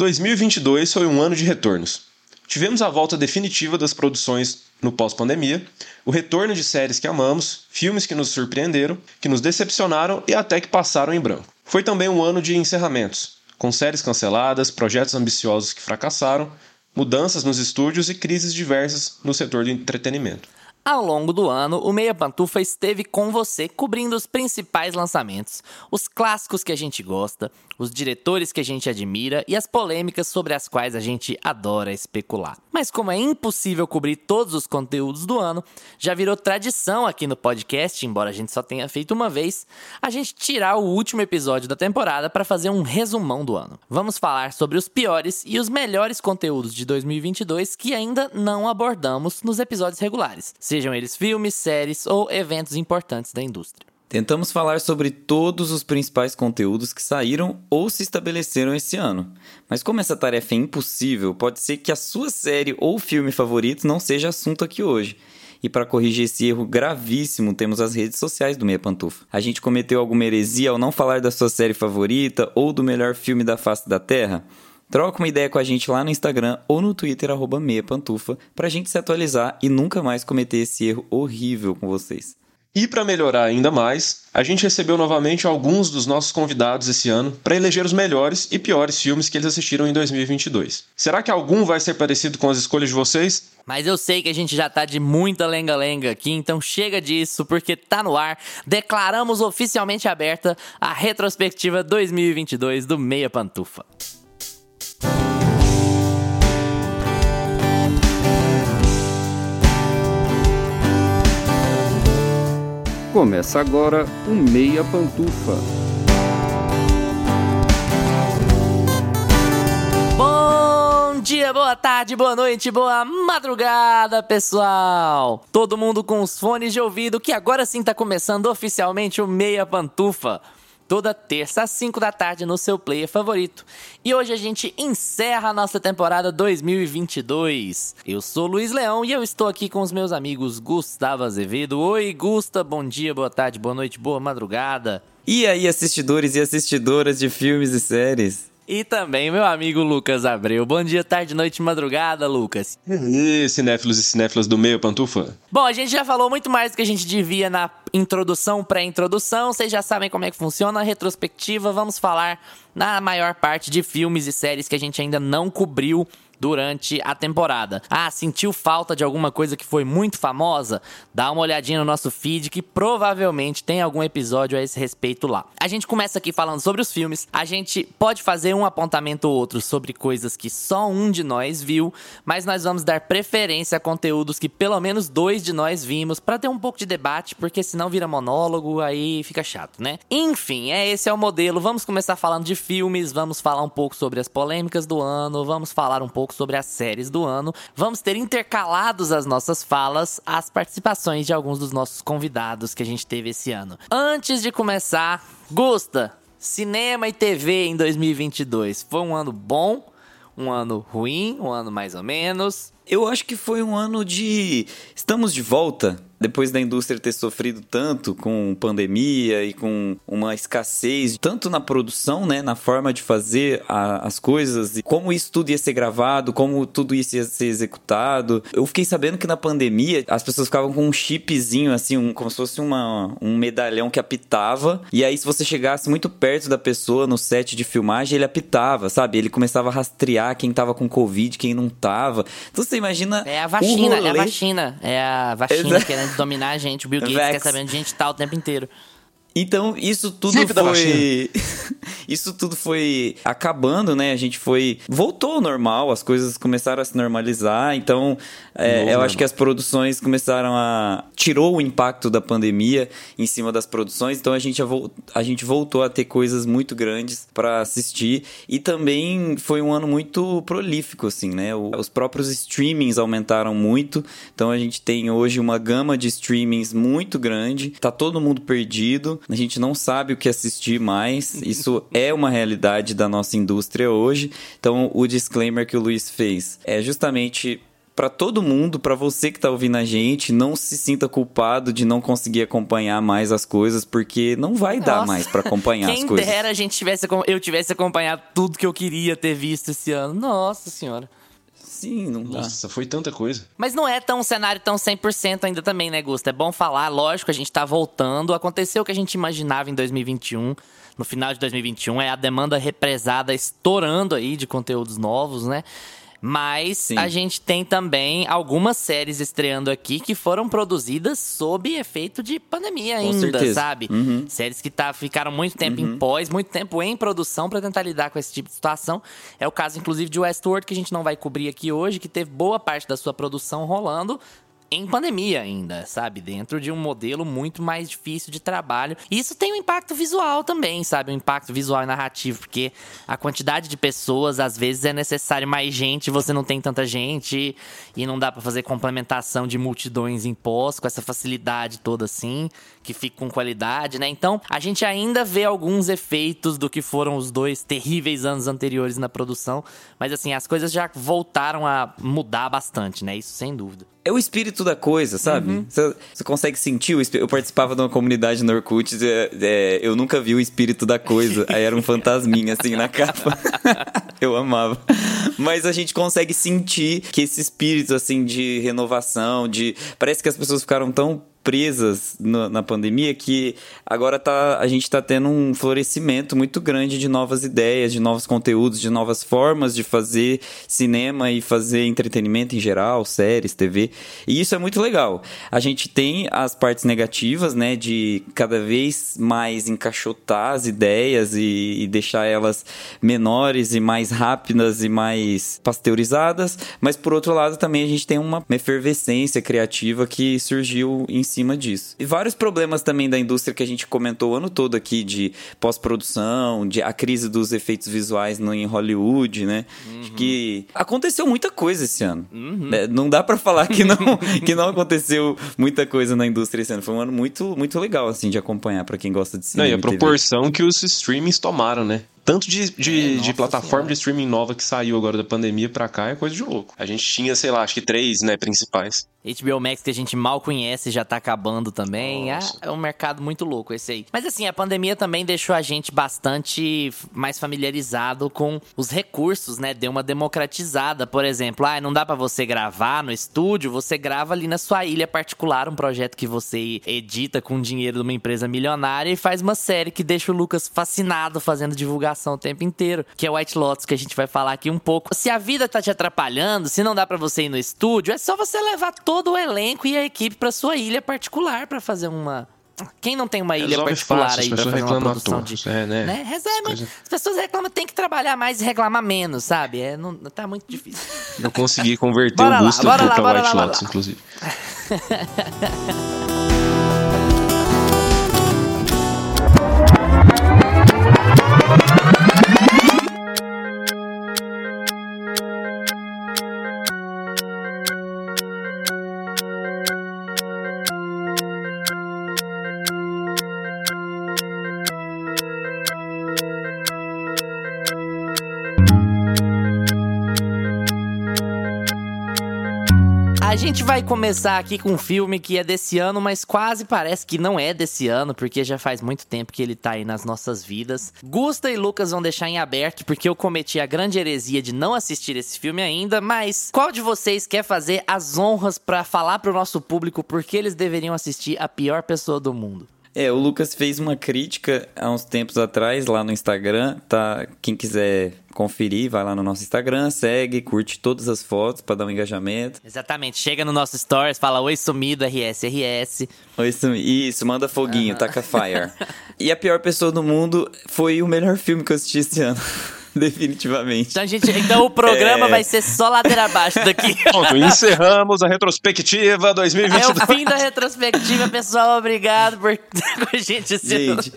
2022 foi um ano de retornos. Tivemos a volta definitiva das produções no pós-pandemia, o retorno de séries que amamos, filmes que nos surpreenderam, que nos decepcionaram e até que passaram em branco. Foi também um ano de encerramentos, com séries canceladas, projetos ambiciosos que fracassaram, mudanças nos estúdios e crises diversas no setor do entretenimento. Ao longo do ano, o Meia Pantufa esteve com você cobrindo os principais lançamentos, os clássicos que a gente gosta, os diretores que a gente admira e as polêmicas sobre as quais a gente adora especular. Mas como é impossível cobrir todos os conteúdos do ano, já virou tradição aqui no podcast, embora a gente só tenha feito uma vez, a gente tirar o último episódio da temporada para fazer um resumão do ano. Vamos falar sobre os piores e os melhores conteúdos de 2022 que ainda não abordamos nos episódios regulares, sejam eles filmes, séries ou eventos importantes da indústria. Tentamos falar sobre todos os principais conteúdos que saíram ou se estabeleceram esse ano. Mas como essa tarefa é impossível, pode ser que a sua série ou filme favorito não seja assunto aqui hoje. E para corrigir esse erro gravíssimo, temos as redes sociais do Meia Pantufa. A gente cometeu alguma heresia ao não falar da sua série favorita ou do melhor filme da face da Terra? Troca uma ideia com a gente lá no Instagram ou no Twitter, arroba Pantufa, pra gente se atualizar e nunca mais cometer esse erro horrível com vocês. E para melhorar ainda mais, a gente recebeu novamente alguns dos nossos convidados esse ano para eleger os melhores e piores filmes que eles assistiram em 2022. Será que algum vai ser parecido com as escolhas de vocês? Mas eu sei que a gente já tá de muita lenga-lenga aqui, então chega disso, porque tá no ar. Declaramos oficialmente aberta a retrospectiva 2022 do Meia Pantufa. Começa agora o Meia Pantufa. Bom dia, boa tarde, boa noite, boa madrugada, pessoal! Todo mundo com os fones de ouvido que agora sim tá começando oficialmente o Meia Pantufa toda terça às 5 da tarde no seu player favorito. E hoje a gente encerra a nossa temporada 2022. Eu sou Luiz Leão e eu estou aqui com os meus amigos Gustavo Azevedo. Oi, Gusta, bom dia, boa tarde, boa noite, boa madrugada. E aí, assistidores e assistidoras de filmes e séries? E também meu amigo Lucas Abreu. Bom dia, tarde, noite, madrugada, Lucas. E cinéfilos e cinéfilas do meio, pantufa? Bom, a gente já falou muito mais do que a gente devia na introdução, pré-introdução. Vocês já sabem como é que funciona a retrospectiva. Vamos falar na maior parte de filmes e séries que a gente ainda não cobriu durante a temporada. Ah, sentiu falta de alguma coisa que foi muito famosa? Dá uma olhadinha no nosso feed que provavelmente tem algum episódio a esse respeito lá. A gente começa aqui falando sobre os filmes, a gente pode fazer um apontamento ou outro sobre coisas que só um de nós viu, mas nós vamos dar preferência a conteúdos que pelo menos dois de nós vimos para ter um pouco de debate, porque senão vira monólogo, aí fica chato, né? Enfim, é esse é o modelo. Vamos começar falando de filmes, vamos falar um pouco sobre as polêmicas do ano, vamos falar um pouco pouco sobre as séries do ano, vamos ter intercalados as nossas falas as participações de alguns dos nossos convidados que a gente teve esse ano. Antes de começar, Gusta, cinema e TV em 2022 foi um ano bom, um ano ruim, um ano mais ou menos. Eu acho que foi um ano de estamos de volta depois da indústria ter sofrido tanto com pandemia e com uma escassez, tanto na produção, né, na forma de fazer a, as coisas, e como isso tudo ia ser gravado, como tudo isso ia ser executado. Eu fiquei sabendo que na pandemia as pessoas ficavam com um chipzinho, assim, um, como se fosse uma, um medalhão que apitava, e aí se você chegasse muito perto da pessoa no set de filmagem, ele apitava, sabe? Ele começava a rastrear quem tava com Covid, quem não tava. Então você imagina. É a vacina, é a vacina. É a vacina querendo dominar a gente. O Bill Gates Vex. quer saber onde a gente tá o tempo inteiro. Então, isso tudo foi. isso tudo foi acabando, né? A gente foi. Voltou ao normal, as coisas começaram a se normalizar. Então, é, eu normal. acho que as produções começaram a. Tirou o impacto da pandemia em cima das produções. Então, a gente, a gente voltou a ter coisas muito grandes para assistir. E também foi um ano muito prolífico, assim, né? Os próprios streamings aumentaram muito. Então, a gente tem hoje uma gama de streamings muito grande. Tá todo mundo perdido a gente não sabe o que assistir mais. Isso é uma realidade da nossa indústria hoje. Então, o disclaimer que o Luiz fez é justamente para todo mundo, para você que tá ouvindo a gente, não se sinta culpado de não conseguir acompanhar mais as coisas, porque não vai Nossa. dar mais para acompanhar as coisas. Quem dera a gente tivesse eu tivesse acompanhado tudo que eu queria ter visto esse ano. Nossa senhora. Sim, não dá. Nossa, foi tanta coisa. Mas não é tão um cenário tão 100% ainda também, né, Gusto? É bom falar, lógico, a gente tá voltando. Aconteceu o que a gente imaginava em 2021. No final de 2021 é a demanda represada estourando aí de conteúdos novos, né? Mas Sim. a gente tem também algumas séries estreando aqui que foram produzidas sob efeito de pandemia Com ainda, certeza. sabe? Uhum. Séries que tá, ficaram muito tempo uhum. em pós, muito tempo em produção para tentar lidar com esse tipo de situação. É o caso, inclusive, de Westworld, que a gente não vai cobrir aqui hoje, que teve boa parte da sua produção rolando em pandemia ainda, sabe? Dentro de um modelo muito mais difícil de trabalho. E isso tem um impacto visual também, sabe? Um impacto visual e narrativo, porque a quantidade de pessoas, às vezes, é necessário mais gente, você não tem tanta gente, e não dá para fazer complementação de multidões em pós com essa facilidade toda assim, que fica com qualidade, né? Então, a gente ainda vê alguns efeitos do que foram os dois terríveis anos anteriores na produção, mas assim, as coisas já voltaram a mudar bastante, né? Isso sem dúvida é o espírito da coisa, sabe? Uhum. Você, você, consegue sentir o espírito. Eu participava de uma comunidade no Orkut, é, é, eu nunca vi o espírito da coisa. Aí era um fantasminha assim na capa. eu amava. Mas a gente consegue sentir que esse espírito assim de renovação, de parece que as pessoas ficaram tão presas no, na pandemia que agora tá, a gente está tendo um florescimento muito grande de novas ideias, de novos conteúdos, de novas formas de fazer cinema e fazer entretenimento em geral, séries, TV. E isso é muito legal. A gente tem as partes negativas, né, de cada vez mais encaixotar as ideias e, e deixar elas menores e mais rápidas e mais pasteurizadas, mas por outro lado também a gente tem uma efervescência criativa que surgiu em cima disso. E vários problemas também da indústria que a gente comentou o ano todo aqui de pós-produção, de a crise dos efeitos visuais no, em Hollywood, né? Uhum. Que aconteceu muita coisa esse ano. Uhum. É, não dá para falar que não, que não aconteceu muita coisa na indústria esse ano. Foi um ano muito, muito legal, assim, de acompanhar para quem gosta de cinema. Não, e a proporção que os streamings tomaram, né? Tanto de, de, é, de plataforma senhora. de streaming nova que saiu agora da pandemia pra cá é coisa de louco. A gente tinha, sei lá, acho que três, né, principais. HBO Max que a gente mal conhece já tá acabando também. Ah, é um mercado muito louco esse aí. Mas assim, a pandemia também deixou a gente bastante mais familiarizado com os recursos, né? Deu uma democratizada. Por exemplo, ah, não dá para você gravar no estúdio, você grava ali na sua ilha particular um projeto que você edita com dinheiro de uma empresa milionária e faz uma série que deixa o Lucas fascinado fazendo divulgação o tempo inteiro, que é White Lotus, que a gente vai falar aqui um pouco. Se a vida tá te atrapalhando, se não dá para você ir no estúdio, é só você levar todo o elenco e a equipe para sua ilha particular para fazer uma quem não tem uma ilha Resolve particular fácil, aí pra fazer uma produção de... É, né? né? Coisa... As pessoas reclamam, tem que trabalhar mais e reclamar menos, sabe? É, não, tá muito difícil. Eu consegui converter o Gusto para White Lotus, inclusive. gente vai começar aqui com um filme que é desse ano, mas quase parece que não é desse ano, porque já faz muito tempo que ele tá aí nas nossas vidas. Gusta e Lucas vão deixar em aberto, porque eu cometi a grande heresia de não assistir esse filme ainda, mas qual de vocês quer fazer as honras para falar pro nosso público por que eles deveriam assistir A Pior Pessoa do Mundo? É, o Lucas fez uma crítica há uns tempos atrás lá no Instagram, tá? Quem quiser conferir, vai lá no nosso Instagram, segue, curte todas as fotos para dar um engajamento. Exatamente, chega no nosso stories, fala oi sumido, RS, RS. Oi sumido, isso, manda foguinho, uhum. taca fire. e a pior pessoa do mundo foi o melhor filme que eu assisti esse ano. Definitivamente. Então, gente, então o programa é... vai ser só ladeira abaixo daqui. Pronto, encerramos a retrospectiva 2022. É o fim da retrospectiva, pessoal. Obrigado por estar com a gente. Gente,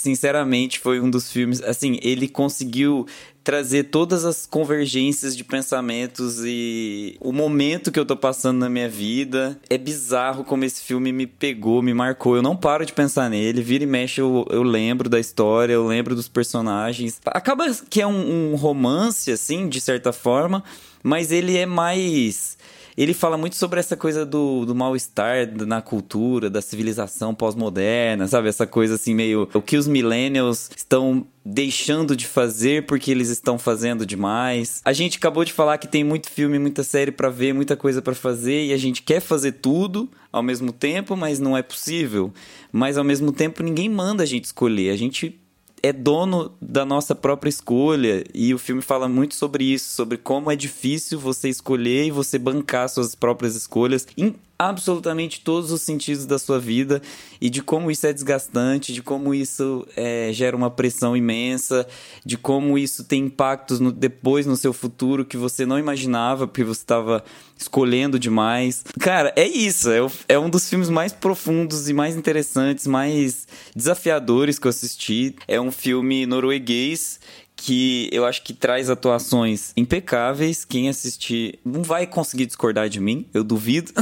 sinceramente, foi um dos filmes. Assim, ele conseguiu trazer todas as convergências de pensamentos e o momento que eu tô passando na minha vida. É bizarro como esse filme me pegou, me marcou. Eu não paro de pensar nele. Vira e mexe, eu, eu lembro da história, eu lembro dos personagens. Acaba que é um, um romance, assim, de certa forma, mas ele é mais ele fala muito sobre essa coisa do, do mal-estar na cultura, da civilização pós-moderna, sabe? Essa coisa assim, meio. O que os millennials estão deixando de fazer porque eles estão fazendo demais. A gente acabou de falar que tem muito filme, muita série para ver, muita coisa para fazer e a gente quer fazer tudo ao mesmo tempo, mas não é possível. Mas ao mesmo tempo ninguém manda a gente escolher. A gente é dono da nossa própria escolha e o filme fala muito sobre isso, sobre como é difícil você escolher e você bancar suas próprias escolhas em absolutamente todos os sentidos da sua vida e de como isso é desgastante, de como isso é, gera uma pressão imensa, de como isso tem impactos no, depois no seu futuro que você não imaginava porque você estava escolhendo demais. Cara, é isso. É, é um dos filmes mais profundos e mais interessantes, mais desafiadores que eu assisti. É um filme norueguês que eu acho que traz atuações impecáveis. Quem assistir não vai conseguir discordar de mim, eu duvido.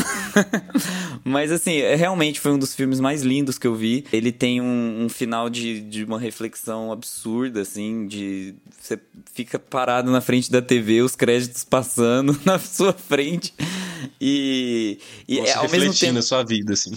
Mas assim, é, realmente foi um dos filmes mais lindos que eu vi. Ele tem um, um final de, de uma reflexão absurda, assim, de você fica parado na frente da TV, os créditos passando na sua frente. E, e é, ao mesmo tempo sua vida, assim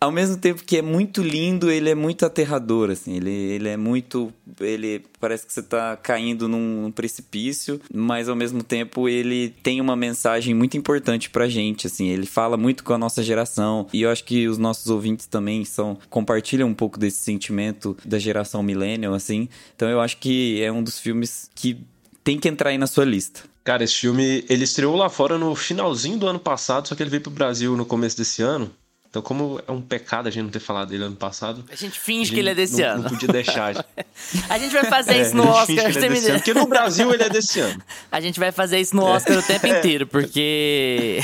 ao mesmo tempo que é muito lindo, ele é muito aterrador, assim. Ele, ele é muito. Ele parece que você está caindo num, precipício, mas ao mesmo tempo ele tem uma mensagem muito importante pra gente, assim. Ele fala muito com a nossa geração. E eu acho que os nossos ouvintes também são. compartilham um pouco desse sentimento da geração millennial, assim. Então eu acho que é um dos filmes que tem que entrar aí na sua lista. Cara, esse filme, ele estreou lá fora no finalzinho do ano passado, só que ele veio pro Brasil no começo desse ano. Então, como é um pecado a gente não ter falado dele ano passado. A gente finge a gente que ele é desse não, ano. Não podia deixar. a gente vai fazer é, isso no Oscar. Você é me... Porque no Brasil ele é desse ano. A gente vai fazer isso no é. Oscar é. o tempo inteiro, porque.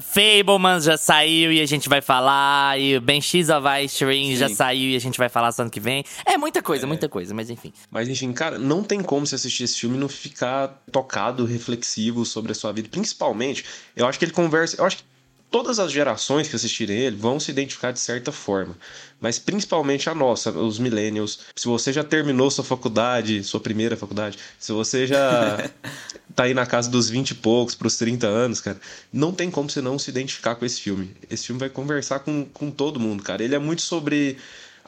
Fableman já saiu e a gente vai falar. E o Ben X of Ice Ring já saiu e a gente vai falar ano que vem. É muita coisa, é. muita coisa, mas enfim. Mas enfim, cara, não tem como você assistir esse filme e não ficar tocado, reflexivo sobre a sua vida. Principalmente, eu acho que ele conversa. Eu acho que todas as gerações que assistirem ele vão se identificar de certa forma, mas principalmente a nossa, os millennials. Se você já terminou sua faculdade, sua primeira faculdade, se você já tá aí na casa dos 20 e poucos para os 30 anos, cara, não tem como você não se identificar com esse filme. Esse filme vai conversar com, com todo mundo, cara. Ele é muito sobre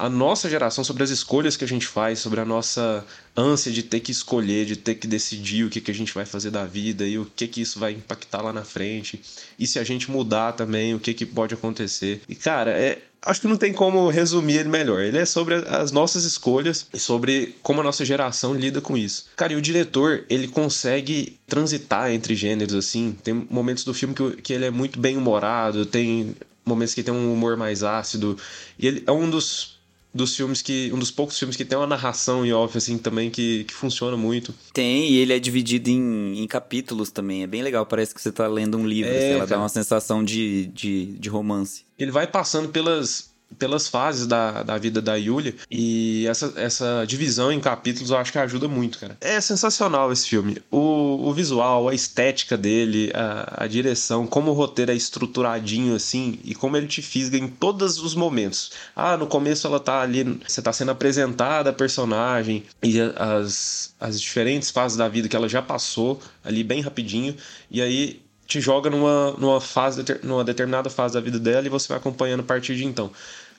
a nossa geração, sobre as escolhas que a gente faz, sobre a nossa ânsia de ter que escolher, de ter que decidir o que, que a gente vai fazer da vida e o que, que isso vai impactar lá na frente. E se a gente mudar também, o que, que pode acontecer. E, cara, é, acho que não tem como resumir ele melhor. Ele é sobre as nossas escolhas e sobre como a nossa geração lida com isso. Cara, e o diretor, ele consegue transitar entre gêneros, assim. Tem momentos do filme que, que ele é muito bem humorado, tem momentos que tem um humor mais ácido. E ele é um dos dos filmes que. Um dos poucos filmes que tem uma narração em off, assim, também, que, que funciona muito. Tem, e ele é dividido em, em capítulos também. É bem legal, parece que você tá lendo um livro. É, assim, ela cara. dá uma sensação de, de, de romance. Ele vai passando pelas, pelas fases da, da vida da Yulia. E essa, essa divisão em capítulos eu acho que ajuda muito, cara. É sensacional esse filme. O, o visual, a estética dele, a, a direção, como o roteiro é estruturadinho assim e como ele te fisga em todos os momentos. Ah, no começo ela tá ali, você tá sendo apresentada a personagem e as, as diferentes fases da vida que ela já passou ali bem rapidinho. E aí te joga numa, numa fase, numa determinada fase da vida dela e você vai acompanhando a partir de então.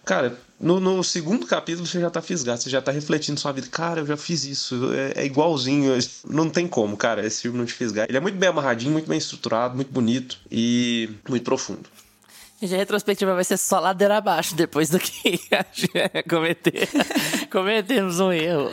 Cara, no, no, segundo capítulo você já tá fisgado, você já tá refletindo sua vida. Cara, eu já fiz isso, é, é, igualzinho. Não tem como, cara, esse filme não te fisgar. Ele é muito bem amarradinho, muito bem estruturado, muito bonito e muito profundo. A retrospectiva vai ser só ladeira abaixo depois do que cometer. cometemos um erro.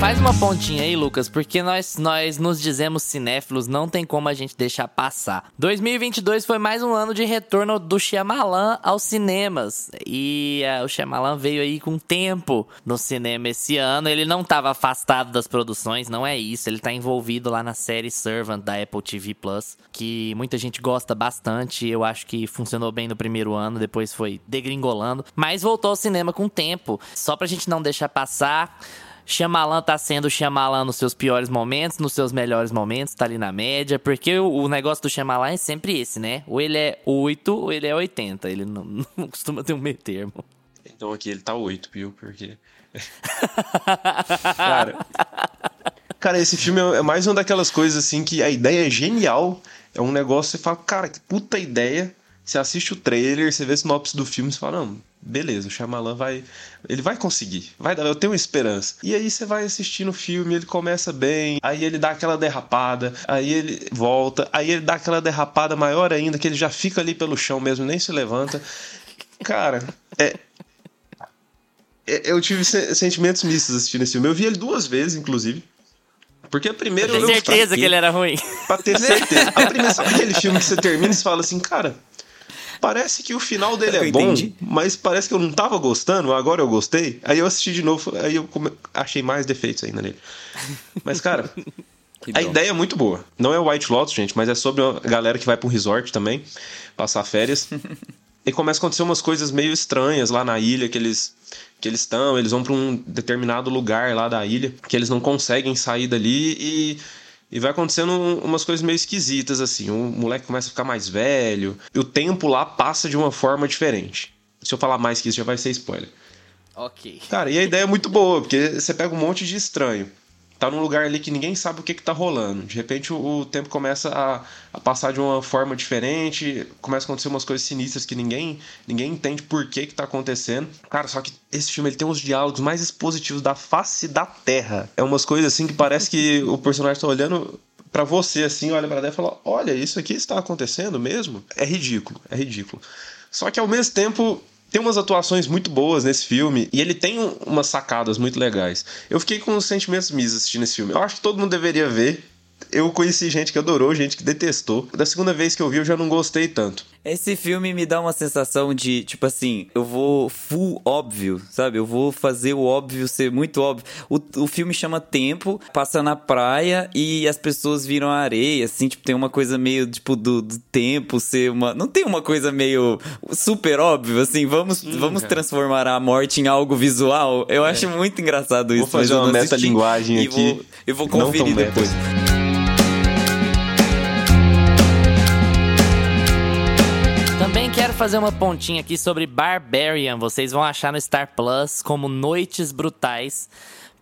Faz uma pontinha aí, Lucas, porque nós, nós nos dizemos cinéfilos, não tem como a gente deixar passar. 2022 foi mais um ano de retorno do Shyamalan aos cinemas. E uh, o Shyamalan veio aí com tempo no cinema esse ano. Ele não estava afastado das produções, não é isso. Ele está envolvido lá na série Servant da Apple TV Plus, que muita gente gosta bastante. Eu acho que funcionou bem no primeiro ano, depois foi degringolando. Mas voltou ao cinema com tempo. Só pra gente não deixar passar. Shyamalan tá sendo Shyamalan nos seus piores momentos, nos seus melhores momentos, tá ali na média, porque o, o negócio do Shyamalan é sempre esse, né? Ou ele é 8 ou ele é 80, ele não, não costuma ter um meio termo. Então aqui ele tá 8, viu? Porque... cara, cara, esse filme é mais uma daquelas coisas assim que a ideia é genial, é um negócio, você fala, cara, que puta ideia, você assiste o trailer, você vê a sinopse do filme, você fala, não, beleza, o Shyamalan vai. Ele vai conseguir. Vai dar, eu tenho esperança. E aí você vai assistindo o filme, ele começa bem, aí ele dá aquela derrapada, aí ele volta, aí ele dá aquela derrapada maior ainda, que ele já fica ali pelo chão mesmo, nem se levanta. Cara, é. é eu tive sentimentos mistos assistindo esse filme. Eu vi ele duas vezes, inclusive. Porque a primeira eu. Tenho certeza que ele era ruim. Pra ter certeza. A primeira, sabe aquele filme que você termina e você fala assim, cara, Parece que o final dele é bom, mas parece que eu não tava gostando, agora eu gostei. Aí eu assisti de novo, aí eu achei mais defeitos ainda nele. Mas, cara, a ideia é muito boa. Não é o White Lotus, gente, mas é sobre a galera que vai pra um resort também, passar férias. e começa a acontecer umas coisas meio estranhas lá na ilha que eles que eles estão, eles vão para um determinado lugar lá da ilha, que eles não conseguem sair dali e e vai acontecendo umas coisas meio esquisitas, assim. O moleque começa a ficar mais velho. E o tempo lá passa de uma forma diferente. Se eu falar mais que isso, já vai ser spoiler. Ok. Cara, e a ideia é muito boa, porque você pega um monte de estranho tá num lugar ali que ninguém sabe o que, que tá rolando. De repente o, o tempo começa a, a, passar de uma forma diferente, começa a acontecer umas coisas sinistras que ninguém, ninguém entende por que, que tá acontecendo. Cara, só que esse filme ele tem uns diálogos mais expositivos da face da Terra. É umas coisas assim que parece que o personagem tá olhando para você assim, olha para dentro e fala: "Olha, isso aqui está acontecendo mesmo?". É ridículo, é ridículo. Só que ao mesmo tempo tem umas atuações muito boas nesse filme e ele tem umas sacadas muito legais. Eu fiquei com os sentimentos mis assistindo esse filme. Eu acho que todo mundo deveria ver. Eu conheci gente que adorou, gente que detestou. Da segunda vez que eu vi, eu já não gostei tanto. Esse filme me dá uma sensação de, tipo assim, eu vou full óbvio, sabe? Eu vou fazer o óbvio ser muito óbvio. O, o filme chama Tempo, passa na praia e as pessoas viram areia, assim, tipo, tem uma coisa meio, tipo, do, do tempo ser uma. Não tem uma coisa meio super óbvio, assim, vamos, hum, vamos transformar a morte em algo visual. Eu é. acho muito engraçado isso. Vou fazer uma metalinguagem aqui. Vou, eu vou conferir depois. Meta. Fazer uma pontinha aqui sobre Barbarian. Vocês vão achar no Star Plus como Noites Brutais.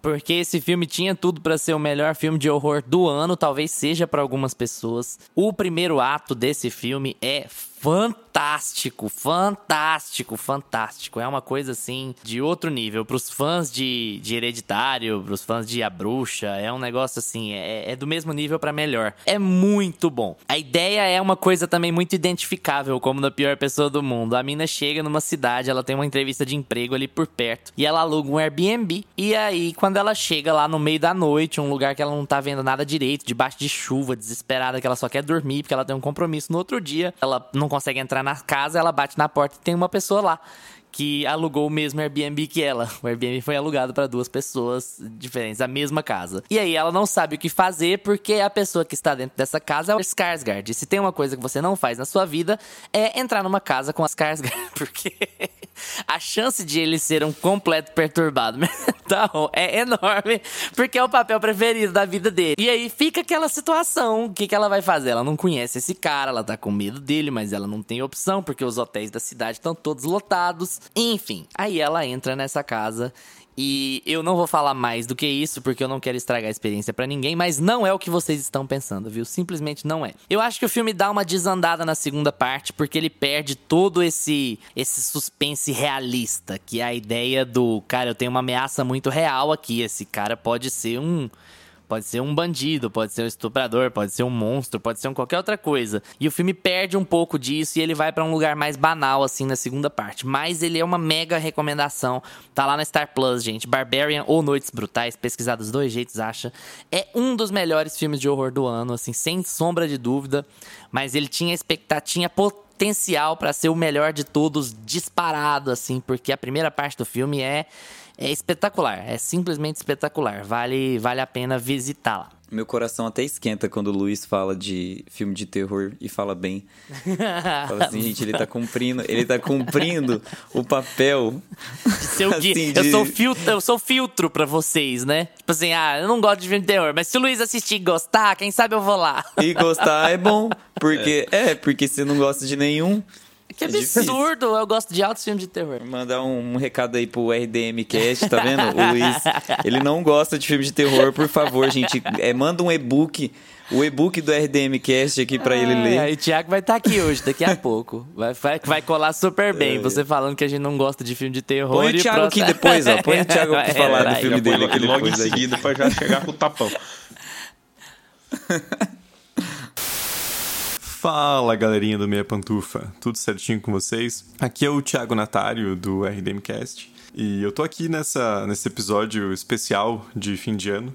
Porque esse filme tinha tudo para ser o melhor filme de horror do ano, talvez seja para algumas pessoas. O primeiro ato desse filme é fantástico, fantástico, fantástico. É uma coisa assim de outro nível. Pros fãs de, de Hereditário, pros fãs de A Bruxa, é um negócio assim, é, é do mesmo nível para melhor. É muito bom. A ideia é uma coisa também muito identificável, como na pior pessoa do mundo. A mina chega numa cidade, ela tem uma entrevista de emprego ali por perto e ela aluga um Airbnb. E aí, quando ela chega lá no meio da noite, um lugar que ela não tá vendo nada direito, debaixo de chuva, desesperada, que ela só quer dormir porque ela tem um compromisso no outro dia, ela não consegue entrar na casa, ela bate na porta e tem uma pessoa lá que alugou o mesmo Airbnb que ela. O Airbnb foi alugado para duas pessoas diferentes, a mesma casa. E aí ela não sabe o que fazer porque a pessoa que está dentro dessa casa é o Skarsgård. E se tem uma coisa que você não faz na sua vida é entrar numa casa com a Skarsgård, porque a chance de ele ser um completo perturbado mental é enorme, porque é o papel preferido da vida dele. E aí fica aquela situação, o que, que ela vai fazer? Ela não conhece esse cara, ela tá com medo dele, mas ela não tem opção porque os hotéis da cidade estão todos lotados. Enfim, aí ela entra nessa casa e eu não vou falar mais do que isso, porque eu não quero estragar a experiência para ninguém, mas não é o que vocês estão pensando, viu? Simplesmente não é. Eu acho que o filme dá uma desandada na segunda parte, porque ele perde todo esse esse suspense realista, que é a ideia do, cara, eu tenho uma ameaça muito real aqui, esse cara pode ser um Pode ser um bandido, pode ser um estuprador, pode ser um monstro, pode ser um qualquer outra coisa. E o filme perde um pouco disso e ele vai para um lugar mais banal, assim, na segunda parte. Mas ele é uma mega recomendação. Tá lá na Star Plus, gente. Barbarian ou Noites Brutais, pesquisar dos dois jeitos, acha. É um dos melhores filmes de horror do ano, assim, sem sombra de dúvida. Mas ele tinha expectativa, potencial para ser o melhor de todos, disparado, assim, porque a primeira parte do filme é é espetacular, é simplesmente espetacular. Vale, vale a pena visitá-la. Meu coração até esquenta quando o Luiz fala de filme de terror e fala bem. fala assim, gente, ele tá cumprindo, ele tá cumprindo o papel. De seu assim, de... Eu sou filtro, eu sou filtro para vocês, né? Tipo assim, ah, eu não gosto de filme de terror, mas se o Luiz assistir e gostar, quem sabe eu vou lá. E gostar é bom, porque é, é porque você não gosta de nenhum, que é absurdo! Eu gosto de altos filmes de terror. Mandar um, um, recado aí pro RDM Cast, tá vendo? O Luiz, ele não gosta de filmes de terror, por favor, gente. É, manda um e-book, o e-book do RDM Cast aqui pra ah, ele ler. Aí o Thiago vai estar tá aqui hoje, daqui a pouco. Vai, vai, vai colar super bem. É. Você falando que a gente não gosta de filme de terror. Põe o Thiago aqui depois, ó. Põe o Thiago pra falar do filme dele aqui logo em seguida pra já chegar com o tapão. Fala galerinha do Meia Pantufa, tudo certinho com vocês? Aqui é o Thiago Natário do RDMcast e eu tô aqui nessa, nesse episódio especial de fim de ano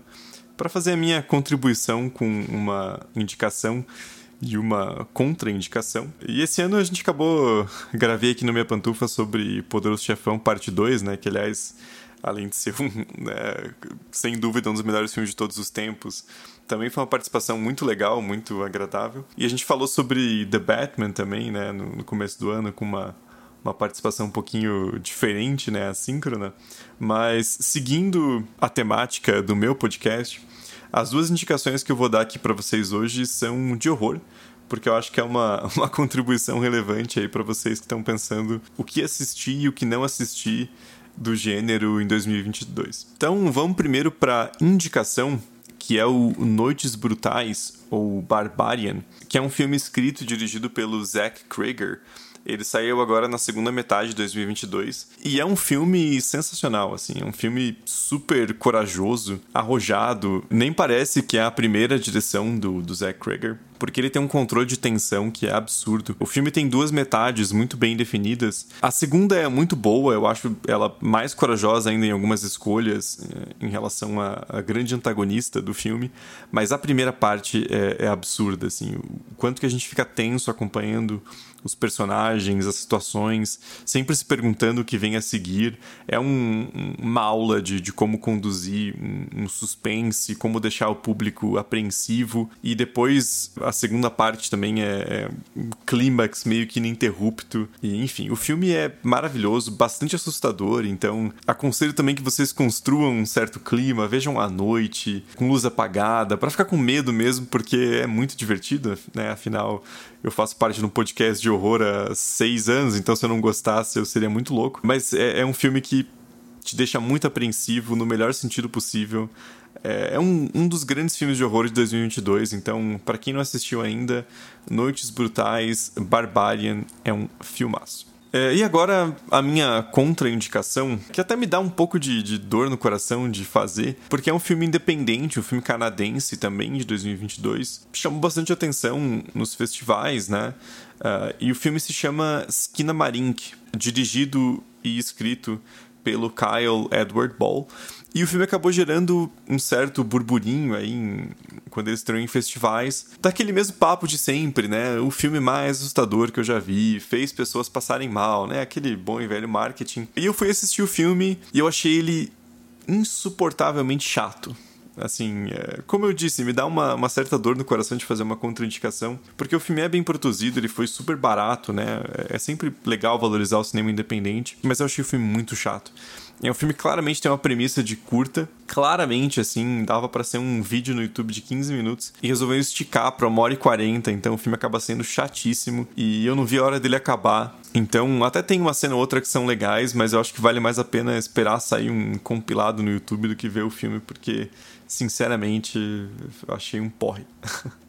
para fazer a minha contribuição com uma indicação e uma contraindicação. E esse ano a gente acabou, gravei aqui no Meia Pantufa sobre Poderoso Chefão Parte 2, né, que aliás além de ser um, né, sem dúvida um dos melhores filmes de todos os tempos, também foi uma participação muito legal, muito agradável. E a gente falou sobre The Batman também, né, no, no começo do ano, com uma, uma participação um pouquinho diferente, né, assíncrona. Mas seguindo a temática do meu podcast, as duas indicações que eu vou dar aqui para vocês hoje são de horror porque eu acho que é uma, uma contribuição relevante aí para vocês que estão pensando o que assistir e o que não assistir do gênero em 2022. Então vamos primeiro para indicação, que é o Noites Brutais, ou Barbarian, que é um filme escrito e dirigido pelo Zack Krager. Ele saiu agora na segunda metade de 2022 e é um filme sensacional, assim, é um filme super corajoso, arrojado. Nem parece que é a primeira direção do, do Zack Krager porque ele tem um controle de tensão que é absurdo. O filme tem duas metades muito bem definidas. A segunda é muito boa, eu acho ela mais corajosa ainda em algumas escolhas eh, em relação à, grande antagonista do filme, mas a primeira parte é, é absurda, assim. O quanto que a gente fica tenso acompanhando os personagens, as situações, sempre se perguntando o que vem a seguir. É um, uma aula de, de como conduzir um, um suspense, como deixar o público apreensivo. E depois a segunda parte também é, é um clímax meio que ininterrupto. E enfim, o filme é maravilhoso, bastante assustador. Então aconselho também que vocês construam um certo clima, vejam à noite, com luz apagada, para ficar com medo mesmo, porque é muito divertido, né? Afinal, eu faço parte de um podcast de horror há seis anos, então se eu não gostasse eu seria muito louco. Mas é, é um filme que te deixa muito apreensivo no melhor sentido possível. É, é um, um dos grandes filmes de horror de 2022, então, para quem não assistiu ainda, Noites Brutais, Barbarian é um filmaço. É, e agora a minha contraindicação, que até me dá um pouco de, de, dor no coração de fazer, porque é um filme independente, um filme canadense também de 2022. Chamou bastante atenção nos festivais, né? Uh, e o filme se chama Skinamarink, dirigido e escrito pelo Kyle Edward Ball. E o filme acabou gerando um certo burburinho aí em, quando ele estreou em festivais. Daquele mesmo papo de sempre, né? O filme mais assustador que eu já vi, fez pessoas passarem mal, né? Aquele bom e velho marketing. E eu fui assistir o filme e eu achei ele insuportavelmente chato. Assim, é, como eu disse, me dá uma, uma, certa dor no coração de fazer uma contraindicação, porque o filme é bem produzido, ele foi super barato, né? É sempre legal valorizar o cinema independente, mas eu achei o filme muito chato. É um filme que claramente tem uma premissa de curta. Claramente, assim, dava para ser um vídeo no YouTube de 15 minutos. E resolveu esticar pra uma hora e 40. Então o filme acaba sendo chatíssimo. E eu não vi a hora dele acabar. Então, até tem uma cena ou outra que são legais, mas eu acho que vale mais a pena esperar sair um compilado no YouTube do que ver o filme, porque, sinceramente, eu achei um porre.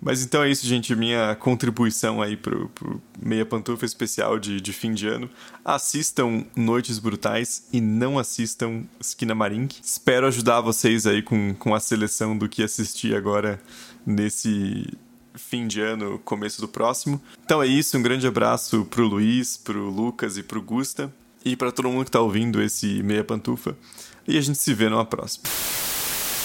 Mas então é isso, gente. Minha contribuição aí pro, pro Meia Pantufa especial de, de fim de ano. Assistam Noites Brutais e não assistam Esquina Marink. Espero ajudar vocês aí com, com a seleção do que assistir agora nesse fim de ano, começo do próximo. Então é isso, um grande abraço pro Luiz, pro Lucas e pro Gusta. E para todo mundo que tá ouvindo esse Meia Pantufa. E a gente se vê numa próxima.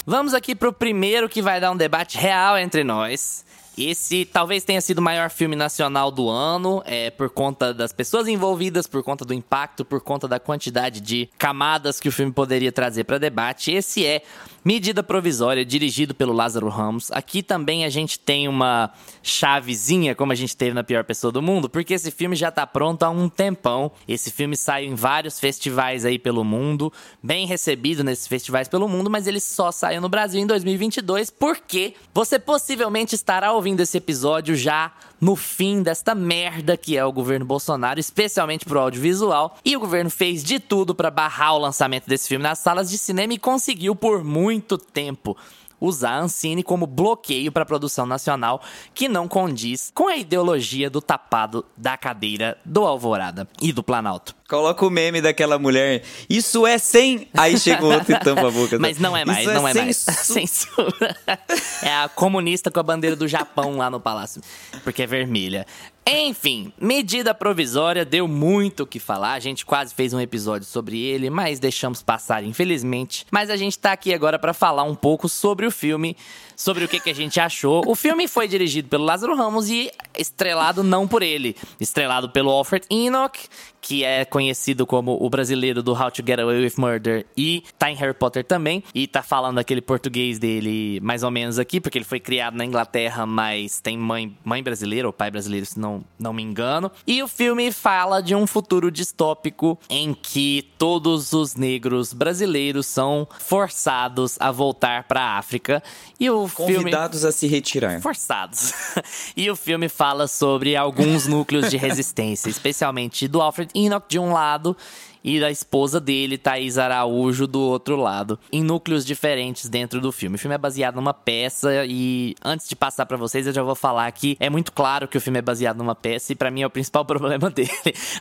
Vamos aqui pro primeiro que vai dar um debate real entre nós. Esse talvez tenha sido o maior filme nacional do ano, é, por conta das pessoas envolvidas, por conta do impacto, por conta da quantidade de camadas que o filme poderia trazer para debate. Esse é Medida Provisória, dirigido pelo Lázaro Ramos. Aqui também a gente tem uma chavezinha, como a gente teve na Pior Pessoa do Mundo, porque esse filme já tá pronto há um tempão. Esse filme saiu em vários festivais aí pelo mundo, bem recebido nesses festivais pelo mundo, mas ele só saiu no Brasil em 2022, porque você possivelmente estará ouvindo esse episódio já no fim desta merda que é o governo Bolsonaro, especialmente pro audiovisual. E o governo fez de tudo para barrar o lançamento desse filme nas salas de cinema e conseguiu por muito tempo usar a Ancine como bloqueio para produção nacional que não condiz com a ideologia do tapado da cadeira do Alvorada e do Planalto. Coloca o meme daquela mulher. Isso é sem. Aí chega outro e tampa a boca. Mas não é mais, Isso não é, é mais. Censura. é a comunista com a bandeira do Japão lá no palácio. Porque é vermelha. Enfim, medida provisória deu muito o que falar. A gente quase fez um episódio sobre ele, mas deixamos passar, infelizmente. Mas a gente tá aqui agora para falar um pouco sobre o filme, sobre o que, que a gente achou. O filme foi dirigido pelo Lázaro Ramos e estrelado não por ele, estrelado pelo Alfred Enoch, que é conhecido como o brasileiro do How to Get Away with Murder e tá em Harry Potter também. E tá falando aquele português dele mais ou menos aqui, porque ele foi criado na Inglaterra, mas tem mãe, mãe brasileira ou pai brasileiro, se não, não me engano. E o filme fala de um futuro distópico em que todos os negros brasileiros são forçados a voltar para África. E o Convidados filme... a se retirar. Forçados. e o filme fala sobre alguns núcleos de resistência, especialmente do Alfred Enoch de um lado e da esposa dele, Thaís Araújo, do outro lado, em núcleos diferentes dentro do filme. O filme é baseado numa peça e antes de passar para vocês, eu já vou falar que é muito claro que o filme é baseado numa peça e para mim é o principal problema dele.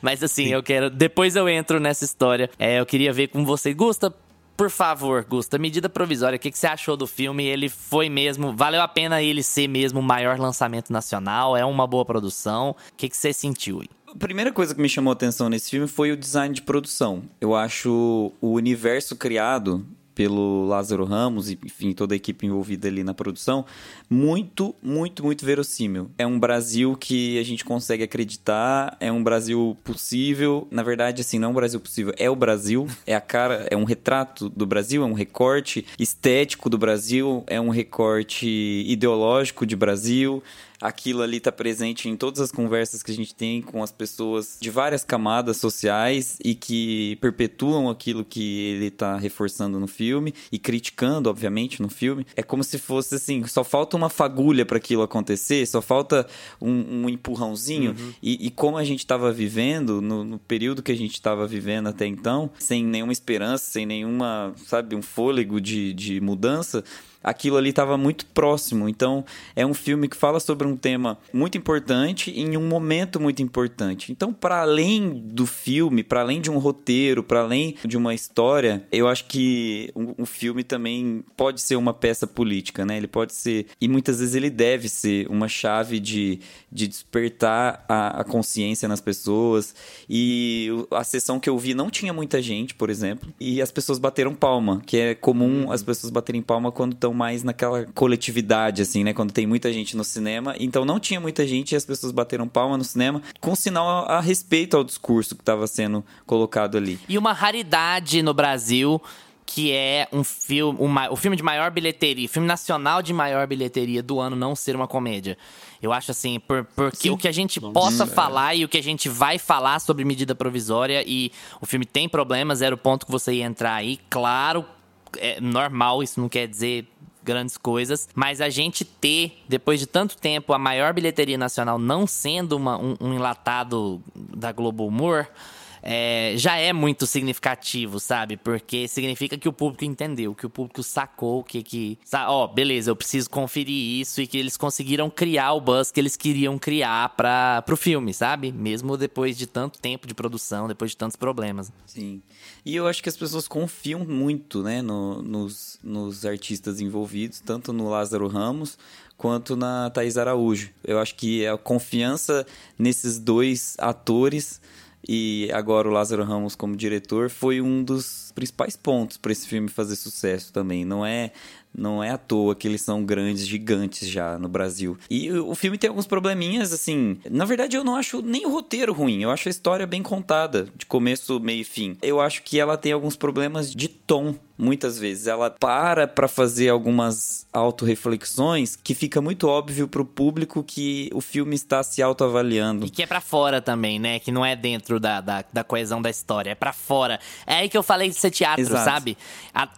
Mas assim, Sim. eu quero, depois eu entro nessa história. É, eu queria ver com você, Gusta, por favor, Gusta, medida provisória, o que, que, você achou do filme? Ele foi mesmo, valeu a pena ele ser mesmo o maior lançamento nacional? É uma boa produção? O que, que você sentiu aí? A primeira coisa que me chamou a atenção nesse filme foi o design de produção. Eu acho o universo criado pelo Lázaro Ramos e, enfim, toda a equipe envolvida ali na produção, muito, muito, muito verossímil. É um Brasil que a gente consegue acreditar, é um Brasil possível. Na verdade, assim, não é um Brasil possível, é o Brasil, é a cara, é um retrato do Brasil, é um recorte estético do Brasil, é um recorte ideológico de Brasil aquilo ali está presente em todas as conversas que a gente tem com as pessoas de várias camadas sociais e que perpetuam aquilo que ele está reforçando no filme e criticando, obviamente, no filme. É como se fosse assim, só falta uma fagulha para aquilo acontecer, só falta um, um empurrãozinho. Uhum. E, e, como a gente estava vivendo, no, no, período que a gente estava vivendo até então, sem nenhuma esperança, sem nenhuma, sabe, um fôlego de, de mudança, aquilo ali estava muito próximo. Então, é um filme que fala sobre um tema muito importante em um momento muito importante. Então, para além do filme, para além de um roteiro, para além de uma história, eu acho que o, filme também pode ser uma peça política, né? Ele pode ser, e muitas vezes ele deve ser uma chave de, de despertar a, a consciência nas pessoas. E a sessão que eu vi não tinha muita gente, por exemplo, e as pessoas bateram palma, que é comum as pessoas baterem palma quando estão mais naquela coletividade, assim, né? Quando tem muita gente no cinema. Então não tinha muita gente e as pessoas bateram palma no cinema com sinal a, a respeito ao discurso que estava sendo colocado ali. E uma raridade no Brasil que é um filme, uma, o filme de maior bilheteria, filme nacional de maior bilheteria do ano não ser uma comédia. Eu acho assim, por, porque Sim. o que a gente possa falar e o que a gente vai falar sobre medida provisória e o filme tem problemas, era o ponto que você ia entrar aí. Claro, é normal, isso não quer dizer grandes coisas, mas a gente ter, depois de tanto tempo, a maior bilheteria nacional não sendo uma, um, um enlatado da Globo Humor, é, já é muito significativo, sabe? Porque significa que o público entendeu, que o público sacou que que, ó, oh, beleza, eu preciso conferir isso e que eles conseguiram criar o buzz que eles queriam criar para pro filme, sabe? Mesmo depois de tanto tempo de produção, depois de tantos problemas. Sim. E eu acho que as pessoas confiam muito, né, no, nos, nos artistas envolvidos, tanto no Lázaro Ramos quanto na Thaís Araújo. Eu acho que a confiança nesses dois atores e agora o Lázaro Ramos como diretor foi um dos principais pontos para esse filme fazer sucesso também. Não é não é à toa que eles são grandes, gigantes já no Brasil. E o filme tem alguns probleminhas, assim. Na verdade, eu não acho nem o roteiro ruim. Eu acho a história bem contada, de começo, meio e fim. Eu acho que ela tem alguns problemas de tom muitas vezes. Ela para para fazer algumas autorreflexões que fica muito óbvio pro público que o filme está se autoavaliando. E que é para fora também, né? Que não é dentro da, da, da coesão da história, é para fora. É aí que eu falei de ser teatro, Exato. sabe?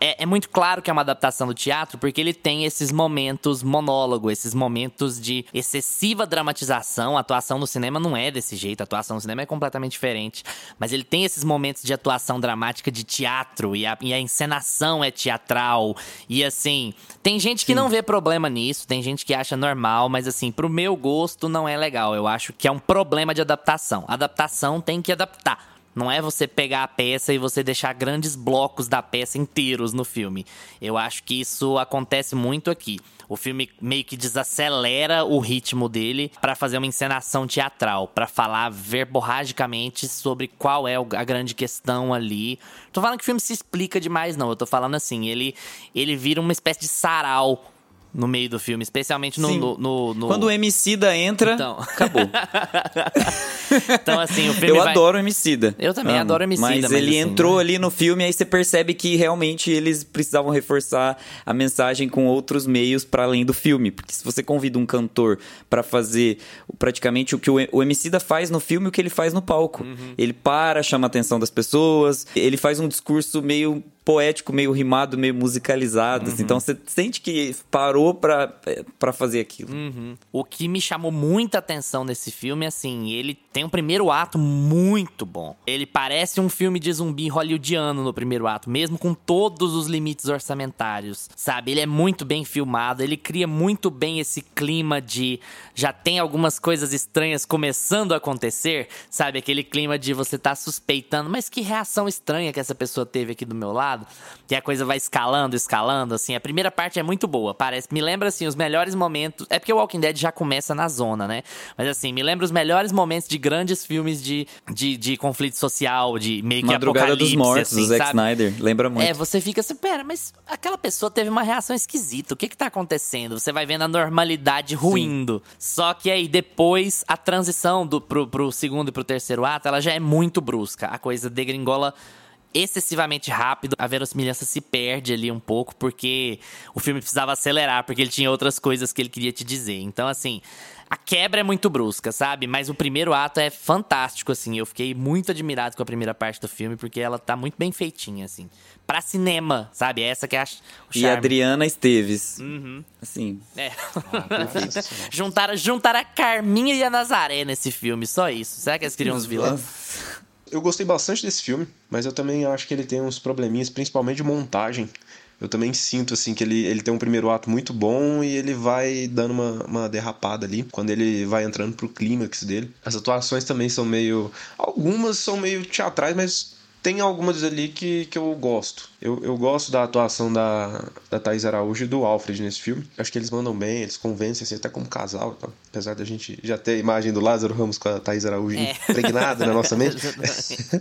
É, é muito claro que é uma adaptação do teatro porque ele tem esses momentos monólogo, esses momentos de excessiva dramatização. A atuação no cinema não é desse jeito, a atuação no cinema é completamente diferente. Mas ele tem esses momentos de atuação dramática de teatro e a, e a encenação é teatral. E assim, tem gente que Sim. não vê problema nisso, tem gente que acha normal, mas assim, pro meu gosto não é legal. Eu acho que é um problema de adaptação. Adaptação tem que adaptar. Não é você pegar a peça e você deixar grandes blocos da peça inteiros no filme. Eu acho que isso acontece muito aqui. O filme meio que desacelera o ritmo dele para fazer uma encenação teatral, para falar verborragicamente sobre qual é a grande questão ali. Tô falando que o filme se explica demais, não. Eu tô falando assim, ele, ele vira uma espécie de sarau no meio do filme, especialmente no. no, no, no... Quando o Emicida entra, então... acabou. então, assim, o filme. Eu vai... adoro o Emicida. Eu também Amo. adoro o Emicida. Mas, mas ele assim, entrou né? ali no filme, aí você percebe que realmente eles precisavam reforçar a mensagem com outros meios para além do filme. Porque se você convida um cantor para fazer praticamente o que o Emicida faz no filme, o que ele faz no palco. Uhum. Ele para, chama a atenção das pessoas, ele faz um discurso meio poético, meio rimado, meio musicalizado. Assim. Uhum. Então você sente que parou pra, pra fazer aquilo. Uhum. O que me chamou muita atenção nesse filme, assim, ele tem um primeiro ato muito bom. Ele parece um filme de zumbi hollywoodiano no primeiro ato, mesmo com todos os limites orçamentários, sabe? Ele é muito bem filmado, ele cria muito bem esse clima de já tem algumas coisas estranhas começando a acontecer, sabe? Aquele clima de você tá suspeitando, mas que reação estranha que essa pessoa teve aqui do meu lado lado, e a coisa vai escalando, escalando, assim. A primeira parte é muito boa, parece. Me lembra, assim, os melhores momentos. É porque o Walking Dead já começa na zona, né? Mas, assim, me lembra os melhores momentos de grandes filmes de, de, de conflito social, de meio que Madrugada dos Mortos, assim, do Zack Snyder. Lembra muito. É, você fica assim, pera, mas aquela pessoa teve uma reação esquisita. O que que tá acontecendo? Você vai vendo a normalidade ruindo. Sim. Só que aí, depois, a transição do, pro, pro segundo e pro terceiro ato, ela já é muito brusca. A coisa degringola excessivamente rápido, a verossimilhança se perde ali um pouco, porque o filme precisava acelerar, porque ele tinha outras coisas que ele queria te dizer. Então, assim, a quebra é muito brusca, sabe? Mas o primeiro ato é fantástico, assim. Eu fiquei muito admirado com a primeira parte do filme, porque ela tá muito bem feitinha, assim. Pra cinema, sabe? Essa que é a, o charme. E Adriana Esteves. Uhum. Assim. É. Ah, juntaram, juntaram a Carminha e a Nazaré nesse filme, só isso. Será que eles queriam os vilões? eu gostei bastante desse filme, mas eu também acho que ele tem uns probleminhas, principalmente de montagem. Eu também sinto assim que ele, ele tem um primeiro ato muito bom e ele vai dando uma, uma derrapada ali quando ele vai entrando pro clímax dele. As atuações também são meio. Algumas são meio teatrais, mas tem algumas ali que, que eu gosto. Eu, eu gosto da atuação da, da Thais Araújo e do Alfred nesse filme. Acho que eles mandam bem, eles convencem, assim, até como casal. Tá? Apesar da gente já ter a imagem do Lázaro Ramos com a Thais Araújo é. impregnada na nossa mente.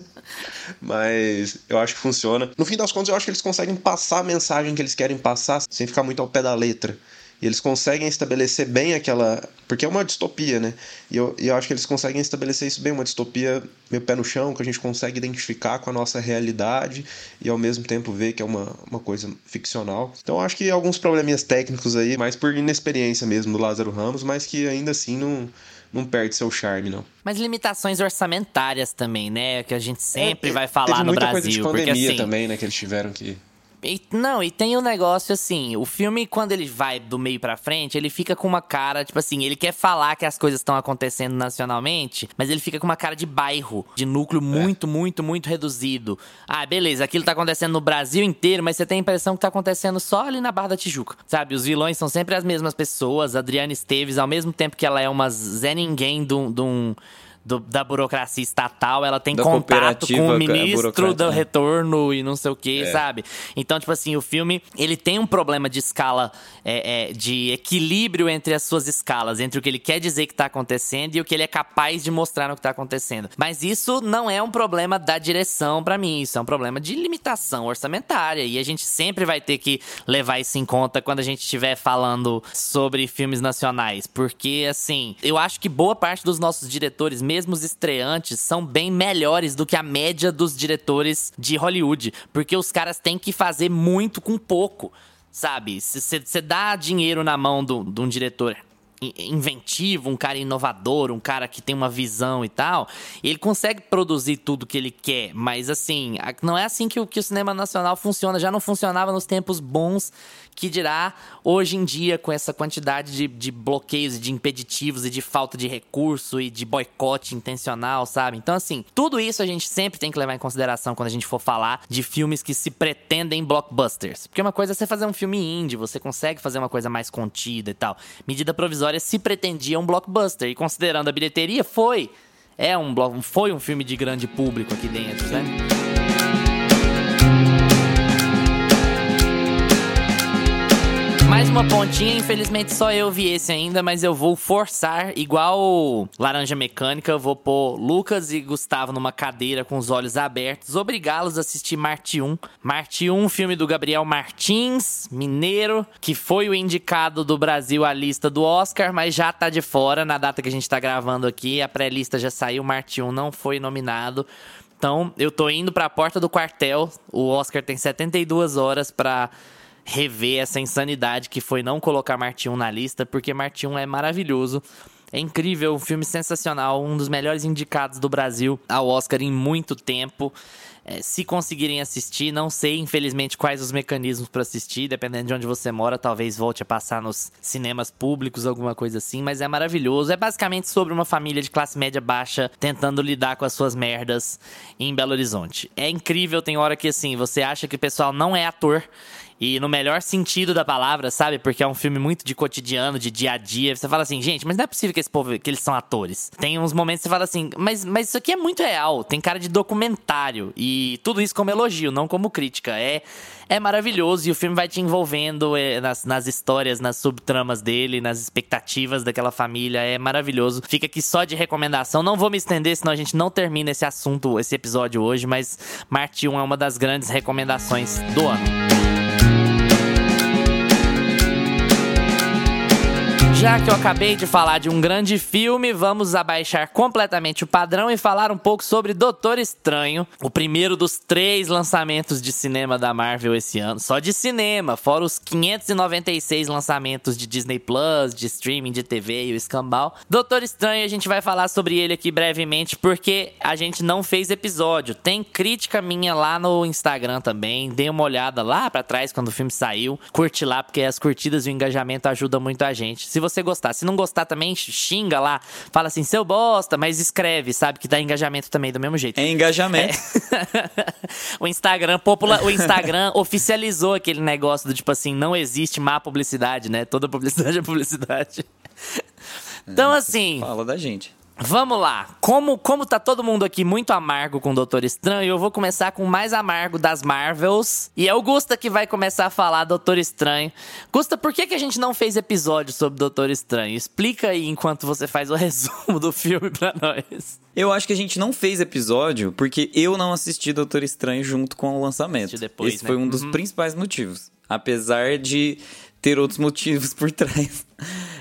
Mas eu acho que funciona. No fim das contas, eu acho que eles conseguem passar a mensagem que eles querem passar sem ficar muito ao pé da letra. E eles conseguem estabelecer bem aquela. Porque é uma distopia, né? E eu, e eu acho que eles conseguem estabelecer isso bem, uma distopia meio pé no chão, que a gente consegue identificar com a nossa realidade e ao mesmo tempo ver que é uma, uma coisa ficcional. Então eu acho que alguns probleminhas técnicos aí, mais por inexperiência mesmo do Lázaro Ramos, mas que ainda assim não não perde seu charme, não. Mas limitações orçamentárias também, né? Que a gente sempre é, vai falar no Brasil. Coisa de pandemia porque, assim, também, né? Que eles tiveram que E, não, e tem um negócio assim, o filme, quando ele vai do meio pra frente, ele fica com uma cara, tipo assim, ele quer falar que as coisas estão acontecendo nacionalmente, mas ele fica com uma cara de bairro, de núcleo é. muito, muito, muito reduzido. Ah, beleza, aquilo tá acontecendo no Brasil inteiro, mas você tem a impressão que tá acontecendo só ali na Barra da Tijuca, sabe? Os vilões são sempre as mesmas pessoas, Adriana Esteves, ao mesmo tempo que ela é uma Zé Ninguém de um do, da burocracia estatal, ela tem da contato com o ministro do retorno e não sei o que, é. sabe? Então, tipo assim, o filme, ele tem um problema de escala, é, é, de equilíbrio entre as suas escalas, entre o que ele quer dizer que tá acontecendo e o que ele é capaz de mostrar no que tá acontecendo. Mas isso não é um problema da direção para mim, isso é um problema de limitação orçamentária e a gente sempre vai ter que levar isso em conta quando a gente estiver falando sobre filmes nacionais, porque assim, eu acho que boa parte dos nossos diretores mesmo estreantes, são bem melhores do que a média dos diretores de Hollywood. Porque os caras têm que fazer muito com pouco, sabe? Você dá dinheiro na mão de um diretor inventivo, um cara inovador, um cara que tem uma visão e tal, ele consegue produzir tudo que ele quer, mas assim, não é assim que o, que o cinema nacional funciona, já não funcionava nos tempos bons que dirá hoje em dia com essa quantidade de, de bloqueios e de impeditivos e de falta de recurso e de boicote intencional, sabe? Então, assim, tudo isso a gente sempre tem que levar em consideração quando a gente for falar de filmes que se pretendem blockbusters. Porque uma coisa é você fazer um filme indie, você consegue fazer uma coisa mais contida e tal. Medida provisória se pretendia um blockbuster e considerando a bilheteria, foi. É um foi um filme de grande público aqui dentro, né? Mais uma pontinha, infelizmente só eu vi esse ainda, mas eu vou forçar, igual Laranja Mecânica, vou pôr Lucas e Gustavo numa cadeira com os olhos abertos, obrigá-los a assistir Marte 1. Marte 1, filme do Gabriel Martins, mineiro, que foi o indicado do Brasil à lista do Oscar, mas já tá de fora na data que a gente tá gravando aqui. A pré-lista já saiu, Marte 1 não foi nominado. Então, eu tô indo pra porta do quartel. O Oscar tem 72 horas para rever essa insanidade que foi não colocar Marte 1 na lista, porque Marte 1 é maravilhoso. É incrível, um filme sensacional, um dos melhores indicados do Brasil ao Oscar em muito tempo. É, se conseguirem assistir, não sei, infelizmente, quais os mecanismos para assistir, dependendo de onde você mora, talvez volte a passar nos cinemas públicos, alguma coisa assim, mas é maravilhoso. É basicamente sobre uma família de classe média baixa tentando lidar com as suas merdas em Belo Horizonte. É incrível, tem hora que assim, você acha que o pessoal não é ator e no melhor sentido da palavra, sabe? Porque é um filme muito de cotidiano, de dia a dia. Você fala assim, gente, mas não é possível que esse povo, que eles são atores. Tem uns momentos que você fala assim, mas, mas isso aqui é muito real. Tem cara de documentário. E tudo isso como elogio, não como crítica. É, é maravilhoso e o filme vai te envolvendo é, nas, nas histórias, nas subtramas dele, nas expectativas daquela família. É maravilhoso. Fica aqui só de recomendação. Não vou me estender, senão a gente não termina esse assunto, esse episódio hoje. Mas Marte 1 é uma das grandes recomendações do ano. Já que eu acabei de falar de um grande filme, vamos abaixar completamente o padrão e falar um pouco sobre Doutor Estranho, o primeiro dos três lançamentos de cinema da Marvel esse ano. Só de cinema, fora os 596 lançamentos de Disney Plus, de streaming, de TV e o escambau. Doutor Estranho, a gente vai falar sobre ele aqui brevemente porque a gente não fez episódio. Tem crítica minha lá no Instagram também. Dê uma olhada lá para trás quando o filme saiu. Curte lá porque as curtidas e o engajamento ajudam muito a gente. Se você você gostar. Se não gostar também, xinga lá. Fala assim, seu bosta, mas escreve, sabe? Que dá engajamento também do mesmo jeito. É engajamento. É. o Instagram popula... o Instagram oficializou aquele negócio do tipo assim, não existe má publicidade, né? Toda publicidade é publicidade. então, assim. Fala da gente. Vamos lá. Como, como tá todo mundo aqui muito amargo com o Doutor Estranho, eu vou começar com o mais amargo das Marvels. E é o Gusta que vai começar a falar Doutor Estranho. Gusta, por que, que a gente não fez episódio sobre Doutor Estranho? Explica aí enquanto você faz o resumo do filme pra nós. Eu acho que a gente não fez episódio porque eu não assisti Doutor Estranho junto com o lançamento. Depois, Esse né? foi um dos uhum. principais motivos. Apesar de ter outros motivos por trás.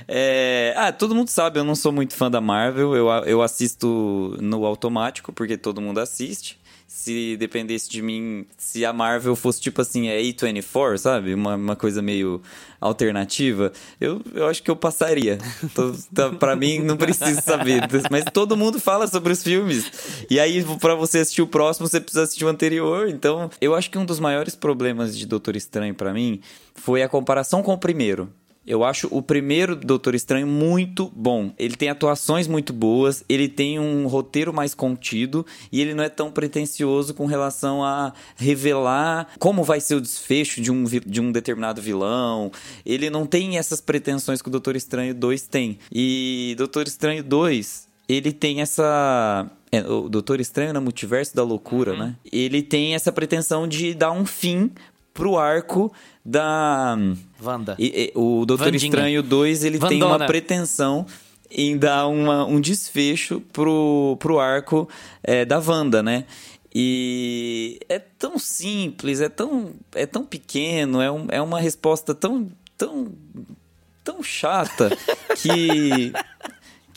É... Ah, todo mundo sabe, eu não sou muito fã da Marvel. Eu, eu assisto no automático, porque todo mundo assiste. Se dependesse de mim, se a Marvel fosse tipo assim, é A24, sabe? Uma, uma coisa meio alternativa, eu, eu acho que eu passaria. Tô, tá, pra mim, não preciso saber. Mas todo mundo fala sobre os filmes. E aí, para você assistir o próximo, você precisa assistir o anterior. Então, eu acho que um dos maiores problemas de Doutor Estranho para mim foi a comparação com o primeiro. Eu acho o primeiro Doutor Estranho muito bom. Ele tem atuações muito boas, ele tem um roteiro mais contido e ele não é tão pretencioso com relação a revelar como vai ser o desfecho de um, de um determinado vilão. Ele não tem essas pretensões que o Doutor Estranho 2 tem. E Doutor Estranho 2, ele tem essa é, o Doutor Estranho no Multiverso da Loucura, uhum. né? Ele tem essa pretensão de dar um fim pro arco da. Wanda. E, e, o Doutor Vandinha. Estranho 2 ele Vandona. tem uma pretensão em dar uma, um desfecho pro, pro arco é, da Wanda, né? E é tão simples, é tão, é tão pequeno, é, um, é uma resposta tão, tão, tão chata que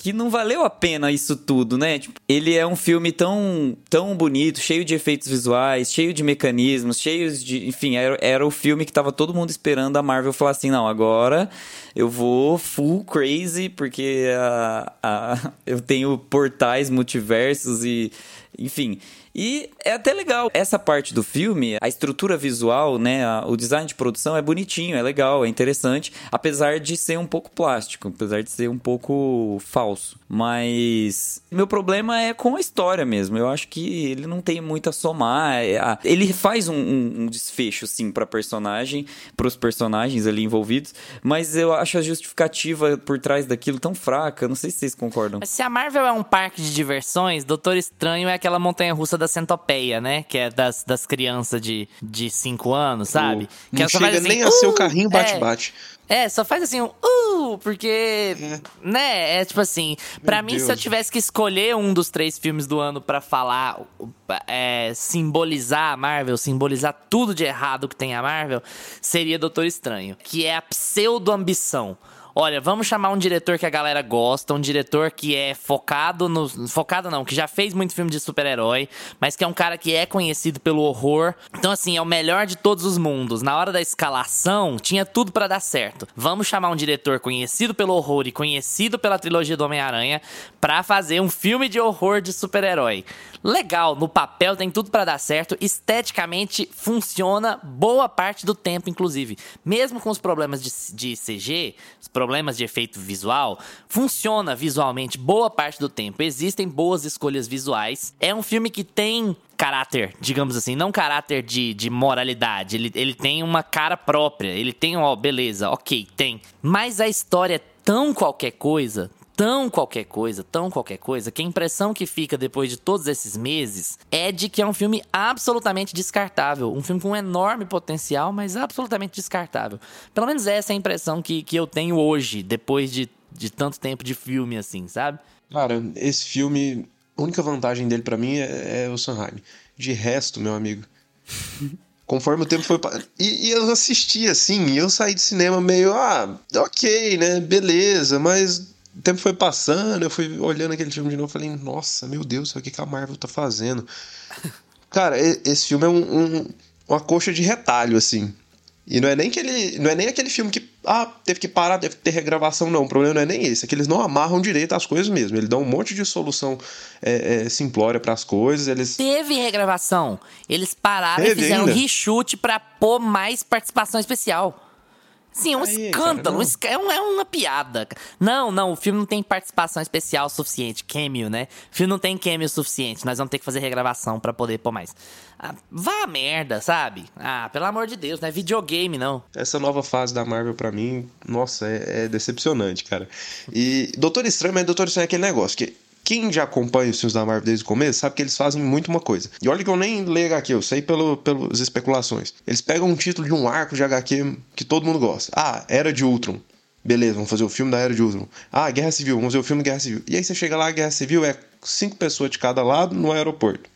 que não valeu a pena isso tudo, né? Tipo, ele é um filme tão, tão bonito, cheio de efeitos visuais, cheio de mecanismos, cheios de. Enfim, era, era o filme que tava todo mundo esperando a Marvel falar assim: não, agora eu vou full crazy, porque a, a, eu tenho portais multiversos e. Enfim. E é até legal. Essa parte do filme, a estrutura visual, né? O design de produção é bonitinho, é legal, é interessante. Apesar de ser um pouco plástico, apesar de ser um pouco falso. Mas meu problema é com a história mesmo. Eu acho que ele não tem muito a somar. É, ele faz um, um, um desfecho, sim, pra personagem, pros personagens ali envolvidos. Mas eu acho a justificativa por trás daquilo tão fraca. Não sei se vocês concordam. Se a Marvel é um parque de diversões, Doutor Estranho é aquela montanha russa da centopeia, né? Que é das, das crianças de 5 de cinco anos, sabe? Uh, que não chega assim, nem a ser o uh, carrinho bate-bate. É, é, só faz assim um uh, porque, é. né, é tipo assim, para mim se eu tivesse que escolher um dos três filmes do ano para falar, é, simbolizar a Marvel, simbolizar tudo de errado que tem a Marvel, seria Doutor Estranho, que é a pseudo ambição olha, vamos chamar um diretor que a galera gosta, um diretor que é focado no. Focado não, que já fez muito filme de super-herói, mas que é um cara que é conhecido pelo horror. Então, assim, é o melhor de todos os mundos. Na hora da escalação, tinha tudo para dar certo. Vamos chamar um diretor conhecido pelo horror e conhecido pela trilogia do Homem-Aranha para fazer um filme de horror de super-herói. Legal, no papel tem tudo para dar certo, esteticamente funciona boa parte do tempo, inclusive. Mesmo com os problemas de, de CG, os problemas de efeito visual, funciona visualmente boa parte do tempo. Existem boas escolhas visuais. É um filme que tem caráter, digamos assim, não caráter de, de moralidade. Ele, ele tem uma cara própria. Ele tem, ó, beleza, ok, tem. Mas a história é tão qualquer coisa, tão qualquer coisa, tão qualquer coisa, que a impressão que fica depois de todos esses meses é de que é um filme absolutamente descartável. Um filme com um enorme potencial, mas absolutamente descartável. Pelo menos essa é a impressão que, que eu tenho hoje, depois de, de tanto tempo de filme, assim, sabe? Cara, esse filme, a única vantagem dele para mim é, é o Sanheim. De resto, meu amigo. Conforme o tempo foi. E, e, eu assisti assim, e eu saí de cinema meio, ah, ok, né? Beleza, mas o tempo foi passando, eu fui olhando aquele filme de novo e falei, nossa, meu Deus, o que, que a Marvel tá fazendo? Cara, esse filme é um, um, uma coxa de retalho, assim. E não é nem aquele, não é nem aquele filme que ah, teve que parar, deve ter regravação, não. O problema não é nem esse, é que eles não amarram direito as coisas mesmo. Eles dão um monte de solução é, é, simplória para as coisas. Eles... Teve regravação. Eles pararam Teve e fizeram ainda. um reshoot pra pôr mais participação especial. Sim, é um Aí, escândalo. Cara, é, é, uma piada. Não, não, o filme não tem participação especial suficiente. Cameo, né? O filme não tem cameo suficiente. Nós vamos ter que fazer regravação para poder pôr mais. Ah, vá a merda, sabe? Ah, pelo amor de Deus, não é videogame, não. Essa nova fase da Marvel, para mim, nossa, é, é, decepcionante, cara. E Doutor Estranho, mas Doutor Estranho é aquele negócio que quem já acompanha os filmes da Marvel desde o começo sabe que eles fazem muito uma coisa. E olha que eu nem leio HQ, eu sei pelo, pelas especulações. Eles pegam um título de um arco de HQ que todo mundo gosta. Ah, Era de Ultron. Beleza, vamos fazer o filme da Era de Ultron. Ah, Guerra Civil, vamos fazer o filme Guerra Civil. E aí você chega lá, Guerra Civil é cinco pessoas de cada lado no aeroporto.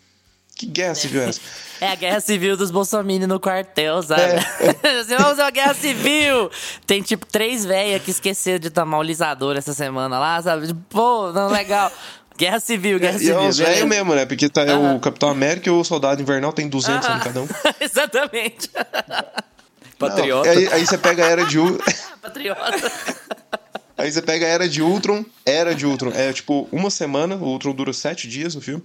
Que guerra civil é essa? É a guerra civil dos bolsominions no quartel, sabe? É. vamos fazer uma guerra civil! Tem tipo três velhas que esqueceram de tomar o lisador essa semana lá, sabe? Pô, não, legal. Guerra Civil, Guerra e Civil. é os velhos mesmo, né? Porque tá, o Capitão América e o Soldado Invernal tem 200 anos cada um. Exatamente. Patriota. Não, aí, aí você pega a Era de Ultron... Patriota. Aí você pega a Era de Ultron, Era de Ultron, é tipo uma semana, o Ultron dura sete dias no filme.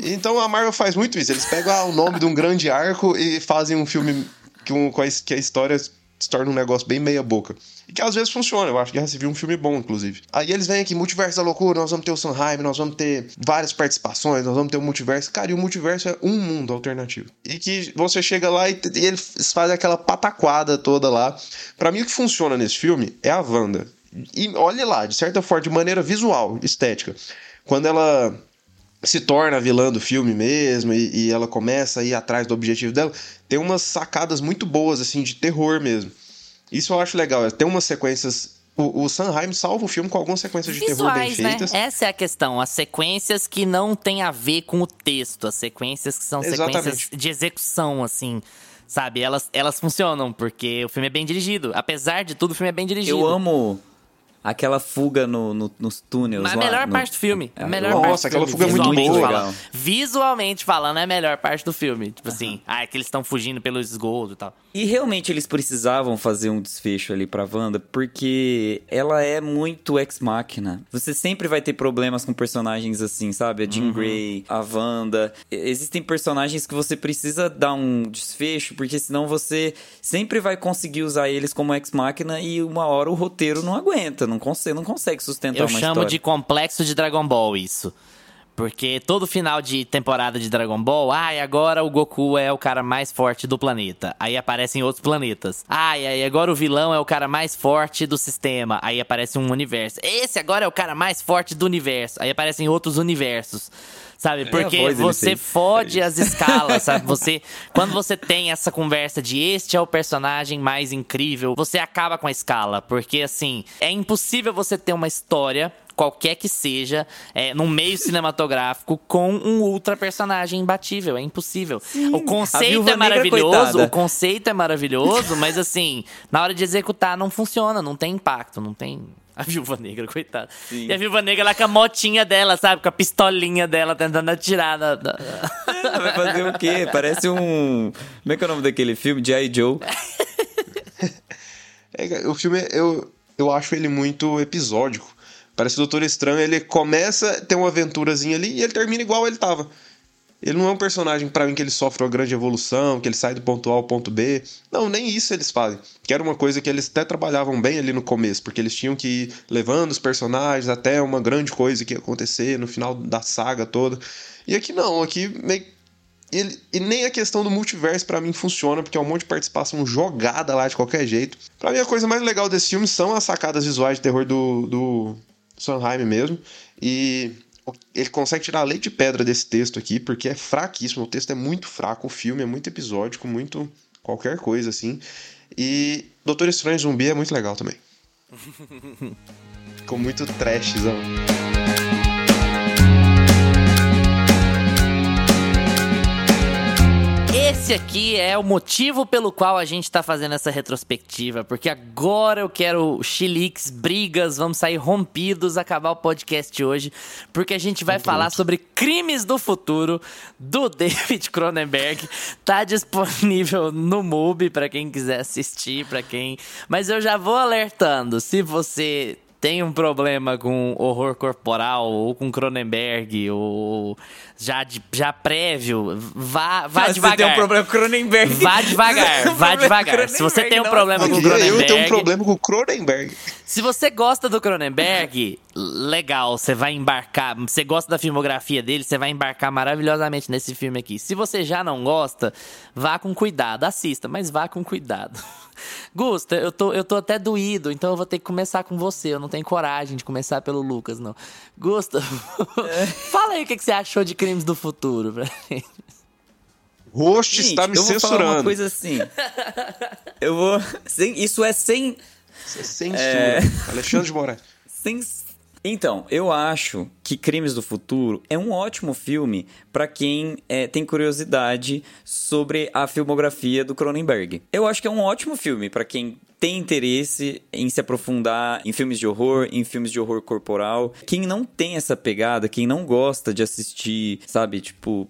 Então a Marvel faz muito isso, eles pegam ah, o nome de um grande arco e fazem um filme que, um, com a, que a história se torna um negócio bem meia boca. E que às vezes funciona, eu acho que Guerra Civil um filme bom, inclusive. Aí eles vêm aqui, Multiverso da Loucura, nós vamos ter o Sanheim, nós vamos ter várias participações, nós vamos ter o Multiverso. Cara, e o Multiverso é um mundo alternativo. E que você chega lá e, e eles fazem aquela pataquada toda lá. Pra mim o que funciona nesse filme é a Wanda. E olhe lá, de certa forma, de maneira visual, estética. Quando ela se torna a vilã do filme mesmo e, e ela começa a ir atrás do objetivo dela, tem umas sacadas muito boas, assim, de terror mesmo. Isso eu acho legal. Tem umas sequências. O, o Sanheim salva o filme com algumas sequências de terror bem Visuais, né? feitas. Essa é a questão. As sequências que não tem a ver com o texto. As sequências que são sequências Exatamente. de execução, assim. Sabe? Elas, elas funcionam, porque o filme é bem dirigido. Apesar de tudo, o filme é bem dirigido. Eu amo aquela fuga no, no- nos túneis Mas a lá. melhor no- parte do filme. A É, melhor Nossa, parte do aquela filme, fuga é muito visualmente boa. falando. Legal. Visualmente falando, é a melhor parte do filme. Tipo assim, ah, é que eles estão fugindo pelo esgoto e tal. E realmente eles precisavam fazer um desfecho ali pra Wanda, porque ela é muito ex-máquina. Você sempre vai ter problemas com personagens assim, sabe? A Jean Uhum. Grey, a Wanda. Existem personagens que você precisa dar um desfecho, porque senão você sempre vai conseguir usar eles como ex-máquina e uma hora o roteiro não aguenta, não consegue, não consegue sustentar Eu uma chamo história. de complexo de Dragon Ball isso. Porque todo final de temporada de Dragon Ball, ai, agora o Goku é o cara mais forte do planeta. Aí aparecem outros planetas. Ai, aí agora o vilão é o cara mais forte do sistema. Aí aparece um universo. Esse agora é o cara mais forte do universo. Aí aparecem outros universos. Sabe? É Porque voz dele você fode as escalas, sabe? Você, quando você tem essa conversa de este é o personagem mais incrível, você acaba com a escala, porque assim, é impossível você ter uma história qualquer que seja, é, num meio cinematográfico com um ultra personagem imbatível, é impossível. o A conceito é Negra, maravilhoso, coitada. o conceito é maravilhoso, mas assim, na hora de executar não funciona, não tem impacto, não tem a viúva negra, coitada. Sim. E a viúva negra lá com a motinha dela, sabe? Com a pistolinha dela tentando atirar da. da- Vai fazer o quê? Parece um. Como é que é o nome daquele filme? G.I. Joe. É, o filme, eu, eu acho ele muito episódico. Parece que o Doutor Estranho, ele começa, tem uma aventurazinha ali e ele termina igual ele tava. Ele não é um personagem pra mim que ele sofre uma grande evolução, que ele sai do ponto A ao ponto B. Não, nem isso eles fazem. Que era uma coisa que eles até trabalhavam bem ali no começo, porque eles tinham que ir levando os personagens até uma grande coisa que ia acontecer no final da saga toda. E aqui não, aqui meio ele, e nem a questão do multiverso pra mim funciona, porque é um monte de participação jogada lá de qualquer jeito. Pra mim, a coisa mais legal desse filme são as sacadas visuais de terror do, do Sondheim mesmo. E ele consegue tirar a leite de pedra desse texto aqui, porque é fraquíssimo. O texto é muito fraco, o filme é muito episódico, muito qualquer coisa assim. E Doutor Estranho Zumbi é muito legal também. Ficou muito trashzão. Esse aqui é o motivo pelo qual a gente tá fazendo essa retrospectiva, porque agora eu quero chiliques, brigas, vamos sair rompidos, acabar o podcast hoje, porque a gente vai falar sobre Crimes do Futuro do David Cronenberg. Tá disponível no MUBI para quem quiser assistir, para quem. Mas eu já vou alertando, se você tem um problema com horror corporal ou com Cronenberg ou já, de- já prévio, vá, vá Ah, devagar. Você tem um problema com Cronenberg. Vá devagar, Um vá devagar. Se você tem um Cronenberg, problema com queria eu ter um Cronenberg, problema com o Cronenberg. se você gosta do Cronenberg, legal, você vai embarcar. Você gosta da filmografia dele, você vai embarcar maravilhosamente nesse filme aqui. Se você já não gosta, vá com cuidado, assista, mas vá com cuidado. Gusta, eu tô, eu tô até doído, então eu vou ter que começar com você. Eu não tenho coragem de começar pelo Lucas, não. Gusta, fala aí o que, que você achou de Crimes do Futuro pra gente. Host está me eu vou falar censurando. uma coisa assim. Eu vou. sem- isso é sem. Censura. É. Alexandre de Moraes. sem Então, eu acho que Crimes do Futuro é um ótimo filme para quem é, tem curiosidade sobre a filmografia do Cronenberg. Eu acho que é um ótimo filme para quem tem interesse em se aprofundar em filmes de horror, em filmes de horror corporal. Quem não tem essa pegada, quem não gosta de assistir, sabe, tipo,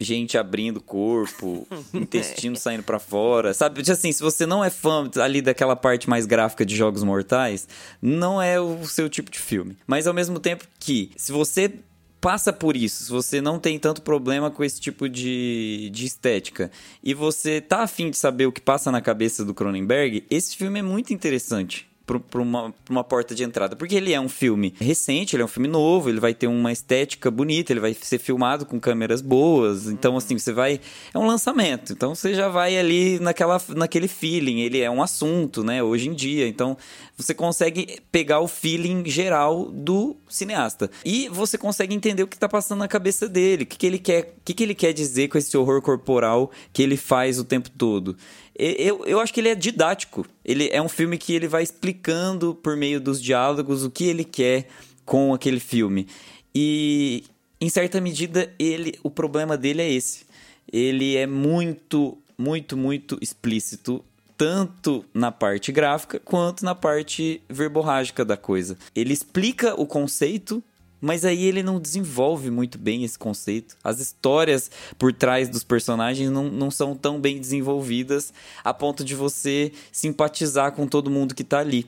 gente abrindo o corpo, intestino saindo para fora, sabe? Tipo assim, se você não é fã ali daquela parte mais gráfica de Jogos Mortais, não é o seu tipo de filme. Mas ao mesmo tempo que, se você passa por isso, se você não tem tanto problema com esse tipo de, de estética e você tá afim de saber o que passa na cabeça do Cronenberg, esse filme é muito interessante para uma, uma porta de entrada. Porque ele é um filme recente, ele é um filme novo, ele vai ter uma estética bonita, ele vai ser filmado com câmeras boas. Então, assim, você vai. É um lançamento. Então você já vai ali naquela, naquele feeling. Ele é um assunto, né? Hoje em dia. Então, você consegue pegar o feeling geral do cineasta. E você consegue entender o que está passando na cabeça dele, o que, que ele quer, o que, que ele quer dizer com esse horror corporal que ele faz o tempo todo. Eu, eu acho que ele é didático. Ele é um filme que ele vai explicando por meio dos diálogos o que ele quer com aquele filme. E em certa medida ele, o problema dele é esse. Ele é muito, muito, muito explícito tanto na parte gráfica quanto na parte verborrágica da coisa. Ele explica o conceito mas aí ele não desenvolve muito bem esse conceito. As histórias por trás dos personagens não, não são tão bem desenvolvidas a ponto de você simpatizar com todo mundo que tá ali.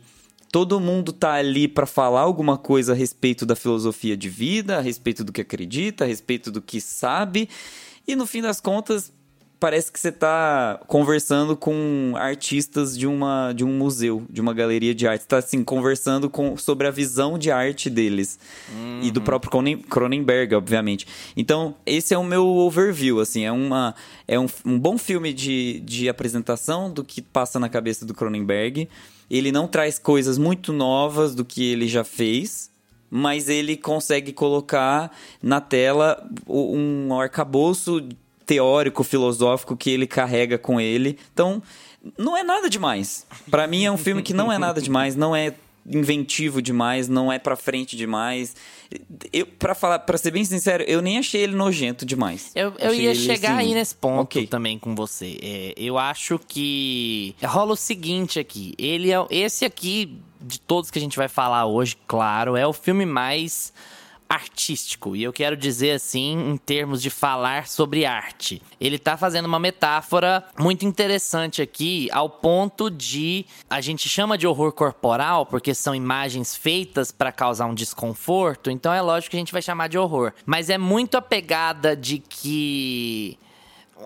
Todo mundo tá ali para falar alguma coisa a respeito da filosofia de vida, a respeito do que acredita, a respeito do que sabe, e no fim das contas parece que você está conversando com artistas de, uma, de um museu, de uma galeria de arte. Você tá, assim, conversando com, sobre a visão de arte deles. Uhum. E do uhum. próprio Cronenberg, obviamente. Então, esse é o meu overview, assim. É, uma, é um, um bom filme de, de apresentação do que passa na cabeça do Cronenberg. Ele não traz coisas muito novas do que ele já fez, mas ele consegue colocar na tela um arcabouço teórico, filosófico que ele carrega com ele. Então, não é nada demais. Para mim é um filme que não é nada demais, não é inventivo demais, não é para frente demais. Eu para falar, para ser bem sincero, eu nem achei ele nojento demais. Eu, eu ia chegar assim, aí nesse ponto okay. também com você. É, eu acho que rola o seguinte aqui. Ele é esse aqui de todos que a gente vai falar hoje, claro, é o filme mais artístico. E eu quero dizer assim, em termos de falar sobre arte. Ele tá fazendo uma metáfora muito interessante aqui, ao ponto de a gente chama de horror corporal porque são imagens feitas para causar um desconforto, então é lógico que a gente vai chamar de horror. Mas é muito a pegada de que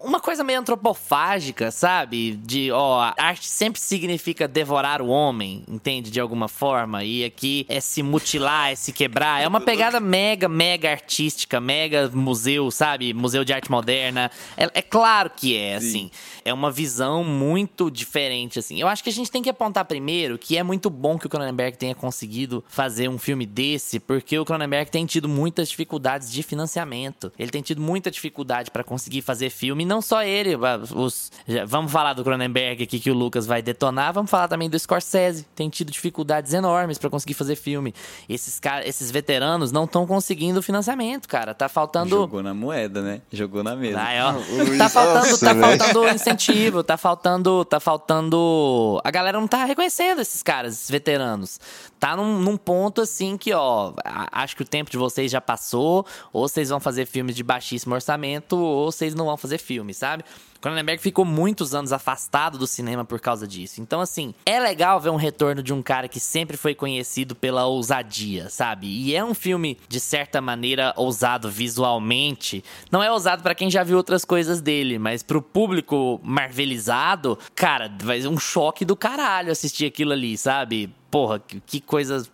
uma coisa meio antropofágica, sabe? De, ó, a arte sempre significa devorar o homem, entende? De alguma forma. E aqui é se mutilar, é se quebrar. É uma pegada mega, mega artística, mega museu, sabe? Museu de arte moderna. É, é claro que é, Sim. assim. É uma visão muito diferente, assim. Eu acho que a gente tem que apontar primeiro que é muito bom que o Cronenberg tenha conseguido fazer um filme desse, porque o Cronenberg tem tido muitas dificuldades de financiamento. Ele tem tido muita dificuldade para conseguir fazer filme não só ele. Os, já, vamos falar do Cronenberg aqui que o Lucas vai detonar. Vamos falar também do Scorsese. Tem tido dificuldades enormes para conseguir fazer filme. Esses, cara, esses veteranos não estão conseguindo financiamento, cara. Tá faltando. Jogou na moeda, né? Jogou na mesa. Ah, ó, tá faltando, Nossa, tá né? faltando incentivo, tá faltando. Tá faltando. A galera não tá reconhecendo esses caras, esses veteranos. Tá num, num ponto assim que, ó, acho que o tempo de vocês já passou. Ou vocês vão fazer filmes de baixíssimo orçamento, ou vocês não vão fazer filme filme, sabe? Cronenberg ficou muitos anos afastado do cinema por causa disso. Então, assim, é legal ver um retorno de um cara que sempre foi conhecido pela ousadia, sabe? E é um filme, de certa maneira, ousado visualmente. Não é ousado para quem já viu outras coisas dele, mas pro público marvelizado, cara, vai ser um choque do caralho assistir aquilo ali, sabe? Porra, que coisa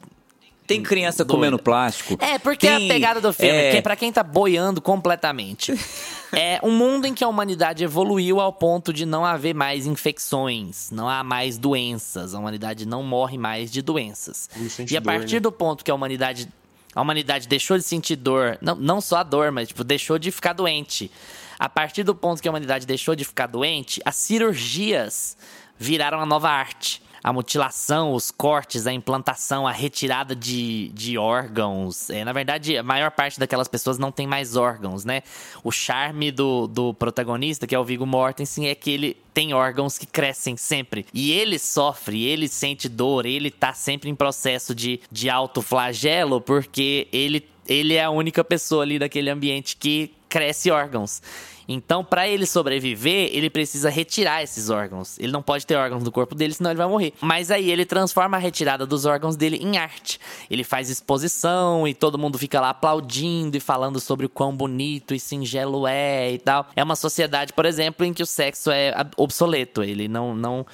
tem criança Doida. comendo plástico. É, porque tem, a pegada do filme, é... que é pra quem tá boiando completamente. é um mundo em que a humanidade evoluiu ao ponto de não haver mais infecções, não há mais doenças. A humanidade não morre mais de doenças. E a partir né? do ponto que a humanidade. A humanidade deixou de sentir dor, não, não só a dor, mas tipo, deixou de ficar doente. A partir do ponto que a humanidade deixou de ficar doente, as cirurgias viraram a nova arte a mutilação, os cortes, a implantação, a retirada de, de órgãos. É, na verdade, a maior parte daquelas pessoas não tem mais órgãos, né? O charme do, do protagonista, que é o Viggo Mortensen, é que ele tem órgãos que crescem sempre. E ele sofre, ele sente dor, ele tá sempre em processo de, de autoflagelo, porque ele, ele é a única pessoa ali daquele ambiente que cresce órgãos. Então, para ele sobreviver, ele precisa retirar esses órgãos. Ele não pode ter órgãos do corpo dele, senão ele vai morrer. Mas aí ele transforma a retirada dos órgãos dele em arte. Ele faz exposição e todo mundo fica lá aplaudindo e falando sobre o quão bonito e singelo é e tal. É uma sociedade, por exemplo, em que o sexo é obsoleto. Ele não não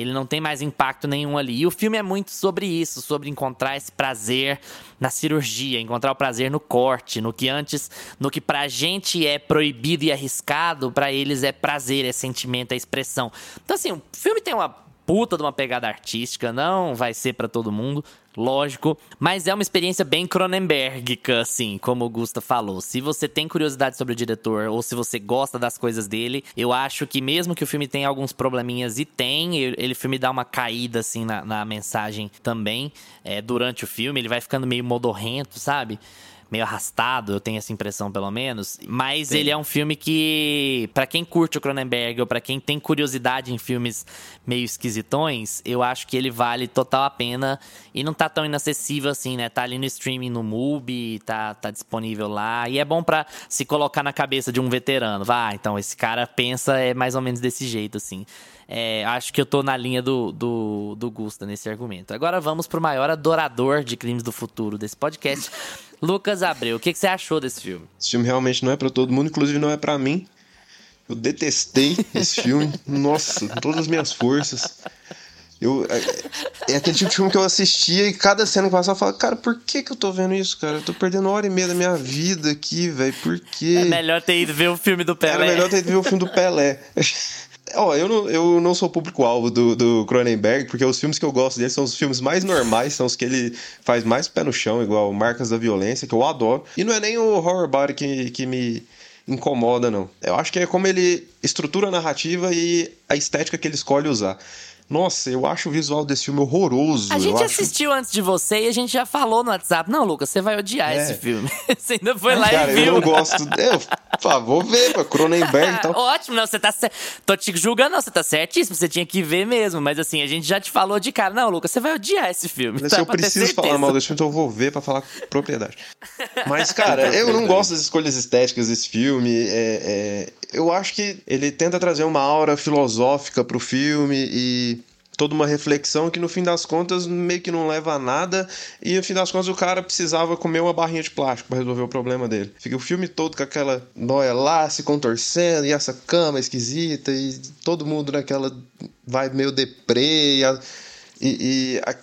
ele não tem mais impacto nenhum ali. E o filme é muito sobre isso, sobre encontrar esse prazer na cirurgia, encontrar o prazer no corte, no que antes, no que pra gente é proibido e arriscado, para eles é prazer, é sentimento, é expressão. Então assim, o filme tem uma puta de uma pegada artística, não vai ser para todo mundo, lógico, mas é uma experiência bem Cronenbergica, assim, como o Gusta falou. Se você tem curiosidade sobre o diretor ou se você gosta das coisas dele, eu acho que mesmo que o filme tenha alguns probleminhas e tem, ele filme dá uma caída assim na, na mensagem também é, durante o filme, ele vai ficando meio modorrento, sabe? Meio arrastado, eu tenho essa impressão pelo menos. Mas Sim. ele é um filme que, para quem curte o Cronenberg ou para quem tem curiosidade em filmes meio esquisitões, eu acho que ele vale total a pena e não tá tão inacessível assim, né? Tá ali no streaming no Mubi, tá, tá disponível lá e é bom para se colocar na cabeça de um veterano. Vá, então esse cara pensa é mais ou menos desse jeito assim. É, acho que eu tô na linha do, do, do Gusta nesse argumento. Agora vamos pro maior adorador de crimes do futuro desse podcast. Lucas Abreu, o que, que você achou desse filme? Esse filme realmente não é para todo mundo, inclusive não é para mim. Eu detestei esse filme. Nossa, todas as minhas forças. Eu, é, é, aquele tipo de filme que eu assistia e cada cena que passava eu falava, cara, por que que eu tô vendo isso, cara? Eu tô perdendo uma hora e meia da minha vida aqui, velho. Por quê? É melhor ter ido ver o filme do Pelé. Era melhor ter ido ver o filme do Pelé. Ó, eu não, eu não sou público-alvo do, do Cronenberg, porque os filmes que eu gosto dele são os filmes mais normais, são os que ele faz mais pé no chão, igual Marcas da Violência, que eu adoro. E não é nem o horror body que, que me incomoda, não. Eu acho que é como ele estrutura a narrativa e a estética que ele escolhe usar. Nossa, eu acho o visual desse filme horroroso. A gente eu assistiu acho... antes de você e a gente já falou no WhatsApp. Não, Lucas, você vai odiar é. esse filme. você ainda foi lá Cara, e viu. eu não gosto. Eu, por favor, ver, pra Cronenberg e tal. Ótimo, não, você tá certo. Tô te julgando, não, você tá certíssimo. Você tinha que ver mesmo. Mas assim, a gente já te falou de cara. Não, Lucas, você vai odiar esse filme. Mas tá, se eu preciso falar mal desse filme, então eu vou ver pra falar com propriedade. Mas, cara, eu não gosto das escolhas estéticas desse filme. É, é, eu acho que ele tenta trazer uma aura filosófica pro filme e toda uma reflexão que no fim das contas meio que não leva a nada e no fim das contas o cara precisava comer uma barrinha de plástico para resolver o problema dele. Fica o filme todo com aquela noia lá se contorcendo e essa cama esquisita e todo mundo naquela vai meio deprê e, a, e, e a,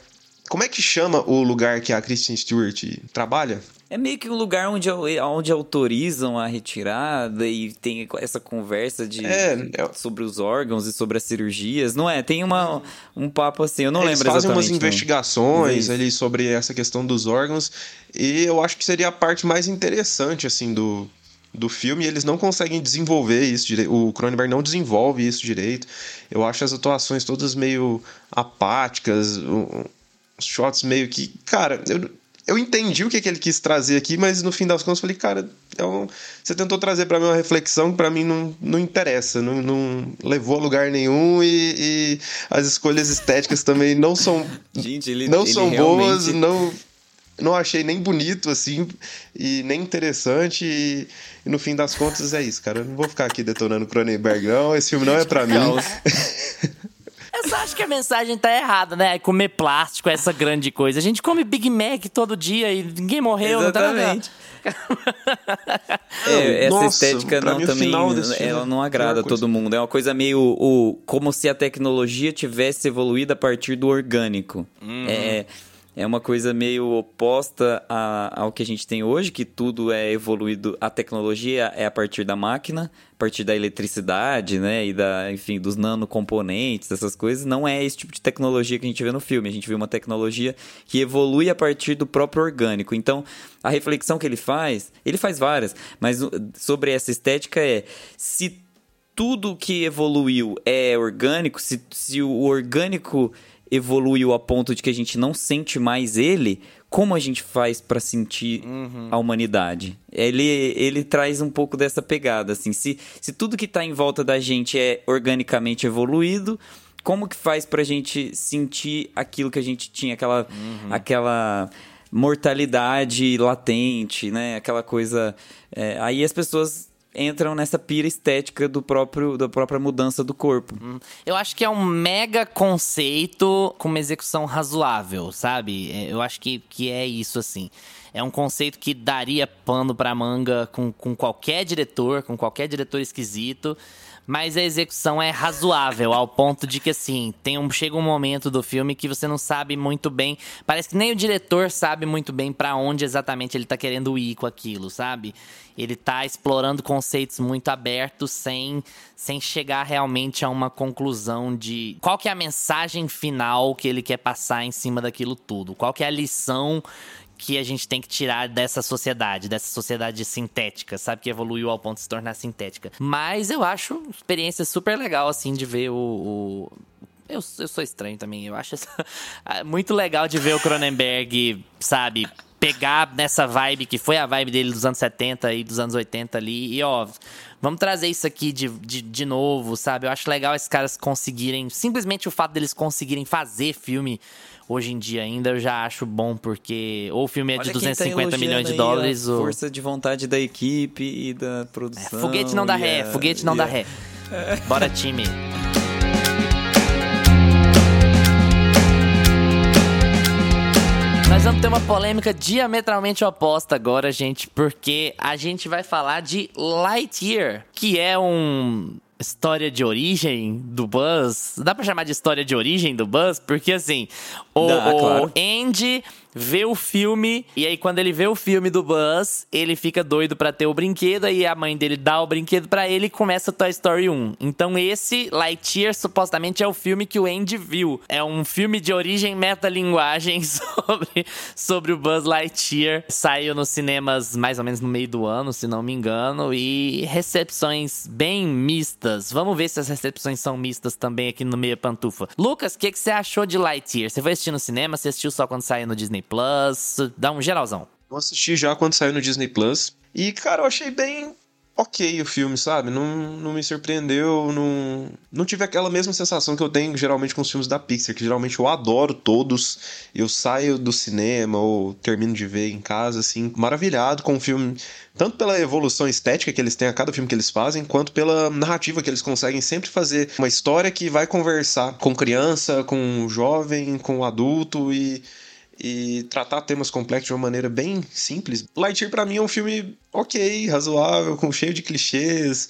como é que chama o lugar que a Kristen Stewart trabalha? É meio que um lugar onde, onde autorizam a retirada e tem essa conversa de, é, é... sobre os órgãos e sobre as cirurgias, não é? Tem uma, um papo assim, eu não Eles lembro fazem exatamente. umas investigações ali sobre essa questão dos órgãos e eu acho que seria a parte mais interessante, assim, do, do filme eles não conseguem desenvolver isso direito. O Cronenberg não desenvolve isso direito. Eu acho as atuações todas meio apáticas, os shots meio que. Cara, eu eu entendi o que, que ele quis trazer aqui, mas no fim das contas eu falei, cara, é você tentou trazer para mim uma reflexão que para mim não, não interessa, não, não levou a lugar nenhum e, e as escolhas estéticas também não são Gente, ele, não ele são realmente... boas, não não achei nem bonito assim e nem interessante e, e, no fim das contas é isso, cara. Eu não vou ficar aqui detonando Cronenberg não, esse filme não é para mim. Eu só acho que a mensagem tá errada, né? Comer plástico é essa grande coisa. A gente come Big Mac todo dia e ninguém morreu. Exatamente. Não tá é, essa Nossa, estética não também ela não agrada todo mundo. É uma coisa meio o, como se a tecnologia tivesse evoluído a partir do orgânico. Uhum. É, é uma coisa meio oposta a, ao que a gente tem hoje, que tudo é evoluído, a tecnologia é a partir da máquina, a partir da eletricidade, né, e da, enfim, dos nanocomponentes, essas coisas, não é esse tipo de tecnologia que a gente vê no filme. A gente vê uma tecnologia que evolui a partir do próprio orgânico. Então, a reflexão que ele faz, ele faz várias, mas sobre essa estética é se tudo que evoluiu é orgânico, se, se o orgânico evoluiu a ponto de que a gente não sente mais ele, como a gente faz para sentir uhum. a humanidade? Ele, ele traz um pouco dessa pegada, assim. Se, se tudo que está em volta da gente é organicamente evoluído, como que faz pra gente sentir aquilo que a gente tinha, aquela, uhum. aquela mortalidade latente, né? Aquela coisa. É, aí as pessoas entram nessa pira estética do próprio da própria mudança do corpo. Hum. Eu acho que é um mega conceito com uma execução razoável, sabe? É, eu acho que, que é isso assim. É um conceito que daria pano pra manga com, com qualquer diretor, com qualquer diretor esquisito mas a execução é razoável, ao ponto de que, assim, tem um, chega um momento do filme que você não sabe muito bem. Parece que nem o diretor sabe muito bem para onde exatamente ele tá querendo ir com aquilo, sabe? Ele tá explorando conceitos muito abertos sem, sem chegar realmente a uma conclusão de qual que é a mensagem final que ele quer passar em cima daquilo tudo. Qual que é a lição que a gente tem que tirar dessa sociedade, dessa sociedade sintética, sabe? Que evoluiu ao ponto de se tornar sintética. Mas eu acho experiência super legal, assim, de ver o, o... Eu, eu, sou estranho também. Eu acho muito legal de ver o Cronenberg, sabe, pegar nessa vibe que foi a vibe dele dos anos 70 e dos anos 80 ali. E, ó, vamos trazer isso aqui de, de, de novo, sabe? Eu acho legal esses caras conseguirem. Simplesmente o fato deles conseguirem fazer filme hoje em dia ainda eu já acho bom, porque ou o filme é de 250 tá milhões de dólares. ou... Força de vontade da equipe e da produção. É, foguete não dá ré, a... foguete não dá ré. Bora, time. Nós vamos ter uma polêmica diametralmente oposta agora, gente, porque a gente vai falar de Lightyear, que é um história de origem do Buzz. Dá pra chamar de história de origem do Buzz? Porque assim, o, Dá, o claro. Andy vê o filme, e aí quando ele vê o filme do Buzz, ele fica doido para ter o brinquedo, aí a mãe dele dá o brinquedo para ele e começa Toy Story 1. Então esse Lightyear supostamente é o filme que o Andy viu. É um filme de origem metalinguagem sobre, sobre o Buzz Lightyear. Saiu nos cinemas mais ou menos no meio do ano, se não me engano, e recepções bem mistas. Vamos ver se as recepções são mistas também aqui no Meia Pantufa. Lucas, o que, que você achou de Lightyear? Você foi assistir no cinema? Você assistiu só quando saiu no Disney Plus? Dá um geralzão. Eu assisti já quando saiu no Disney Plus. E, cara, eu achei bem ok o filme, sabe? Não, não me surpreendeu, não, não tive aquela mesma sensação que eu tenho geralmente com os filmes da Pixar, que geralmente eu adoro todos. Eu saio do cinema ou termino de ver em casa, assim, maravilhado com o filme, tanto pela evolução estética que eles têm a cada filme que eles fazem, quanto pela narrativa que eles conseguem sempre fazer uma história que vai conversar com criança, com jovem, com adulto e e tratar temas complexos de uma maneira bem simples. Lightyear para mim é um filme ok, razoável, com cheio de clichês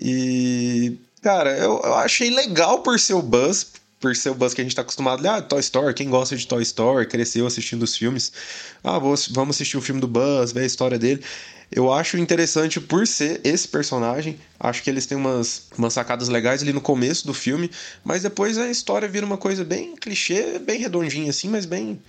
e cara, eu, eu achei legal por ser o Buzz, por ser o Buzz que a gente tá acostumado, ah, Toy Story, quem gosta de Toy Story, cresceu assistindo os filmes, ah, vou, vamos assistir o filme do Buzz, ver a história dele. Eu acho interessante por ser esse personagem. Acho que eles têm umas, umas sacadas legais ali no começo do filme, mas depois a história vira uma coisa bem clichê, bem redondinha assim, mas bem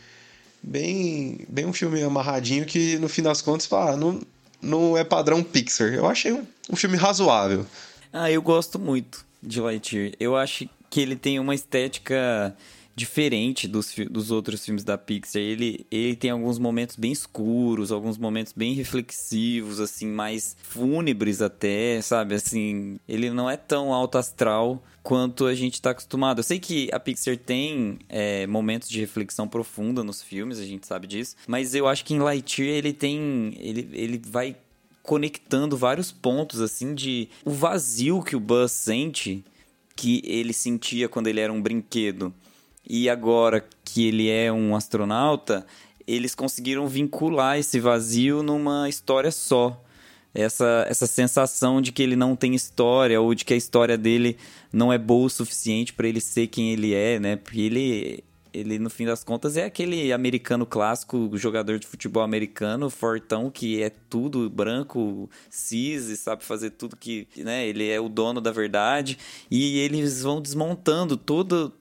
bem, bem um filme amarradinho que no fim das contas, fala, ah, não, não é padrão Pixar. Eu achei um, um filme razoável. Ah, eu gosto muito de Lightyear. Eu acho que ele tem uma estética diferente dos, dos outros filmes da Pixar. Ele, ele tem alguns momentos bem escuros, alguns momentos bem reflexivos, assim, mais fúnebres até, sabe? Assim, ele não é tão alto astral quanto a gente está acostumado. Eu sei que a Pixar tem é, momentos de reflexão profunda nos filmes, a gente sabe disso, mas eu acho que em Lightyear ele tem. ele, ele vai conectando vários pontos, assim, de o vazio que o Buzz sente, que ele sentia quando ele era um brinquedo e agora que ele é um astronauta, eles conseguiram vincular esse vazio numa história só. Essa, essa sensação de que ele não tem história ou de que a história dele não é boa o suficiente para ele ser quem ele é, né? Porque ele, ele, no fim das contas, é aquele americano clássico, jogador de futebol americano, fortão, que é tudo branco, cis, e sabe fazer tudo que. Né? Ele é o dono da verdade. E eles vão desmontando todo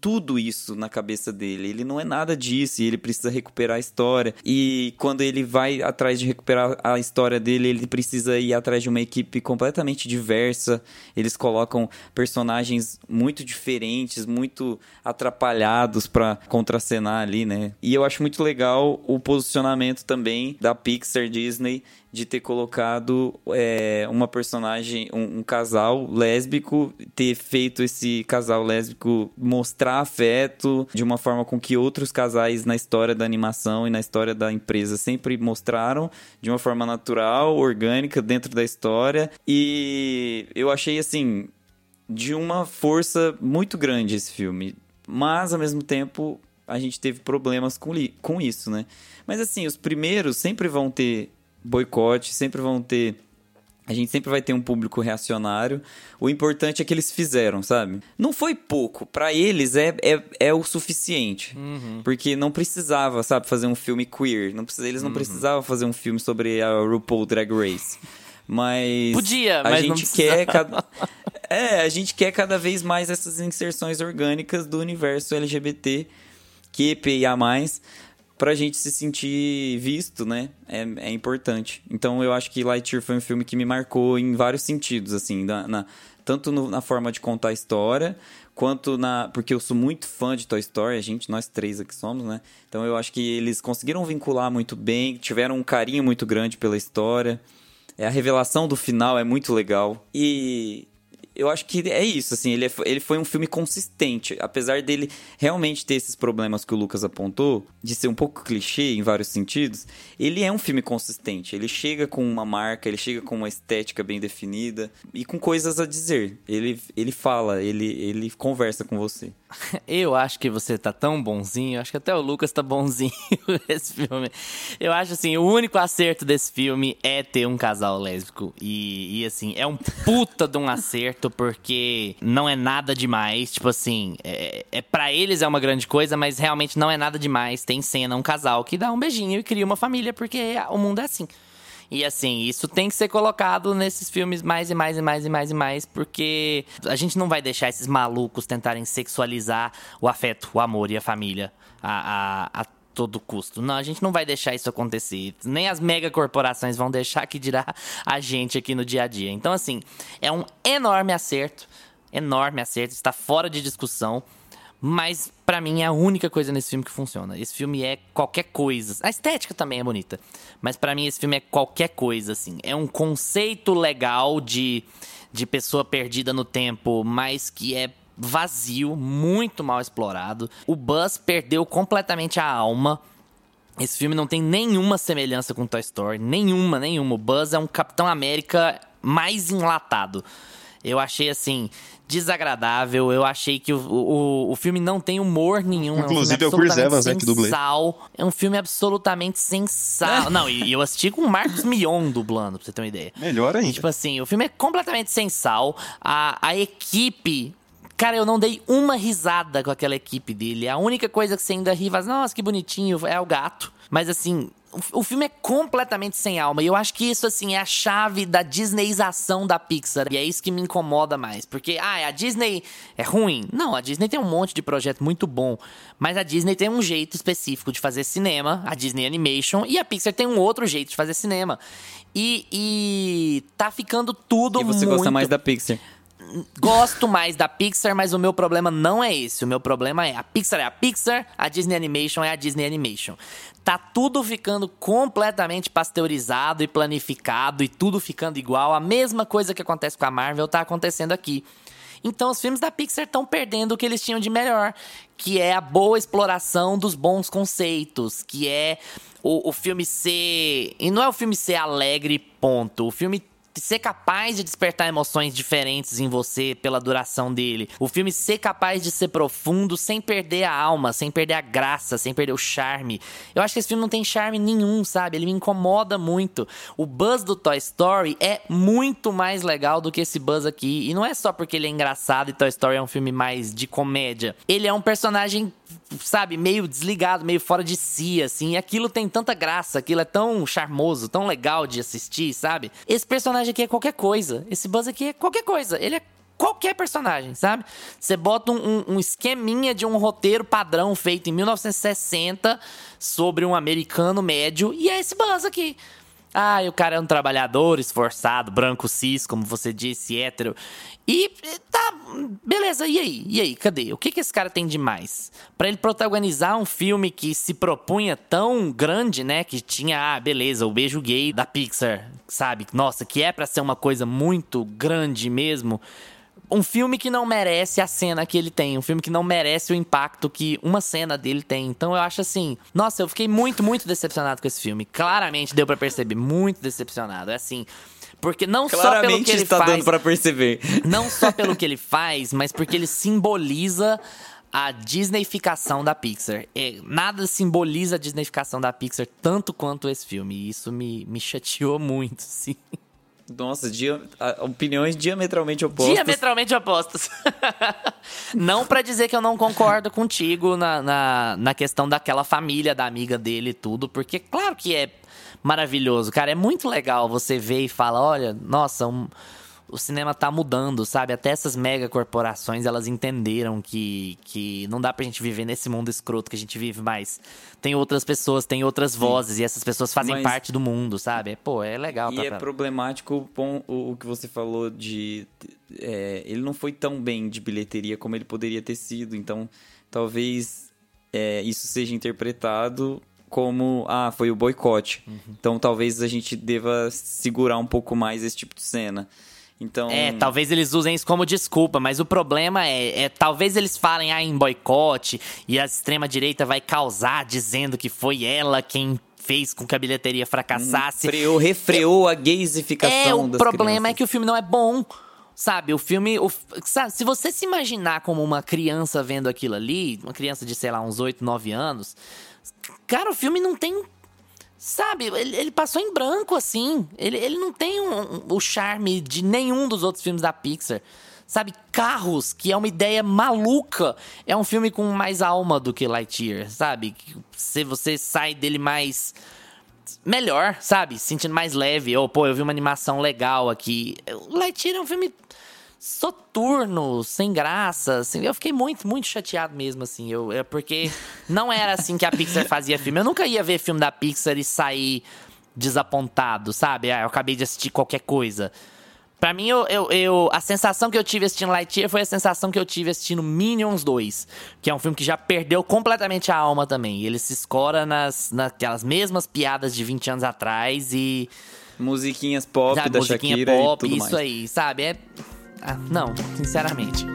tudo isso na cabeça dele. Ele não é nada disso e ele precisa recuperar a história. E quando ele vai atrás de recuperar a história dele, ele precisa ir atrás de uma equipe completamente diversa. Eles colocam personagens muito diferentes, muito atrapalhados para contracenar ali, né? E eu acho muito legal o posicionamento também da Pixar Disney de ter colocado é, uma personagem, um, um, casal lésbico, ter feito esse casal lésbico mostrar afeto de uma forma com que outros casais na história da animação e na história da empresa sempre mostraram, de uma forma natural, orgânica, dentro da história. E eu achei assim. De uma força muito grande esse filme. Mas, ao mesmo tempo, a gente teve problemas com, com isso, né? Mas assim, os primeiros sempre vão ter boicote, sempre vão ter. A gente sempre vai ter um público reacionário. O importante é que eles fizeram, sabe? Não foi pouco. para eles é, é, é o suficiente. Uhum. Porque não precisava, sabe, fazer um filme queer. Não precisa, eles não uhum. precisavam fazer um filme sobre a RuPaul Drag Race. Mas. Podia, a mas gente quer cada... É, a gente quer cada vez mais essas inserções orgânicas do universo LGBT, QPIA+, pra gente se sentir visto, né? É, é importante. Então eu acho que Lightyear foi um filme que me marcou em vários sentidos, assim, na, na tanto no, na forma de contar a história, quanto na. Porque eu sou muito fã de Toy Story, a gente, nós três aqui somos, né? Então eu acho que eles conseguiram vincular muito bem, tiveram um carinho muito grande pela história. É, a revelação do final é muito legal. E eu acho que é isso, assim, ele, é, ele foi um filme consistente, apesar dele realmente ter esses problemas que o Lucas apontou, de ser um pouco clichê em vários sentidos, ele é um filme consistente, ele chega com uma marca, ele chega com uma estética bem definida e com coisas a dizer, ele, ele fala, ele, ele conversa com você. Eu acho que você tá tão bonzinho, acho que até o Lucas tá bonzinho nesse filme. Eu acho assim, o único acerto desse filme é ter um casal lésbico. E, e assim, é um puta de um acerto, porque não é nada demais. Tipo assim, é, é para eles é uma grande coisa, mas realmente não é nada demais. Tem cena, um casal que dá um beijinho e cria uma família, porque o mundo é assim. E assim, isso tem que ser colocado nesses filmes mais e mais e mais e mais e mais, porque a gente não vai deixar esses malucos tentarem sexualizar o afeto, o amor e a família a, a, a todo custo. Não, a gente não vai deixar isso acontecer. Nem as megacorporações vão deixar que dirá a gente aqui no dia a dia. Então, assim, é um enorme acerto. Enorme acerto, está fora de discussão. Mas para mim é a única coisa nesse filme que funciona. Esse filme é qualquer coisa. A estética também é bonita, mas para mim esse filme é qualquer coisa assim. É um conceito legal de de pessoa perdida no tempo, mas que é vazio, muito mal explorado. O Buzz perdeu completamente a alma. Esse filme não tem nenhuma semelhança com Toy Story, nenhuma, nenhuma. O Buzz é um Capitão América mais enlatado. Eu achei assim, desagradável. Eu achei que o, o, o filme não tem humor nenhum. Inclusive é, um é o Chris Evans, né, que dublei. É um filme absolutamente sensal. não, e eu assisti com o Marcos Mion dublando, pra você ter uma ideia. Melhor ainda. E, tipo assim, o filme é completamente sensal. A, a equipe Cara, eu não dei uma risada com aquela equipe dele. A única coisa que você ainda ri, faz, nossa, que bonitinho, é o gato. Mas assim, o filme é completamente sem alma. E eu acho que isso, assim, é a chave da Disneyização da Pixar. E é isso que me incomoda mais. Porque, ah, a Disney é ruim. Não, a Disney tem um monte de projeto muito bom. Mas a Disney tem um jeito específico de fazer cinema, a Disney Animation, e a Pixar tem um outro jeito de fazer cinema. E, e tá ficando tudo muito... E você muito... gosta mais da Pixar? Gosto mais da Pixar, mas o meu problema não é esse. O meu problema é a Pixar é a Pixar, a Disney Animation é a Disney Animation. Tá tudo ficando completamente pasteurizado e planificado e tudo ficando igual. A mesma coisa que acontece com a Marvel tá acontecendo aqui. Então os filmes da Pixar estão perdendo o que eles tinham de melhor, que é a boa exploração dos bons conceitos, que é o, o filme ser. E não é o filme ser alegre, ponto. O filme ser capaz de despertar emoções diferentes em você pela duração dele. O filme ser capaz de ser profundo sem perder a alma, sem perder a graça, sem perder o charme. Eu acho que esse filme não tem charme nenhum, sabe? Ele me incomoda muito. O Buzz do Toy Story é muito mais legal do que esse Buzz aqui. E não é só porque ele é engraçado e Toy Story é um filme mais de comédia. Ele é um personagem sabe, meio desligado, meio fora de si, assim. Aquilo tem tanta graça, aquilo é tão charmoso, tão legal de assistir, sabe? Esse personagem aqui é qualquer coisa. Esse Buzz aqui é qualquer coisa. Ele é qualquer personagem, sabe? Você bota um, um, esqueminha de um roteiro padrão feito em 1960 sobre um americano médio e é esse buzz aqui. Ah, o cara é um trabalhador esforçado, branco cis, como você disse, hétero. E tá, beleza, e aí? E aí, cadê? O que, que esse cara tem de mais? Pra ele protagonizar um filme que se propunha tão grande, né? Que tinha, ah, beleza, o beijo gay da Pixar, sabe? Nossa, que é para ser uma coisa muito grande mesmo um filme que não merece a cena que ele tem, um filme que não merece o impacto que uma cena dele tem. Então eu acho assim, nossa, eu fiquei muito, muito decepcionado com esse filme. Claramente deu para perceber, muito decepcionado. É assim, porque não Claramente só pelo que ele está faz, dando para perceber. Não só pelo que ele faz, mas porque ele simboliza a Disneyficação da Pixar. É, nada simboliza a Disneyficação da Pixar tanto quanto esse filme. E isso me, me chateou muito, sim. Nossa, dia, opiniões diametralmente opostas. Diametralmente opostas. não para dizer que eu não concordo contigo na, na, na, questão daquela família, da amiga dele e tudo, porque claro que é maravilhoso, cara. É muito legal você ver e falar, olha, nossa, um, o cinema tá mudando, sabe? Até essas mega corporações, elas entenderam que, que não dá pra gente viver nesse mundo escroto que a gente vive mais. Tem outras pessoas, tem outras Sim. vozes, e essas pessoas fazem Mas... parte do mundo, sabe? Pô, é legal. E pra... é problemático o, o que você falou de... É, ele não foi tão bem de bilheteria como ele poderia ter sido, então talvez é, isso seja interpretado como ah foi o boicote uhum. então talvez a gente deva segurar um pouco mais esse tipo de cena então... É, talvez eles usem isso como desculpa, mas o problema é, é talvez eles falem ah, em boicote e a extrema-direita vai causar dizendo que foi ela quem fez com que a bilheteria fracassasse. Freou, refreou a gayificação É, o problema crianças. é que o filme não é bom. Sabe, o filme. O, sabe, se você se imaginar como uma criança vendo aquilo ali, uma criança de, sei lá, uns 8, 9 anos, cara, o filme não tem Sabe, ele, ele, passou em branco, assim. Ele, ele não tem um, um, o charme de nenhum dos outros filmes da Pixar. Sabe, Carros, que é uma ideia maluca, é um filme com mais alma do que Lightyear, sabe? Se você sai dele mais. melhor, sabe? Sentindo mais leve. Ou, pô, eu vi uma animação legal aqui. Lightyear é um filme soturno, sem graça, assim. Eu fiquei muito, muito chateado mesmo, assim. Eu, é porque não era assim que a Pixar fazia filme. Eu nunca ia ver filme da Pixar e sair desapontado, sabe? Ah, eu acabei de assistir qualquer coisa. Pra mim, eu, eu, eu, a sensação que eu tive assistindo Lightyear foi a sensação que eu tive assistindo Minions 2, que é um filme que já perdeu completamente a alma também. Ele se escora nas, naquelas mesmas piadas de 20 anos atrás e. Musiquinhas pop da musiquinha Shakira pop, e tudo isso mais. aí, sabe? É ah, não, sinceramente.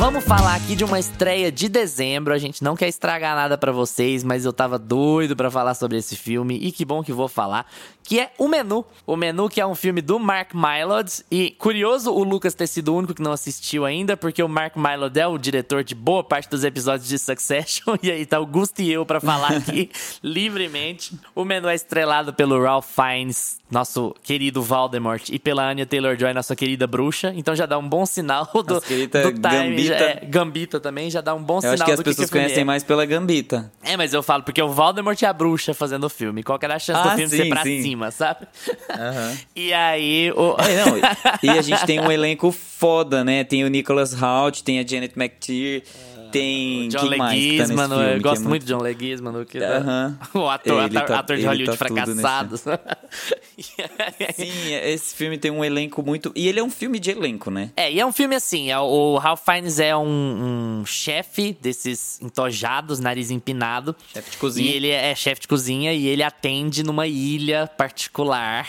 Vamos falar aqui de uma estreia de dezembro. A gente não quer estragar nada para vocês, mas eu tava doido para falar sobre esse filme e que bom que vou falar, que é O Menu. O Menu que é um filme do Mark Mylod e curioso o Lucas ter sido o único que não assistiu ainda, porque o Mark Mylod é o diretor de boa parte dos episódios de Succession e aí tá o Gusto e eu para falar aqui livremente. O Menu é estrelado pelo Ralph Fiennes, nosso querido Voldemort, e pela Anya Taylor-Joy, nossa querida bruxa. Então já dá um bom sinal do, do time. Gambita. É, Gambita também já dá um bom eu sinal. Acho que as pessoas que conhecem é. mais pela Gambita. É, mas eu falo porque o Voldemort é a bruxa fazendo o filme. Qual que era a chance ah, do filme sim, ser pra sim. cima, sabe? Uhum. E aí. O... É, não, e a gente tem um elenco foda, né? Tem o Nicholas Hoult, tem a Janet McTeer. Tem. John Leguizman, tá eu gosto é muito de John Leguizman. Que uh -huh. O ator, ator, tá, ator de Hollywood tá fracassado. Sim, esse filme tem um elenco muito. E ele é um filme de elenco, né? É, e é um filme assim: é, o Ralph Fiennes é um, um chefe desses entojados, nariz empinado. Chefe de cozinha. E ele é, é chefe de cozinha e ele atende numa ilha particular.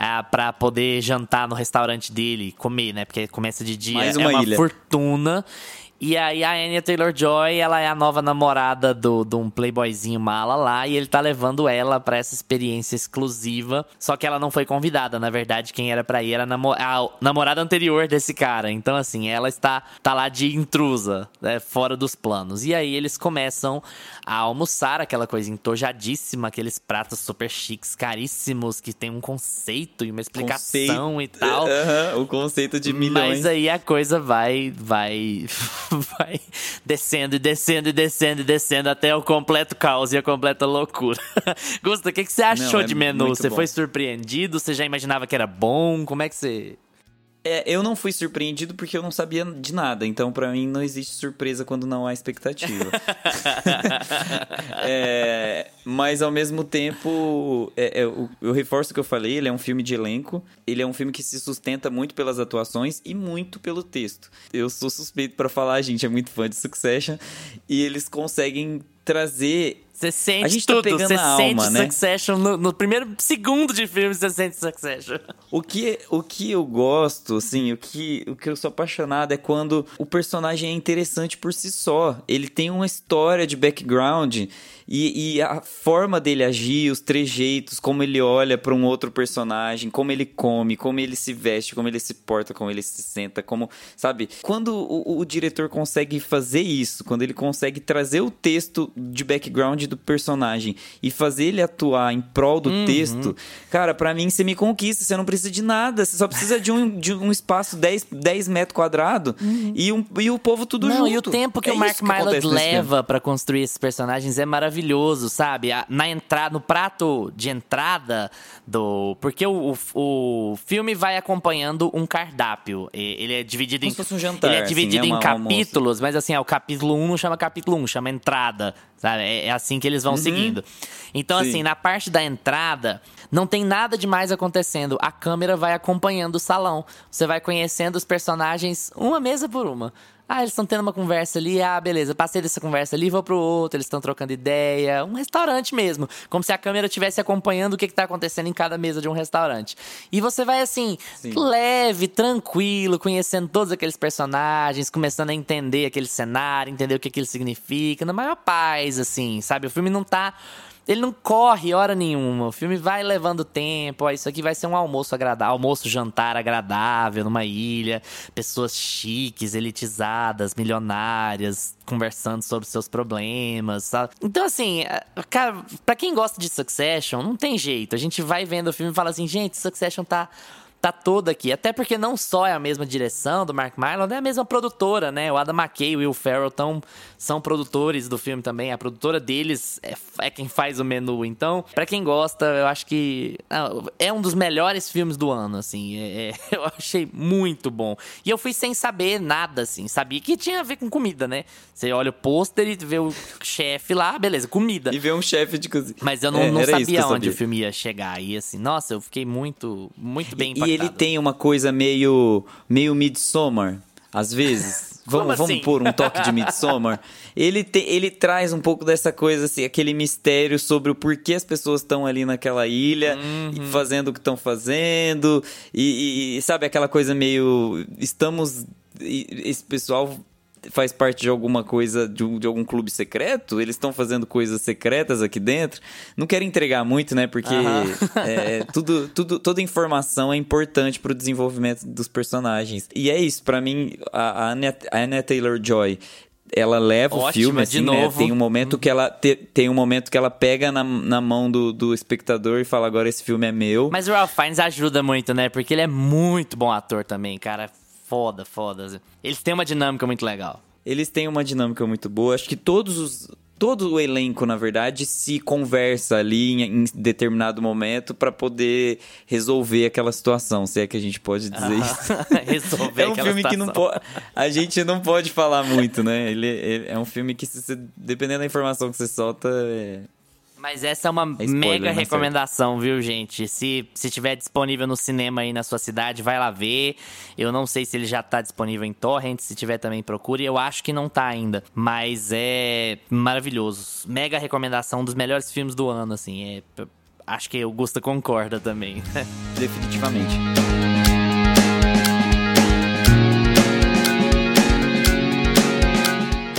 Ah, para poder jantar no restaurante dele, comer, né? Porque começa de dia, Mais uma é uma ilha. fortuna. E aí a Anya Taylor-Joy, ela é a nova namorada do, de um playboyzinho mala lá, e ele tá levando ela para essa experiência exclusiva. Só que ela não foi convidada, na verdade, quem era para ir era a, namo a, namorada anterior desse cara. Então, assim, ela está tá lá de intrusa, né, fora dos planos. E aí eles começam a almoçar, aquela coisa entojadíssima, aqueles pratos super chiques, caríssimos, que tem um conceito e uma explicação conceito. e tal. Uhum, o conceito de milhões. Mas aí a coisa vai, vai vai descendo e descendo e descendo e descendo até o completo caos e a completa loucura. Gusta, o que, que você achou Não, é de menu? Você bom. foi surpreendido? Você já imaginava que era bom? Como é que você. É, eu não fui surpreendido porque eu não sabia de nada, então para mim não existe surpresa quando não há expectativa. é, mas ao mesmo tempo, é, é, eu, eu reforço o que eu falei: ele é um filme de elenco, ele é um filme que se sustenta muito pelas atuações e muito pelo texto. Eu sou suspeito para falar, a gente é muito fã de Succession e eles conseguem trazer você sente a gente tá tudo, você tá sente alma, né? Succession no, no, primeiro segundo de filme, você sente Succession. O que, o que eu gosto, assim, o que, o que eu sou apaixonado é quando o personagem é interessante por si só. Ele tem uma história de background e, e a forma dele agir, os trejeitos, como ele olha para um outro personagem, como ele come, como ele se veste, como ele se porta, como ele se senta, como, sabe? Quando o, o diretor consegue fazer isso, quando ele consegue trazer o texto de background do personagem e fazer ele atuar em prol do uhum. texto, cara, para mim você me conquista, você não precisa de nada, você só precisa de um, de um espaço 10, 10 metros quadrados uhum. e, um, e o povo tudo não, junto. E o tempo que é o Mark Mylod leva para construir esses personagens é maravilhoso sabe? Na entrada, no prato de entrada do. Porque o, o, o filme vai acompanhando um cardápio. Ele é dividido Como em. Se fosse um jantar, ele é dividido assim, é em capítulos, mas assim, é, o capítulo 1 não chama capítulo 1, chama entrada. Sabe? É, é assim que eles vão uhum. seguindo. Então, Sim. assim, na parte da entrada, não tem nada demais acontecendo. A câmera vai acompanhando o salão. Você vai conhecendo os personagens uma mesa por uma. Ah, eles estão tendo uma conversa ali, ah, beleza, passei dessa conversa ali, vou pro outro, eles estão trocando ideia. Um restaurante mesmo. Como se a câmera estivesse acompanhando o que, está acontecendo em cada mesa de um restaurante. E você vai assim, Sim. leve, tranquilo, conhecendo todos aqueles personagens, começando a entender aquele cenário, entender o que, ele significa, na maior paz, assim, sabe? O filme não tá ele não corre hora nenhuma. O filme vai levando tempo. Ó, isso aqui vai ser um almoço agradável, almoço jantar agradável numa ilha, pessoas chiques, elitizadas, milionárias, conversando sobre seus problemas, sabe? Então assim, é, cara, para quem gosta de Succession, não tem jeito. A gente vai vendo o filme e fala assim, gente, Succession tá tá toda aqui. Até porque não só é a mesma direção do Mark Mylod, é a mesma produtora, né? O Adam McKay e o Will Ferrell tão, são produtores do filme também. A produtora deles é, é quem faz o menu. Então, para quem gosta, eu acho que não, é um dos melhores filmes do ano, assim. É, é, eu achei muito bom. E eu fui sem saber nada, assim. Sabia que tinha a ver com comida, né? Você olha o pôster e vê o chefe lá, beleza, comida. E vê um chefe de cozinha. Mas eu não, é, não sabia onde sabia. o filme ia chegar. E assim, nossa, eu fiquei muito, muito bem e, e ele tem uma coisa meio, meio Midsommar, às vezes. vamos, assim? vamos pôr um toque de Midsommar. ele, te, ele traz um pouco dessa coisa, assim, aquele mistério sobre o porquê as pessoas estão ali naquela ilha, uhum. fazendo o que estão fazendo. E, e, sabe, aquela coisa meio. Estamos. Esse pessoal faz parte de alguma coisa, de, de algum clube secreto? Eles estão fazendo coisas secretas aqui dentro? Não quero entregar muito, né? Porque é, tudo, tudo, toda informação é importante para o desenvolvimento dos personagens. E é isso, para mim, a, a Taylor-Joy ela leva Ótima, o filme, assim, né? Tem um momento que ela te, tem um momento que ela pega na, na mão do, do espectador e fala, agora esse filme é meu. Mas o Ralph Fiennes ajuda muito, né? Porque ele é muito bom ator também, cara foda, foda. Eles têm uma dinâmica muito legal. Eles têm uma dinâmica muito boa. Acho que todos os todo o elenco, na verdade, se conversa ali em, determinado momento para poder resolver aquela situação, se é que a gente pode dizer isso. resolver É um filme situação. que não pode, a gente não pode falar muito, né? Ele, ele, é um filme que, se, dependendo da informação que você solta, é, mas essa é uma é spoiler, mega recomendação, certo. viu, gente? Se, se tiver disponível no cinema aí na sua cidade, vai lá ver. Eu não sei se ele já tá disponível em torrent, se tiver também procure. Eu acho que não tá ainda, mas é maravilhoso. Mega recomendação, um dos melhores filmes do ano, assim. É, acho que o Gusta concorda também. Definitivamente.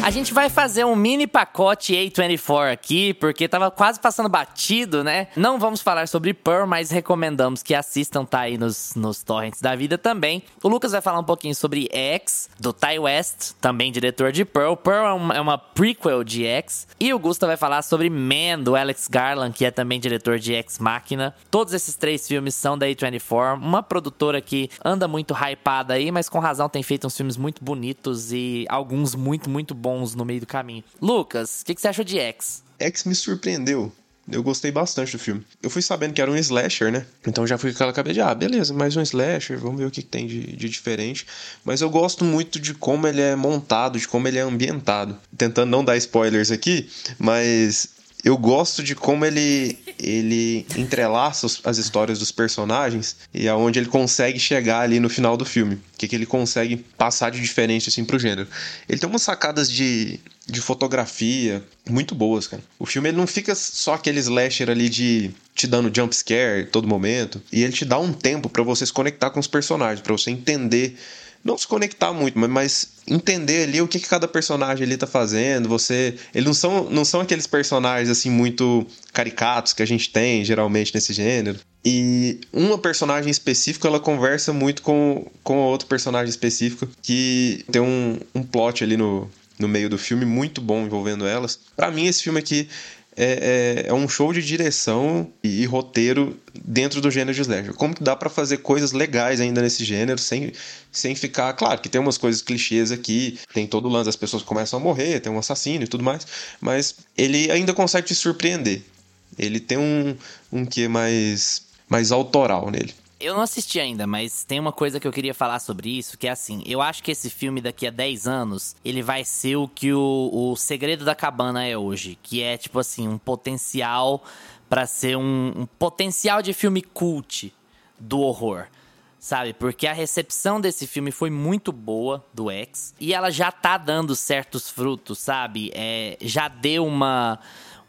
A gente vai fazer um mini pacote A24 aqui, porque tava quase passando batido, né? Não vamos falar sobre Pearl, mas recomendamos que assistam, tá aí nos, nos torrents da vida também. O Lucas vai falar um pouquinho sobre X, do Ty West, também diretor de Pearl. Pearl é uma, é uma prequel de X. E o Gusta vai falar sobre Man, do Alex Garland, que é também diretor de X Machina. Todos esses três filmes são da A24, uma produtora que anda muito hypada aí, mas com razão tem feito uns filmes muito bonitos e alguns muito, muito bons bons no meio do caminho. Lucas, o que, que, você achou de X? X me surpreendeu. Eu gostei bastante do filme. Eu fui sabendo que era um slasher, né? Então já fui com aquela cabeça de, ah, beleza, mais um slasher, vamos ver o que, tem de, de, diferente. Mas eu gosto muito de como ele é montado, de como ele é ambientado. Tentando não dar spoilers aqui, mas eu gosto de como ele ele entrelaça as histórias dos personagens e aonde ele consegue chegar ali no final do filme. O que, que ele consegue passar de diferente assim pro gênero. Ele tem umas sacadas de, de fotografia muito boas, cara. O filme ele não fica só aquele slasher ali de te dando jump scare todo momento, e ele te dá um tempo para você se conectar com os personagens, para você entender não se conectar muito, mas, entender ali o que, que cada personagem ali tá fazendo. Você, eles não são, não são aqueles personagens assim muito caricatos que a gente tem geralmente nesse gênero. E uma personagem específica ela conversa muito com, com outro personagem específico que tem um, um plot ali no, no meio do filme muito bom envolvendo elas. Para mim, esse filme aqui é, é, é, um show de direção e, e, roteiro dentro do gênero de slasher. Como que dá para fazer coisas legais ainda nesse gênero sem, sem ficar... Claro que tem umas coisas clichês aqui, tem todo o lance, as pessoas começam a morrer, tem um assassino e tudo mais, mas ele ainda consegue te surpreender. Ele tem um, um quê mais, mais autoral nele. Eu não assisti ainda, mas tem uma coisa que eu queria falar sobre isso, que é assim, eu acho que esse filme daqui a 10 anos, ele vai ser o que o, o Segredo da Cabana é hoje, que é tipo assim, um potencial para ser um, um potencial de filme cult do horror sabe? Porque a recepção desse filme foi muito boa do X e ela já tá dando certos frutos, sabe? É, já deu uma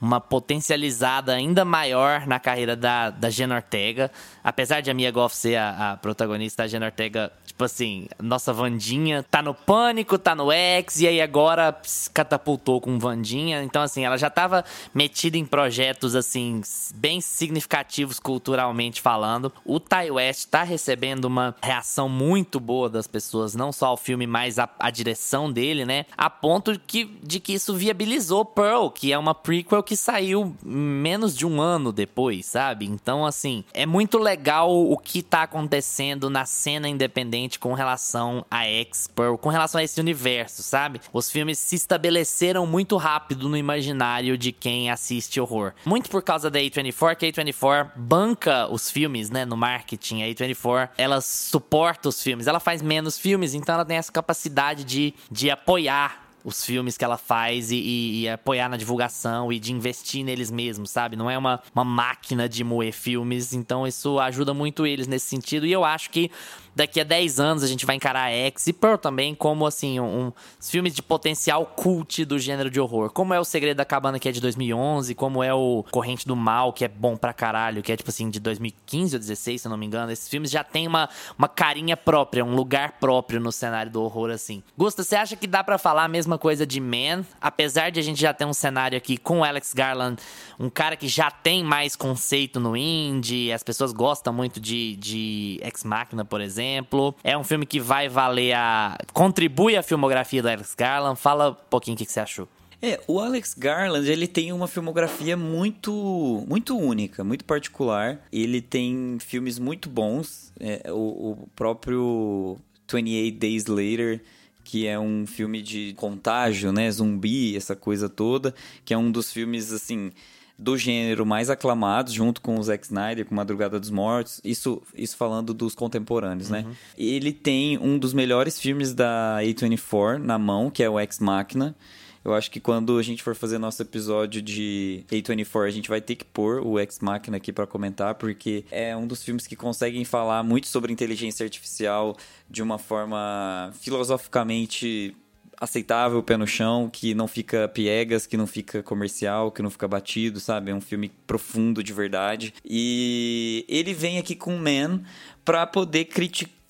uma potencializada ainda maior na carreira da, da Jenna Ortega. Apesar de a Mia Goff ser a, a protagonista, a Jenna Ortega, tipo assim, nossa Vandinha tá no Pânico, tá no X, e aí agora catapultou com Vandinha. Então, assim, ela já tava metida em projetos, assim, bem significativos culturalmente falando. O Ty West tá recebendo uma reação muito boa das pessoas, não só ao filme, mas a, a direção dele, né? A ponto que, de que isso viabilizou Pearl, que é uma prequel que saiu menos de um ano depois, sabe? Então, assim, é muito legal o que tá acontecendo na cena independente com relação a X-Pearl, com relação a esse universo, sabe? Os filmes se estabeleceram muito rápido no imaginário de quem assiste horror. Muito por causa da A24, que a A24 banca os filmes, né, no marketing. A A24, ela suporta os filmes, ela faz menos filmes, então ela tem essa capacidade de, de apoiar os filmes que ela faz e, e, e, apoiar na divulgação e de investir neles mesmos, sabe? Não é uma, uma máquina de moer filmes, então isso ajuda muito eles nesse sentido. E eu acho que daqui a 10 anos a gente vai encarar X e Pearl também como, assim, um, um filmes de potencial cult do gênero de horror. Como é o Segredo da Cabana, que é de 2011, como é o Corrente do Mal, que é bom pra caralho, que é, tipo assim, de 2015 ou 2016, se eu não me engano. Esses filmes já tem uma, uma carinha própria, um lugar próprio no cenário do horror, assim. Gusta, você acha que dá para falar a mesma coisa de Man? Apesar de a gente já ter um cenário aqui com Alex Garland, um cara que já tem mais conceito no indie, as pessoas gostam muito de, de Ex Machina, por exemplo exemplo. É um filme que vai valer a. contribui à filmografia do Alex Garland. Fala um pouquinho o que, que você achou. É, o Alex Garland, ele tem uma filmografia muito muito única, muito particular. Ele tem filmes muito bons. É, o, o próprio 28 Days Later, que é um filme de contágio, né, zumbi, essa coisa toda, que é um dos filmes assim do gênero mais aclamados, junto com o Zack Snyder, com Madrugada dos Mortos, isso, isso falando dos contemporâneos, né? uhum. né? Ele tem um dos melhores filmes da A24 na mão, que é o Ex Machina. Eu acho que quando a gente for fazer nosso episódio de A24, a gente vai ter que pôr o Ex Machina aqui para comentar, porque é um dos filmes que conseguem falar muito sobre inteligência artificial de uma forma filosoficamente aceitável, pé no chão, que não fica piegas, que não fica comercial, que não fica batido, sabe? É um filme profundo de verdade. E ele vem aqui com Man para poder criticar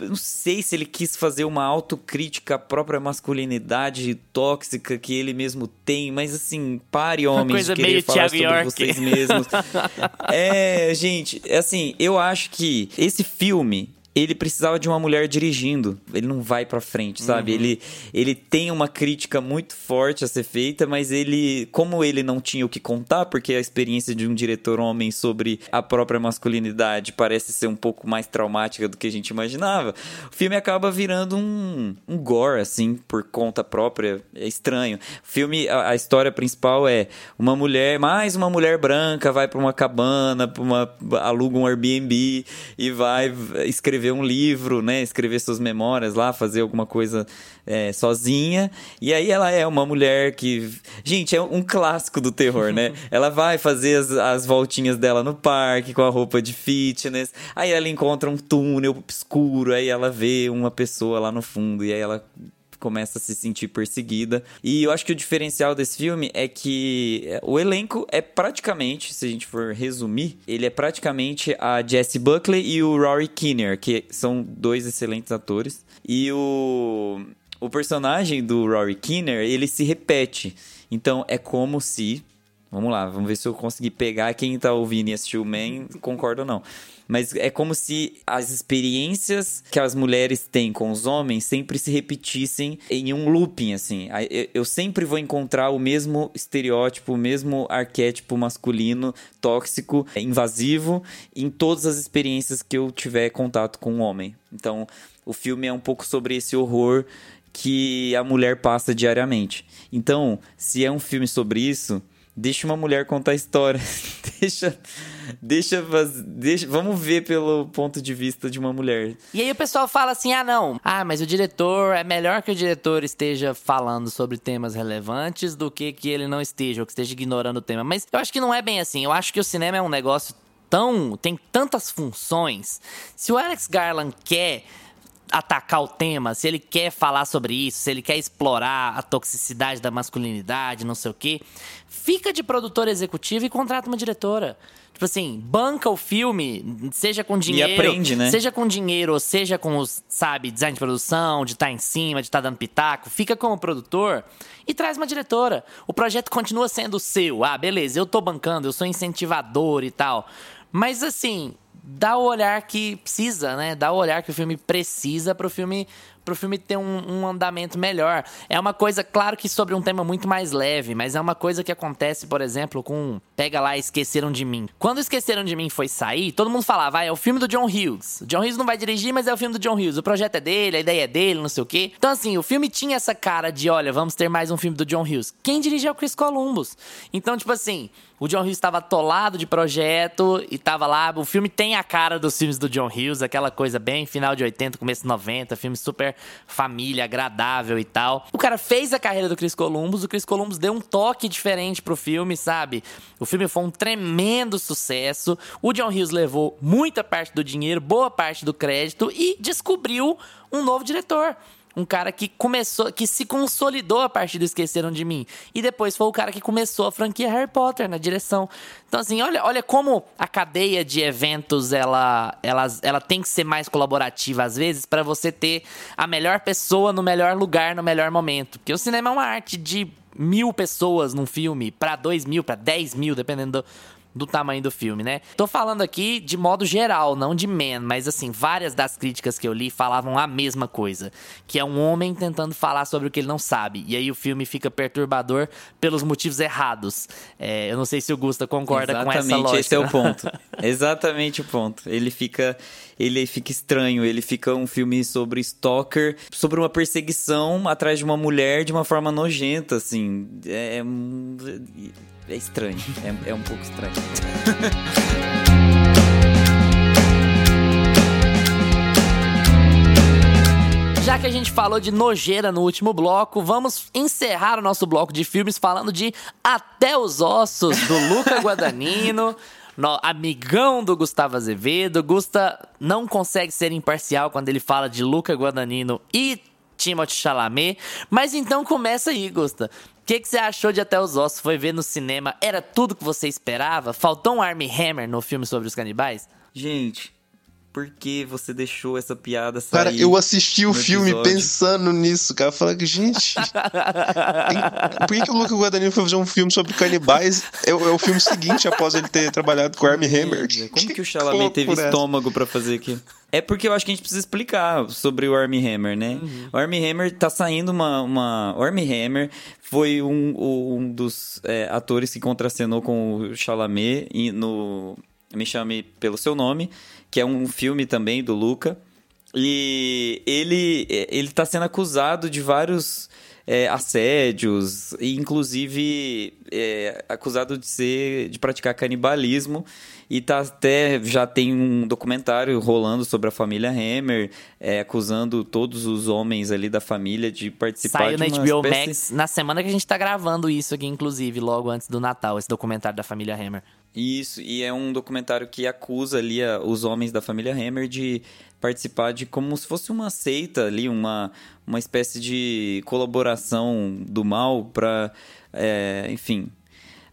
não sei se ele quis fazer uma autocrítica à própria masculinidade tóxica que ele mesmo tem, mas assim, pare homens coisa de querer meio falar Thiago sobre York. vocês mesmos. é, gente, assim, eu acho que esse filme ele precisava de uma mulher dirigindo. Ele não vai para frente, sabe? Uhum. Ele, ele tem uma crítica muito forte a ser feita, mas ele, como ele não tinha o que contar, porque a experiência de um diretor homem sobre a própria masculinidade parece ser um pouco mais traumática do que a gente imaginava, o filme acaba virando um, um gore, assim, por conta própria. É estranho. O filme, a, a história principal é uma mulher, mais uma mulher branca, vai para uma cabana, pra uma, aluga um Airbnb e vai escrever escrever um livro, né? Escrever suas memórias lá, fazer alguma coisa é, sozinha. E aí ela é uma mulher que. Gente, é um clássico do terror, né? ela vai fazer as, as voltinhas dela no parque com a roupa de fitness. Aí ela encontra um túnel escuro, aí ela vê uma pessoa lá no fundo, e aí ela começa a se sentir perseguida. E eu acho que o diferencial desse filme é que é, o elenco é praticamente, se a gente for resumir, ele é praticamente a Jessie Buckley e o Rory Kinnear, que são dois excelentes atores. E o, o personagem do Rory Kinnear, ele se repete. Então é como se. Vamos lá, vamos ver se eu conseguir pegar. Quem tá ouvindo e assistiu o Man, concorda ou não. Mas é como se as experiências que as mulheres têm com os homens sempre se repetissem em um looping, assim. Eu sempre vou encontrar o mesmo estereótipo, o mesmo arquétipo masculino tóxico, invasivo, em todas as experiências que eu tiver contato com um homem. Então, o filme é um pouco sobre esse horror que a mulher passa diariamente. Então, se é um filme sobre isso, deixa uma mulher contar a história. deixa deixa, deixa. Vamos ver pelo ponto de vista de uma mulher. E aí o pessoal fala assim: ah, não. Ah, mas o diretor. É melhor que o diretor esteja falando sobre temas relevantes do que que ele não esteja, ou que esteja ignorando o tema. Mas eu acho que não é bem assim. Eu acho que o cinema é um negócio tão. tem tantas funções. Se o Alex Garland quer atacar o tema, se ele quer falar sobre isso, se ele quer explorar a toxicidade da masculinidade, não sei o quê, fica de produtor executivo e contrata uma diretora. Tipo assim, banca o filme, seja com dinheiro. E aprende, né? Seja com dinheiro, ou seja com os, sabe, design de produção, de estar tá em cima, de estar tá dando pitaco. Fica como produtor e traz uma diretora. O projeto continua sendo seu. Ah, beleza, eu tô bancando, eu sou incentivador e tal. Mas assim, dá o olhar que precisa, né? Dá o olhar que o filme precisa pro filme pro filme ter um, um, andamento melhor. É uma coisa, claro que sobre um tema muito mais leve, mas é uma coisa que acontece, por exemplo, com Pega lá Esqueceram de Mim. Quando Esqueceram de Mim foi sair, todo mundo falava, ah, é o filme do John Hughes. O John Hughes não vai dirigir, mas é o filme do John Hughes. O projeto é dele, a ideia é dele, não sei o quê. Então, assim, o filme tinha essa cara de, olha, vamos ter mais um filme do John Hughes. Quem dirigiu é o Chris Columbus. Então, tipo assim, o John Hughes estava atolado de projeto e tava lá. O filme tem a cara dos filmes do John Hughes, aquela coisa bem final de 80, começo de 90, filme super família, agradável e tal. O cara fez a carreira do Chris Columbus, o Chris Columbus deu um toque diferente pro filme, sabe? O filme foi um tremendo sucesso. O John Hughes levou muita parte do dinheiro, boa parte do crédito e descobriu um novo diretor um cara que começou, que se consolidou a partir do Esqueceram de Mim. E depois foi o cara que começou a franquia Harry Potter na direção. Então, assim, olha, olha como a cadeia de eventos ela, ela, ela tem que ser mais colaborativa às vezes para você ter a melhor pessoa no melhor lugar, no melhor momento. Porque o cinema é uma arte de mil pessoas num filme, para dois mil, para dez mil, dependendo do, do tamanho do filme, né? Tô falando aqui de modo geral, não de man, mas assim, várias das críticas que eu li falavam a mesma coisa, que é um homem tentando falar sobre o que ele não sabe. E aí o filme fica perturbador pelos motivos errados. É, eu não sei se o Gusta concorda Exatamente, com essa lógica. esse é o ponto. Exatamente o ponto. Ele fica ele fica estranho, ele fica um filme sobre stalker, sobre uma perseguição atrás de uma mulher de uma forma nojenta, assim. É, é estranho. É, é um pouco estranho. Já que a gente falou de nojeira no último bloco, vamos encerrar o nosso bloco de filmes falando de Até os Ossos, do Luca Guadagnino. no, amigão do Gustavo Azevedo. Gusta não consegue ser imparcial quando ele fala de Luca Guadagnino e Timothée Chalamet. Mas então começa aí, Gusta que, que você achou de Até os Ossos? Foi ver no cinema? Era tudo que você esperava? Faltou um Armie Hammer no filme sobre os canibais? Gente, por que você deixou essa piada sair. Cara, eu assisti o filme episódio. pensando nisso, cara. Falei que, gente. por que, que o Luca Guadagnino foi fazer um filme sobre canibais? É, é, o filme seguinte após ele ter trabalhado com o Armie Hammer. Como que o Chalamet teve estômago para fazer aquilo? É porque eu acho que a gente precisa explicar sobre o Armie Hammer, né? Uhum. O Armie Hammer tá saindo uma. uma... O Armie Hammer foi um, um dos é, atores que contracenou com o Chalamet no Me Chame Pelo Seu Nome, que é um filme também do Luca. E ele, ele tá sendo acusado de vários é, assédios, e inclusive é, acusado de ser de praticar canibalismo. E tá até já tem um documentário rolando sobre a família Hammer, é, acusando todos os homens ali da família de participar Saiu de uma na HBO espécie... Max na semana que a gente tá gravando isso aqui, inclusive, logo antes do Natal, esse documentário da família Hammer. Isso, e é um documentário que acusa ali a, os homens da família Hammer de participar de como se fosse uma seita ali, uma, uma espécie de colaboração do mal para, é, enfim,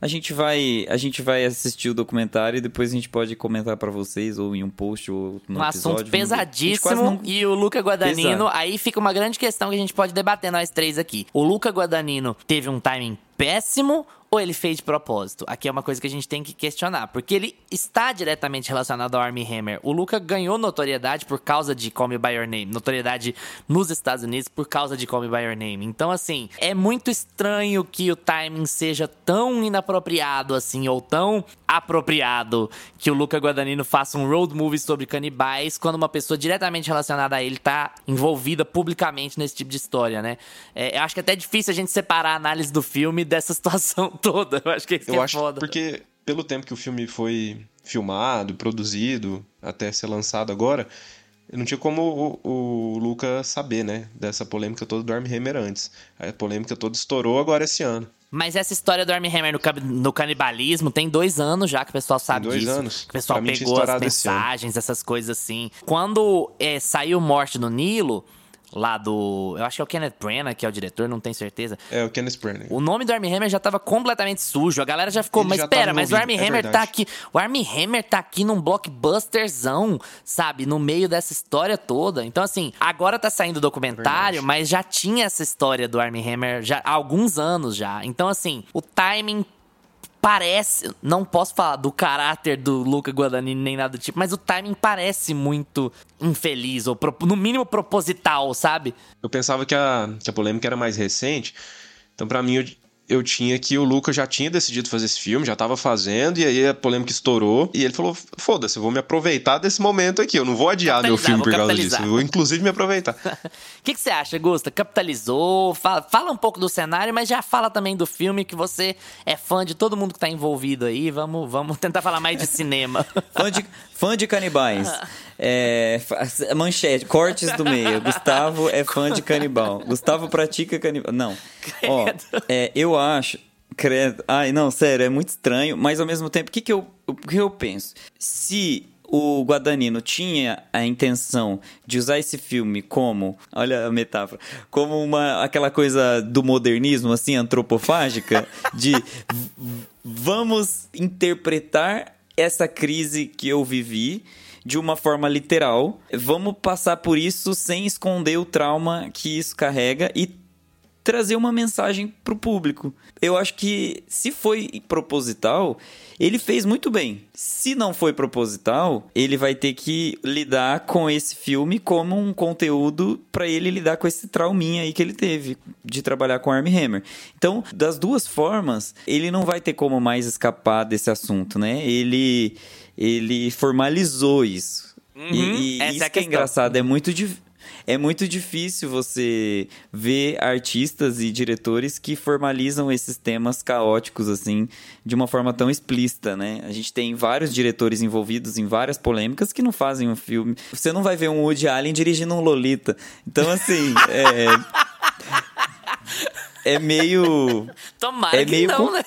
a gente vai, a gente vai assistir o documentário e depois a gente pode comentar para vocês ou em um post ou no um episódio. assunto pesadíssimo não... e o Luca Guadagnino, Pesado. aí fica uma grande questão que a gente pode debater nós três aqui. O Luca Guadagnino teve um timing péssimo ou ele fez de propósito? Aqui é uma coisa que a gente tem que questionar, porque ele está diretamente relacionado ao Armie Hammer. O Luca ganhou notoriedade por causa de Call Me By Your Name, notoriedade nos Estados Unidos por causa de Call Me By Your Name. Então, assim, é muito estranho que o timing seja tão inapropriado assim, ou tão apropriado que o Luca Guadagnino faça um road movie sobre canibais quando uma pessoa diretamente relacionada a ele tá envolvida publicamente nesse tipo de história, né? É, eu acho que é até difícil a gente separar a análise do filme dessa situação toda. Eu acho que isso eu é acho foda. Porque pelo tempo que o filme foi filmado, produzido, até ser lançado agora, não tinha como o, o Luca saber, né? Dessa polêmica toda do Armie Hammer antes. A polêmica toda estourou agora esse ano. Mas essa história do Armie Hammer no, no, canibalismo tem dois anos já que o pessoal sabe dois disso. anos. Que o pessoal pegou as mensagens, essas coisas assim. Quando é, saiu Morte no Nilo, lá do. Eu acho que é o Kenneth Branagh, que é o diretor, não tenho certeza. É, o Kenneth Branagh. O nome do Armie Hammer já tava completamente sujo. A galera já ficou, Ele mas já espera, mas o Armie é Hammer tá verdade. tá aqui. O Armie Hammer tá aqui num blockbusterzão, sabe? No meio dessa história toda. Então, assim, agora tá saindo o documentário, mas já tinha essa história do Armie Hammer já, há alguns anos já. Então, assim, o timing parece. Não posso falar do caráter do Luca Guadagnini nem nada do tipo, mas o timing parece muito infeliz, ou no mínimo proposital, sabe? Eu pensava que a, que a polêmica era mais recente. Então, para mim, eu, tinha que o Lucas já tinha decidido fazer esse filme, já estava fazendo, e aí a polêmica estourou. E ele falou: foda-se, eu vou me aproveitar desse momento aqui. Eu não vou adiar meu filme por causa disso. Eu vou, inclusive, me aproveitar. O que, que, você acha, Gusta? Capitalizou? Fala, fala, um pouco do cenário, mas já fala também do filme, que você é fã de todo mundo que está envolvido aí. Vamos, vamos tentar falar mais de cinema. fã, de, fã de canibais. É, manchete, cortes do meio. Gustavo é fã de canibal. Gustavo pratica canibal. Não. Ó, é, eu acho. Credo. Ai, não, sério, é muito estranho, mas ao mesmo tempo, o que, que, eu, que eu penso? Se o Guadagnino tinha a intenção de usar esse filme como, olha a metáfora, como uma aquela coisa do modernismo assim antropofágica de vamos interpretar essa crise que eu vivi de uma forma literal. Vamos passar por isso sem esconder o trauma que isso carrega e trazer uma mensagem para o público. Eu acho que se foi proposital, ele fez muito bem. Se não foi proposital, ele vai ter que lidar com esse filme como um conteúdo para ele lidar com esse trauminha aí que ele teve de trabalhar com Armie Hammer. Então, das duas formas, ele não vai ter como mais escapar desse assunto, né? Ele ele formalizou isso. Uhum, e, e isso é que é engraçado, é muito difícil é muito difícil você ver artistas e diretores que formalizam esses temas caóticos assim de uma forma tão explícita, né? A gente tem vários diretores envolvidos em várias polêmicas que não fazem um filme. Você não vai ver um Woody Allen dirigindo um Lolita. Então assim, é é meio Tomara é meio não, com... né?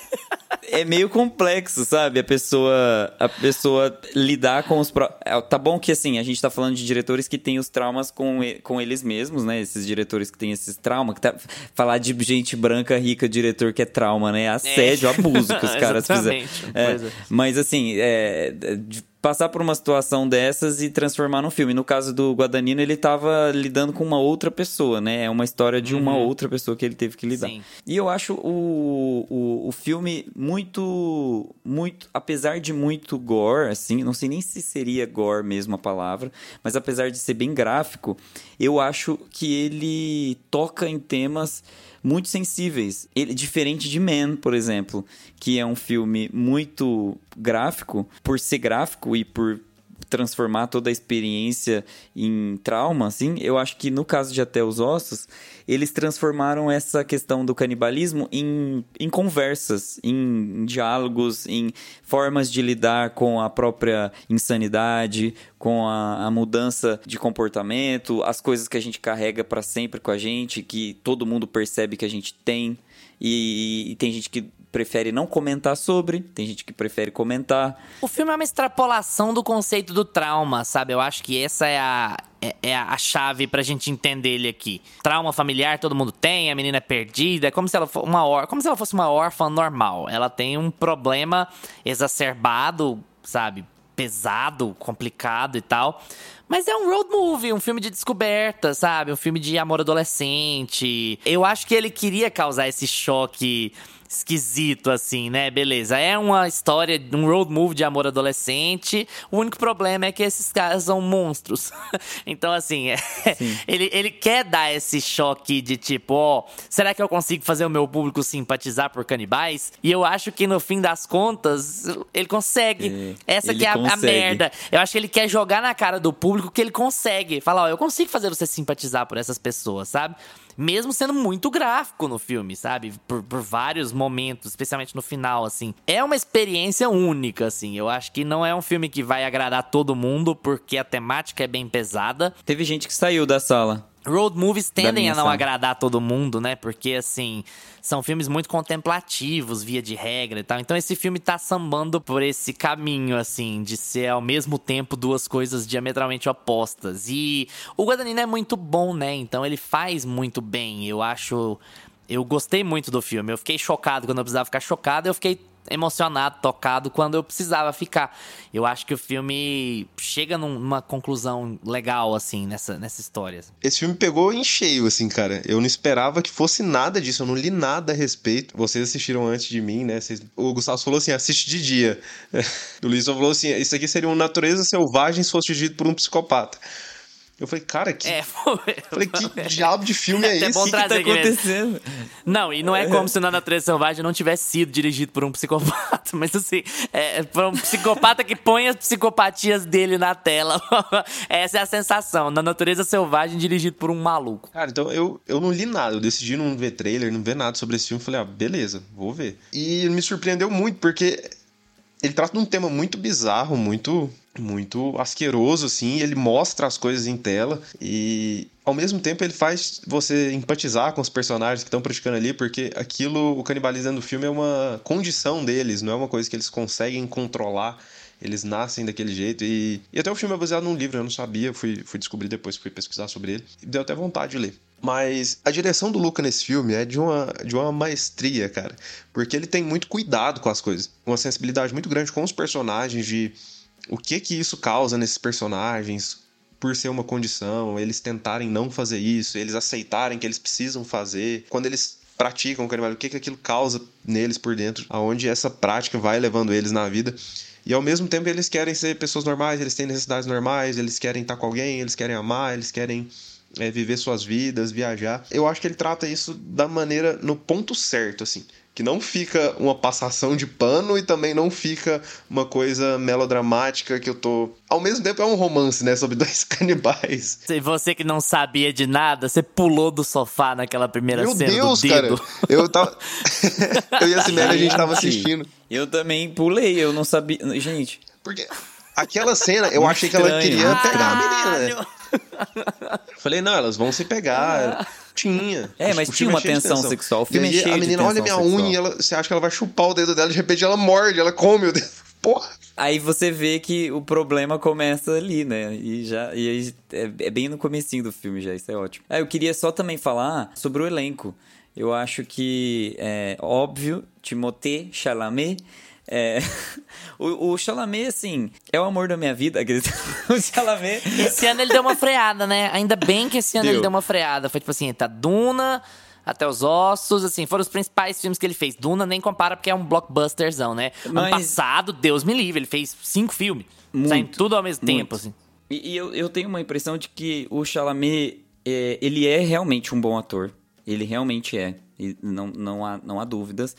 é meio complexo, sabe? A pessoa, a pessoa lidar com os. É, tá bom que assim, a gente tá falando de diretores que têm os traumas com, com eles mesmos, né? Esses diretores que têm esses traumas, que tá, falar de gente branca rica, diretor que é trauma, né? Assédio, é. abuso que os caras fizeram. É, é. Mas assim, é, passar por uma situação dessas e transformar num filme. No caso do Guadagnino, ele estava lidando com uma outra pessoa, né? É uma história de uma uhum. outra pessoa que ele teve que lidar. Sim. E eu acho o, o, o filme muito, muito, apesar de muito gore, assim, não sei nem se seria gore mesmo a palavra, mas apesar de ser bem gráfico, eu acho que ele toca em temas muito sensíveis. Ele diferente de Man, por exemplo, que é um filme muito gráfico, por ser gráfico e por transformar toda a experiência em trauma, assim, eu acho que no caso de Até os Ossos, eles transformaram essa questão do canibalismo em, em conversas, em, diálogos, em formas de lidar com a própria insanidade, com a, a mudança de comportamento, as coisas que a gente carrega para sempre com a gente, que todo mundo percebe que a gente tem. E, e, tem gente que prefere não comentar sobre, tem gente que prefere comentar. O filme é uma extrapolação do conceito do trauma, sabe? Eu acho que essa é a, é, é a chave pra gente entender ele aqui. Trauma familiar todo mundo tem, a menina é perdida, é como se ela fosse uma, or como se ela fosse uma órfã normal. Ela tem um problema exacerbado, sabe? Pesado, complicado e tal. Mas é um road movie, um filme de descoberta, sabe? Um filme de amor adolescente. Eu acho que ele queria causar esse choque esquisito, assim, né? Beleza. É uma história, um road movie de amor adolescente. O único problema é que esses caras são monstros. então, assim, é, ele, ele quer dar esse choque de tipo, ó, oh, será que eu consigo fazer o meu público simpatizar por canibais? E eu acho que no fim das contas, ele consegue. É, Essa ele que é a, a, merda. Eu acho que ele quer jogar na cara do público que ele consegue. Falar, ó, oh, eu consigo fazer você simpatizar por essas pessoas, sabe? Mesmo sendo muito gráfico no filme, sabe? Por, por vários momentos, especialmente no final, assim. É uma experiência única, assim. Eu acho que não é um filme que vai agradar todo mundo, porque a temática é bem pesada. Teve gente que saiu da sala. Road movies tendem a não agradar todo mundo, né? Porque, assim, são filmes muito contemplativos, via de regra e tal. Então, esse filme tá sambando por esse caminho, assim, de ser ao mesmo tempo duas coisas diametralmente opostas. E o Guadagnino é muito bom, né? Então, ele faz muito bem. Eu acho. Eu gostei muito do filme. Eu fiquei chocado quando eu precisava ficar chocado. Eu fiquei emocionado, tocado quando eu precisava ficar. Eu acho que o filme chega numa conclusão legal, assim, nessa, nessa história. Esse filme pegou em cheio, assim, cara. Eu não esperava que fosse nada disso, eu não li nada a respeito. Vocês assistiram antes de mim, né? Vocês... O Gustavo falou assim: assiste de dia. o Luiz falou assim: isso aqui seria uma natureza selvagem se fosse dirigido por um psicopata. Eu falei, cara, que. É, foi. Falei, que diabo de filme é, é esse? Bom que tá acontecendo? Não, e não é, é como se Na Natureza Selvagem não tivesse sido dirigido por um psicopata, mas assim, é, por um psicopata que põe as psicopatias dele na tela. Essa é a sensação. Na Natureza Selvagem, dirigido por um maluco. Cara, então eu, eu não li nada. Eu decidi não ver trailer, não ver nada sobre esse filme. Falei, ah, beleza, vou ver. E me surpreendeu muito, porque ele trata de um tema muito bizarro, muito muito asqueroso assim, ele mostra as coisas em tela e ao mesmo tempo ele faz você empatizar com os personagens que estão praticando ali, porque aquilo, o canibalismo do filme é uma condição deles, não é uma coisa que eles conseguem controlar. Eles nascem daquele jeito e, e até o filme é baseado num livro, eu não sabia, fui, fui descobrir depois, fui pesquisar sobre ele e deu até vontade de ler. Mas a direção do Luca nesse filme é de uma, de uma maestria, cara. Porque ele tem muito cuidado com as coisas. Uma sensibilidade muito grande com os personagens, de o que que isso causa nesses personagens, por ser uma condição, eles tentarem não fazer isso, eles aceitarem que eles precisam fazer. Quando eles praticam o canibalismo, o que que aquilo causa neles por dentro, aonde essa prática vai levando eles na vida. E ao mesmo tempo eles querem ser pessoas normais, eles têm necessidades normais, eles querem estar com alguém, eles querem amar, eles querem é, viver suas vidas, viajar. Eu acho que ele trata isso da maneira no ponto certo, assim. Que não fica uma passação de pano e também não fica uma coisa melodramática que eu tô. Ao mesmo tempo é um romance, né? Sobre dois canibais. E você que não sabia de nada, você pulou do sofá naquela primeira Meu cena. Meu Deus, cara. Eu tava. eu e a a gente tava assistindo. Eu também pulei, eu não sabia. Gente. Porque aquela cena, eu achei que ela queria pegar a menina, né? Falei, não, elas vão se pegar. Tinha. É, mas tinha uma tensão, tensão, sexual. O filme aí, a menina olha minha sexual. unha ela, você acha que ela vai chupar o dedo dela, de repente ela morde, ela come o dedo. Porra. Aí você vê que o problema começa ali, né? E já e é, é, bem no comecinho do filme já, isso é ótimo. Ah, eu queria só também falar sobre o elenco. Eu acho que é óbvio, Timothée Chalamet é, o, o Chalamet, assim, é o amor da minha vida. o Chalamet. Esse ano ele deu uma freada, né? Ainda bem que esse ano deu. ele deu uma freada. Foi tipo assim, tá Duna, até os ossos, assim, foram os principais filmes que ele fez. Duna nem compara porque é um blockbusterzão, né? Mas... Ano passado, Deus me livre, ele fez cinco filmes. Muito, saindo tudo ao mesmo muito. tempo, assim. E, e, eu, eu tenho uma impressão de que o Chalamet, é, ele é realmente um bom ator. Ele realmente é. E não, não, há, não há dúvidas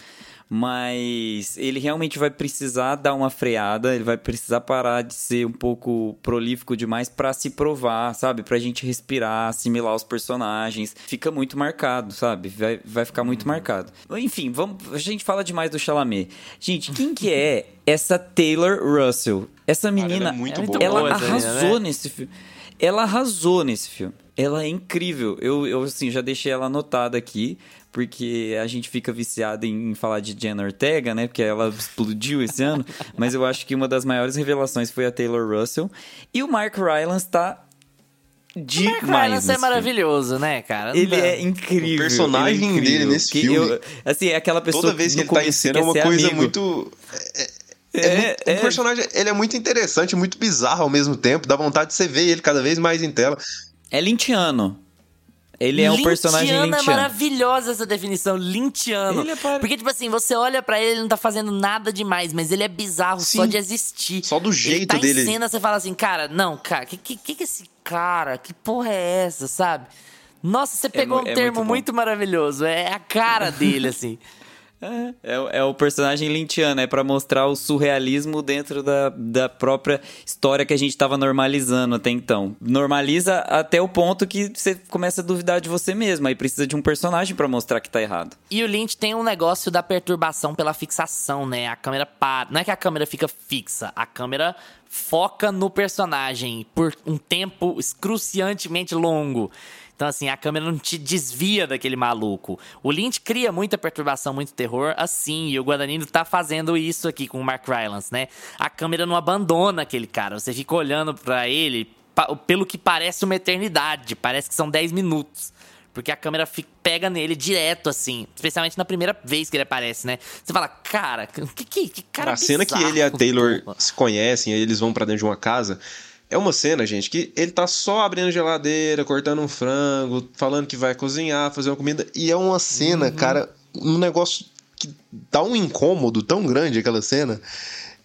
mas ele realmente vai precisar dar uma freada, ele vai precisar parar de ser um pouco prolífico demais para se provar, sabe? Pra gente respirar, assimilar os personagens. Fica muito marcado, sabe? Vai, vai ficar muito uhum. marcado. Enfim, vamos, a gente fala demais do Chalamet. Gente, quem que é essa Taylor Russell? Essa menina, Cara, ela, é muito boa. ela arrasou né? nesse filme. Ela arrasou nesse filme. Ela é incrível. Eu, eu assim, já deixei ela anotada aqui porque a gente fica viciado em falar de Jenna Ortega, né? Porque ela explodiu esse ano. Mas eu acho que uma das maiores revelações foi a Taylor Russell. E o Mark Rylance tá demais. O Mark Rylance é maravilhoso, né, cara? Ele é incrível. O personagem é incrível. dele nesse filme. Eu, assim, é aquela pessoa Toda vez que ele tá em cena é uma coisa amigo. muito. É, é... É, é, o personagem ele é muito interessante, muito bizarro ao mesmo tempo. Dá vontade de você ver ele cada vez mais em tela. É lintiano. Ele é um personagem lintiano. é maravilhosa essa definição, lintiano. Ele é para... Porque, tipo assim, você olha para ele, ele não tá fazendo nada demais, mas ele é bizarro Sim. só de existir. Só do jeito ele tá dele. em cena, você fala assim, cara, não, cara, que que, que, que esse cara, que porra é essa, sabe? Nossa, você é pegou é, um termo muito, muito maravilhoso. É a cara dele, assim. É, é, é, o personagem lintiano, é para mostrar o surrealismo dentro da, da própria história que a gente estava normalizando até então. Normaliza até o ponto que você começa a duvidar de você mesmo, aí precisa de um personagem para mostrar que tá errado. E o Lynch tem um negócio da perturbação pela fixação, né? A câmera para. Não é que a câmera fica fixa, a câmera foca no personagem por um tempo excruciantemente longo. Então, assim, a câmera não te desvia daquele maluco. O Lynch cria muita perturbação, muito terror, assim, e o Guadagnino tá fazendo isso aqui com o Mark Rylance, né? A câmera não abandona aquele cara, você fica olhando para ele pelo que parece uma eternidade, parece que são 10 minutos. Porque a câmera fica, pega nele direto, assim. Especialmente na primeira vez que ele aparece, né? Você fala, cara, que, que, que cara A cena que ele e a Taylor se conhecem, aí eles vão para dentro de uma casa. É uma cena, gente, que ele tá só abrindo geladeira, cortando um frango, falando que vai cozinhar, fazer uma comida. E é uma cena, uhum. cara, um negócio que dá um incômodo tão grande aquela cena.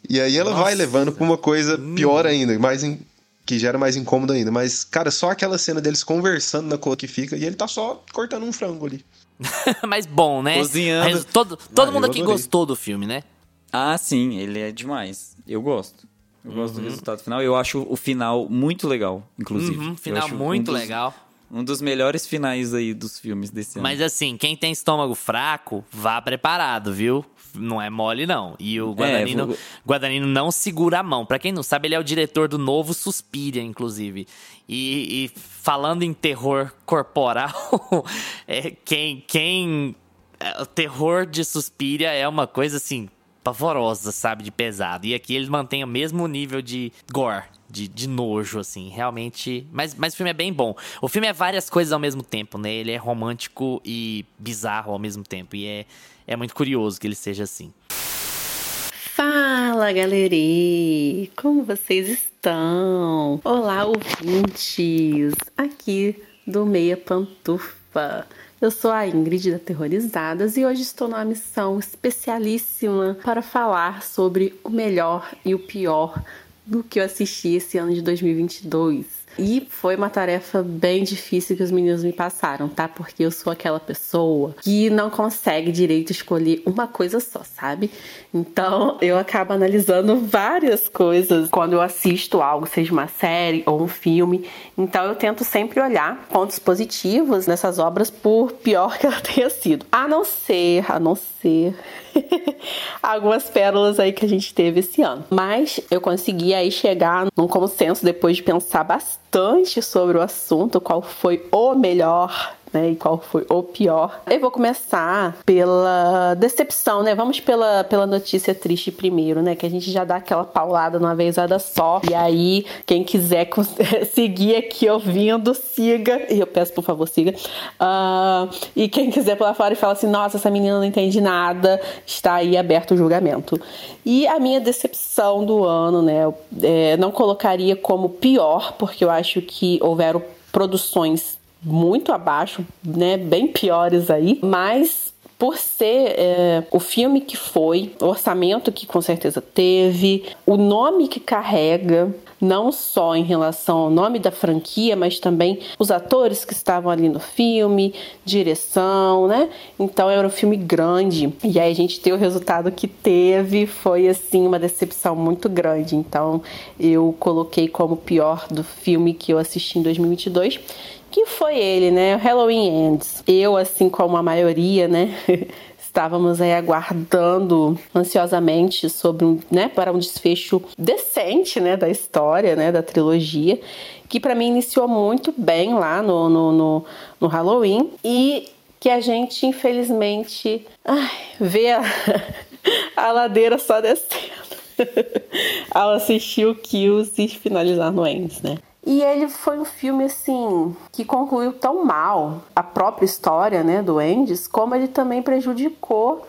E aí ela Nossa, vai levando pra uma coisa hum. pior ainda, mais in... que gera mais incômodo ainda. Mas, cara, só aquela cena deles conversando na cor que fica e ele tá só cortando um frango ali. Mas bom, né? Cozinhando. Mas todo todo ah, mundo aqui gostou do filme, né? Ah, sim, ele é demais. Eu gosto. Eu uhum. gosto do uhum. resultado final. Eu acho o final muito legal, inclusive. Uhum, final muito um dos, legal. Um dos melhores finais aí dos filmes desse ano. Mas assim, quem tem estômago fraco, vá preparado, viu? Não é mole, não. E o Guadagnino, é, vou... Guadagnino não segura a mão. Para quem não sabe, ele é o diretor do novo Suspiria, inclusive. E, e falando em terror corporal, é, quem, quem é, o terror de Suspiria é uma coisa assim pavorosa, sabe? De pesado. E aqui eles mantêm o mesmo nível de gore, de, de nojo, assim. Realmente. Mas, mas o filme é bem bom. O filme é várias coisas ao mesmo tempo, né? Ele é romântico e bizarro ao mesmo tempo. E é, é muito curioso que ele seja assim. Fala, galerinha! Como vocês estão? Olá, ouvintes! Aqui do Meia Pantufa. Eu sou a Ingrid da Terrorizadas e hoje estou numa missão especialíssima para falar sobre o melhor e o pior do que eu assisti esse ano de 2022. E foi uma tarefa bem difícil que os meninos me passaram, tá? Porque eu sou aquela pessoa que não consegue direito escolher uma coisa só, sabe? Então eu acabo analisando várias coisas quando eu assisto algo, seja uma série ou um filme. Então eu tento sempre olhar pontos positivos nessas obras, por pior que ela tenha sido. A não ser, a não ser algumas pérolas aí que a gente teve esse ano. Mas eu consegui aí chegar num consenso depois de pensar bastante sobre o assunto, qual foi o melhor né? E qual foi o pior. Eu vou começar pela decepção, né? Vamos pela, pela notícia triste primeiro, né? Que a gente já dá aquela paulada numa vezada só. E aí, quem quiser seguir aqui ouvindo, siga. E eu peço, por favor, siga. Uh, e quem quiser pular fora e fala assim: nossa, essa menina não entende nada, está aí aberto o julgamento. E a minha decepção do ano, né? É, não colocaria como pior, porque eu acho que houveram produções muito abaixo, né, bem piores aí, mas por ser é, o filme que foi, o orçamento que com certeza teve, o nome que carrega, não só em relação ao nome da franquia, mas também os atores que estavam ali no filme, direção, né? Então era um filme grande. E aí a gente ter o resultado que teve foi assim uma decepção muito grande. Então eu coloquei como pior do filme que eu assisti em 2022 que foi ele, né? Halloween Ends. Eu, assim como a maioria, né? estávamos aí aguardando ansiosamente sobre né, para um desfecho decente, né, da história, né, da trilogia, que para mim iniciou muito bem lá no, no, no, no Halloween e que a gente infelizmente ai, vê a, a ladeira só descendo ao assistir o Kills e finalizar no Ends, né? E ele foi um filme assim que concluiu tão mal a própria história, né, do Endes, como ele também prejudicou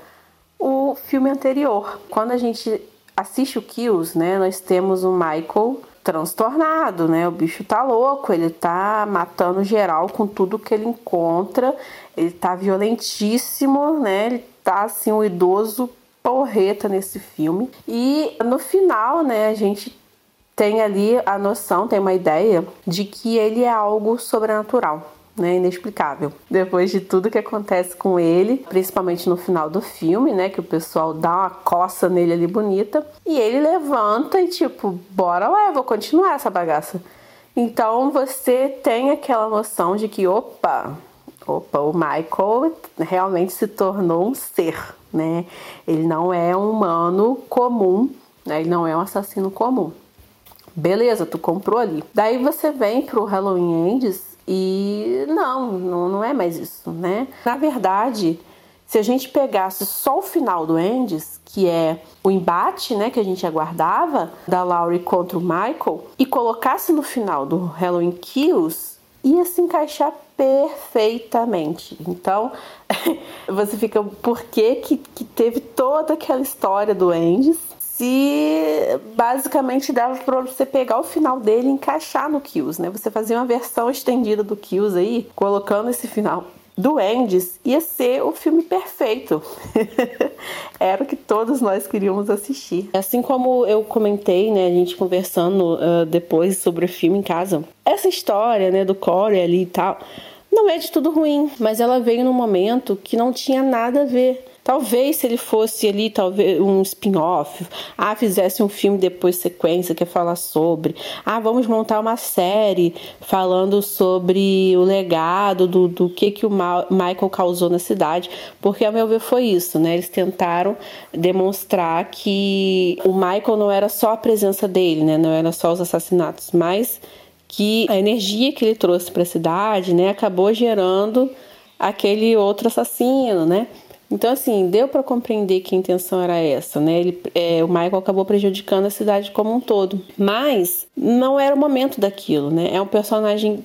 o filme anterior. Quando a gente assiste o Kills, né, nós temos o Michael transtornado, né? O bicho tá louco, ele tá matando geral com tudo que ele encontra. Ele tá violentíssimo, né? Ele tá assim um idoso porreta nesse filme. E no final, né, a gente tem ali a noção, tem uma ideia de que ele é algo sobrenatural. Né, inexplicável. Depois de tudo que acontece com ele, principalmente no final do filme, né, que o pessoal dá uma coça nele ali bonita, e ele levanta e tipo, bora lá, vou continuar essa bagaça. Então você tem aquela noção de que, opa, opa, o Michael realmente se tornou um ser, né? Ele não é um humano comum, né? Ele não é um assassino comum. Beleza, tu comprou ali. Daí você vem pro Halloween Ends e não, não, é mais isso, né? Na verdade, se a gente pegasse só o final do Endes, que é o embate, né, que a gente aguardava da Laurie contra o Michael, e colocasse no final do Halloween Kills, ia se encaixar perfeitamente. Então, você fica, por que, que, que teve toda aquela história do Endes se basicamente dava para você pegar o final dele e encaixar no Kills, né? Você fazia uma versão estendida do Kills aí, colocando esse final do Endes, ia ser o filme perfeito. Era o que todos nós queríamos assistir. Assim como eu comentei, né, a gente conversando uh, depois sobre o filme em casa, essa história, né, do Corey ali e tal, não é de tudo ruim, mas ela veio num momento que não tinha nada a ver Talvez se ele fosse ali, talvez um spin-off, ah, fizesse um filme depois sequência que falar sobre, ah, vamos montar uma série falando sobre o legado do, do que que o Michael causou na cidade, porque ao meu ver foi isso, né? Eles tentaram demonstrar que o Michael não era só a presença dele, né? Não era só os assassinatos, mas que a energia que ele trouxe para a cidade, né, acabou gerando aquele outro assassino, né? Então, assim, deu para compreender que a intenção era essa, né? Ele, é, o Michael acabou prejudicando a cidade como um todo. Mas não era o momento daquilo, né? É um personagem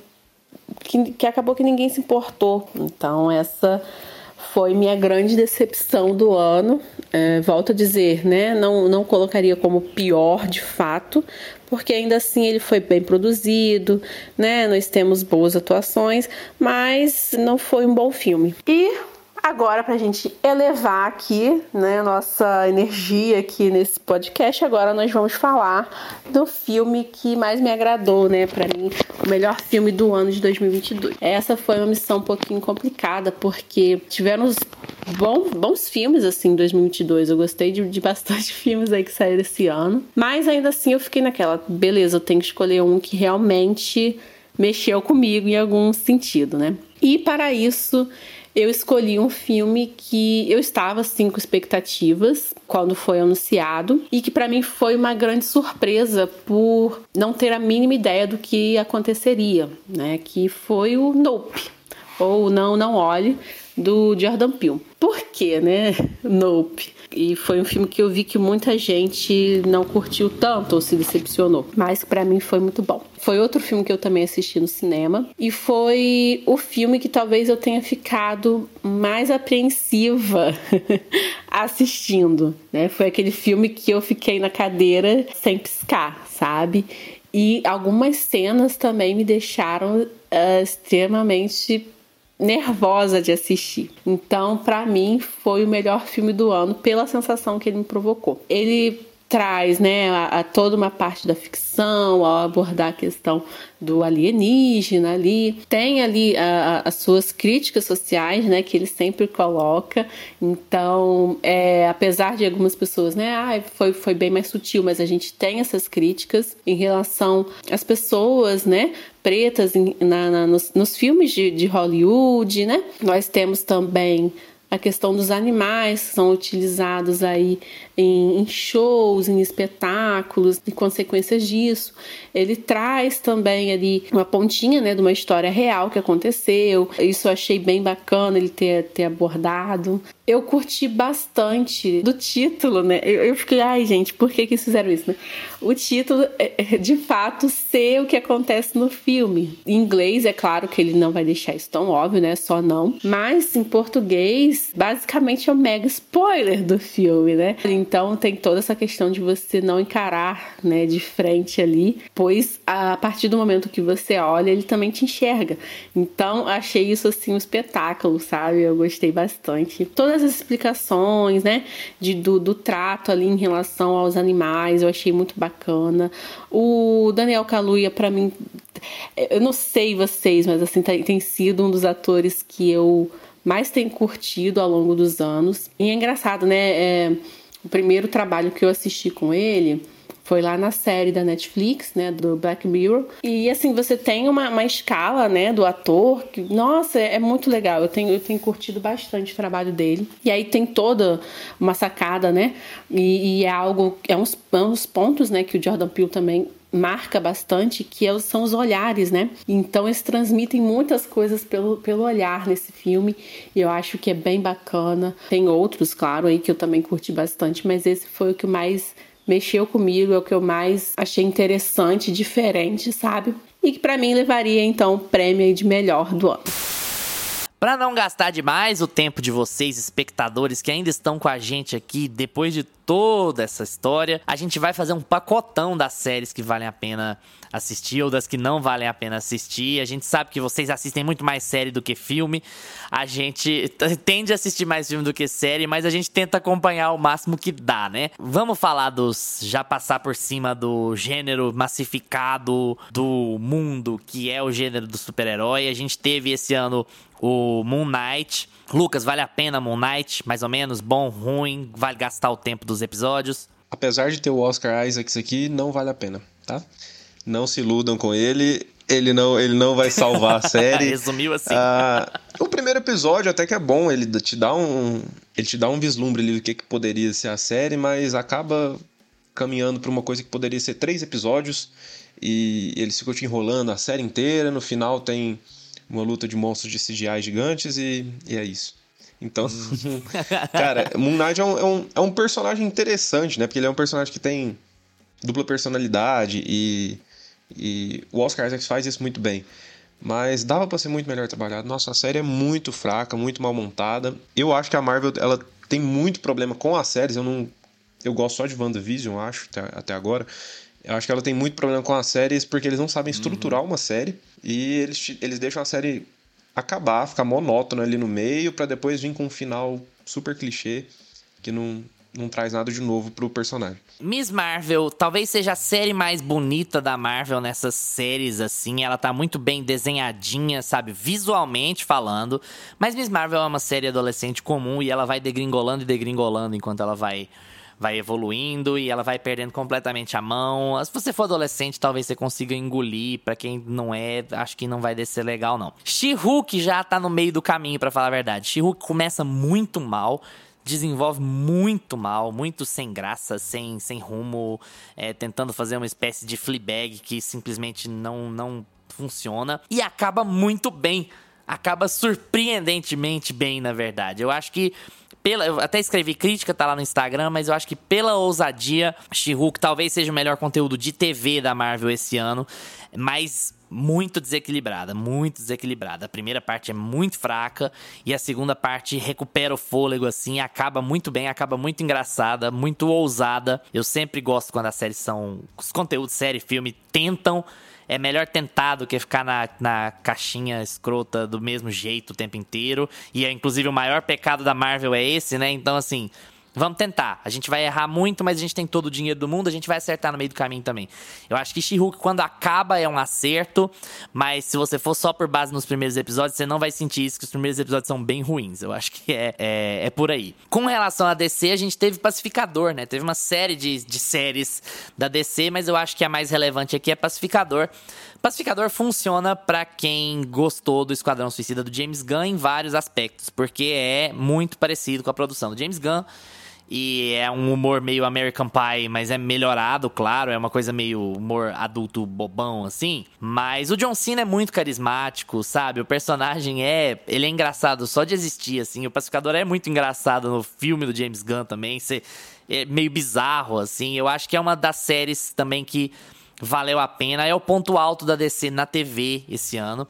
que, que acabou que ninguém se importou. Então, essa foi minha grande decepção do ano. É, volto a dizer, né? Não, não colocaria como pior de fato, porque ainda assim ele foi bem produzido, né? Nós temos boas atuações, mas não foi um bom filme. E Agora, para a gente elevar aqui, né, nossa energia aqui nesse podcast, agora nós vamos falar do filme que mais me agradou, né, para mim, o melhor filme do ano de 2022. Essa foi uma missão um pouquinho complicada, porque tivemos bons, bons filmes, assim, em 2022. Eu gostei de, de bastante filmes aí que saíram esse ano, mas ainda assim eu fiquei naquela, beleza, eu tenho que escolher um que realmente mexeu comigo em algum sentido, né? E para isso eu escolhi um filme que eu estava assim com expectativas quando foi anunciado e que para mim foi uma grande surpresa por não ter a mínima ideia do que aconteceria, né? Que foi o Nope. ou Não, Não Olhe, do Jordan Peele. Por quê, né? Nope. E foi um filme que eu vi que muita gente não curtiu tanto ou se decepcionou, mas para mim foi muito bom. Foi outro filme que eu também assisti no cinema e foi o filme que talvez eu tenha ficado mais apreensiva assistindo, né? Foi aquele filme que eu fiquei na cadeira sem piscar, sabe? E algumas cenas também me deixaram uh, extremamente nervosa de assistir. Então, para mim, foi o melhor filme do ano pela sensação que ele me provocou. Ele traz né, a, a, toda uma parte da ficção ao abordar a questão do alienígena ali. Tem ali a, as suas críticas sociais, né, que ele sempre coloca. Então, é, apesar de algumas pessoas, né, ah, foi, foi bem mais sutil, mas a gente tem essas críticas em relação às pessoas, né, pretas em, na, na, nos, nos filmes de, de Hollywood, né. Nós temos também a questão dos animais que são utilizados aí em, shows, em espetáculos, e consequências disso. Ele traz também ali uma pontinha né, de uma história real que aconteceu. Isso eu achei bem bacana ele ter, ter abordado. Eu curti bastante do título, né? Eu, eu fiquei, ai gente, por que, que fizeram isso? Né? O título é, é, de fato ser o que acontece no filme. Em inglês, é claro que ele não vai deixar isso tão óbvio, né? Só não. Mas em português, basicamente é um mega spoiler do filme, né? Então tem toda essa questão de você não encarar, né, de frente ali, pois a partir do momento que você olha, ele também te enxerga. Então achei isso assim um espetáculo, sabe? Eu gostei bastante. Todas as explicações, né, de, do, do trato ali em relação aos animais, eu achei muito bacana. O Daniel Kaluuya, para mim, eu não sei vocês, mas assim, tem, sido um dos atores que eu mais tenho curtido ao longo dos anos. E é engraçado, né? É, o primeiro trabalho que eu assisti com ele foi lá na série da Netflix, né, do Black Mirror. E assim, você tem uma, uma escala, né, do ator que, nossa, é, é muito legal. Eu tenho, eu tenho curtido bastante o trabalho dele. E aí tem toda uma sacada, né, e, e é algo, é uns, é uns pontos, né, que o Jordan Peele também marca bastante, que é são os olhares, né? Então eles transmitem muitas coisas pelo, pelo olhar nesse filme e eu acho que é bem bacana. Tem outros, claro, aí que eu também curti bastante, mas esse foi o que mais mexeu comigo, é o que eu mais achei interessante, diferente, sabe? E que para mim levaria então o prêmio de melhor do ano. Para não gastar demais o tempo de vocês, espectadores que ainda estão com a gente aqui depois de toda essa história, a gente vai fazer um pacotão das séries que valem a pena assistir ou das que não valem a pena assistir. A gente sabe que vocês assistem muito mais série do que filme. A gente tende a assistir mais filme do que série, mas a gente tenta acompanhar o máximo que dá, né? Vamos falar dos. já passar por cima do gênero massificado do mundo, que é o gênero do super-herói. A gente teve esse ano o Moon Knight. Lucas, vale a pena Moon Knight? Mais ou menos? Bom, ruim? Vale gastar o tempo dos episódios? Apesar de ter o Oscar Isaacs aqui, não vale a pena, tá? Não se iludam com ele. Ele não, ele não vai salvar a série. Resumiu assim. Ah, o primeiro episódio até que é bom, ele te dá um, ele te dá um vislumbre ali do que, que poderia ser a série, mas acaba caminhando para uma coisa que poderia ser três episódios e eles ficam te enrolando a série inteira. No final tem uma luta de monstros de CGI gigantes e, e é isso. Então, cara, Moon Knight é um, é, um, é um personagem interessante, né? Porque ele é um personagem que tem dupla personalidade e, e o Oscar Isaac faz isso muito bem. Mas dava para ser muito melhor trabalhado. Nossa, a série é muito fraca, muito mal montada. Eu acho que a Marvel ela tem muito problema com as séries. Eu não eu gosto só de WandaVision, acho, até, até agora. Eu acho que ela tem muito problema com as séries porque eles não sabem estruturar uhum. uma série e eles, eles deixam a série acabar, ficar monótona ali no meio para depois vir com um final super clichê que não, não traz nada de novo pro personagem. Miss Marvel talvez seja a série mais bonita da Marvel nessas séries, assim. Ela tá muito bem desenhadinha, sabe? Visualmente falando. Mas Miss Marvel é uma série adolescente comum e ela vai degringolando e degringolando enquanto ela vai vai evoluindo e ela vai perdendo completamente a mão. Se você for adolescente, talvez você consiga engolir. Para quem não é, acho que não vai descer legal, não. She-Hulk já tá no meio do caminho, para falar a verdade. She-Hulk começa muito mal desenvolve muito mal, muito sem graça, sem, sem rumo, é, tentando fazer uma espécie de Fleabag que simplesmente não, não funciona e acaba muito bem acaba surpreendentemente bem, na verdade. Eu acho que pela, eu até escrevi crítica, tá lá no Instagram, mas eu acho que pela ousadia, She-Hulk talvez seja o melhor conteúdo de TV da Marvel esse ano, mas muito desequilibrada, muito desequilibrada. A primeira parte é muito fraca e a segunda parte recupera o fôlego assim, acaba muito bem, acaba muito engraçada, muito ousada. Eu sempre gosto quando as séries são os conteúdos série, filme tentam é melhor tentar do que ficar na, na caixinha escrota do mesmo jeito o tempo inteiro. E é inclusive o maior pecado da Marvel é esse, né? Então, assim, Vamos tentar. A gente vai errar muito, mas a gente tem todo o dinheiro do mundo, a gente vai acertar no meio do caminho também. Eu acho que She-Hulk, quando acaba, é um acerto, mas se você for só por base nos primeiros episódios, você não vai sentir isso, que os primeiros episódios são bem ruins. Eu acho que é, é, é por aí. Com relação a DC, a gente teve Pacificador, né? Teve uma série de, de séries da DC, mas eu acho que a mais relevante aqui é Pacificador. Pacificador funciona para quem gostou do Esquadrão Suicida do James Gunn em vários aspectos, porque é muito parecido com a produção do James Gunn. E é um humor meio American Pie, mas é melhorado, claro. É uma coisa meio humor adulto bobão, assim. Mas o John Cena é muito carismático, sabe? O personagem é. Ele é engraçado só de existir, assim. O Pacificador é muito engraçado no filme do James Gunn também. É meio bizarro, assim. Eu acho que é uma das séries também que valeu a pena. É o ponto alto da DC na TV esse ano.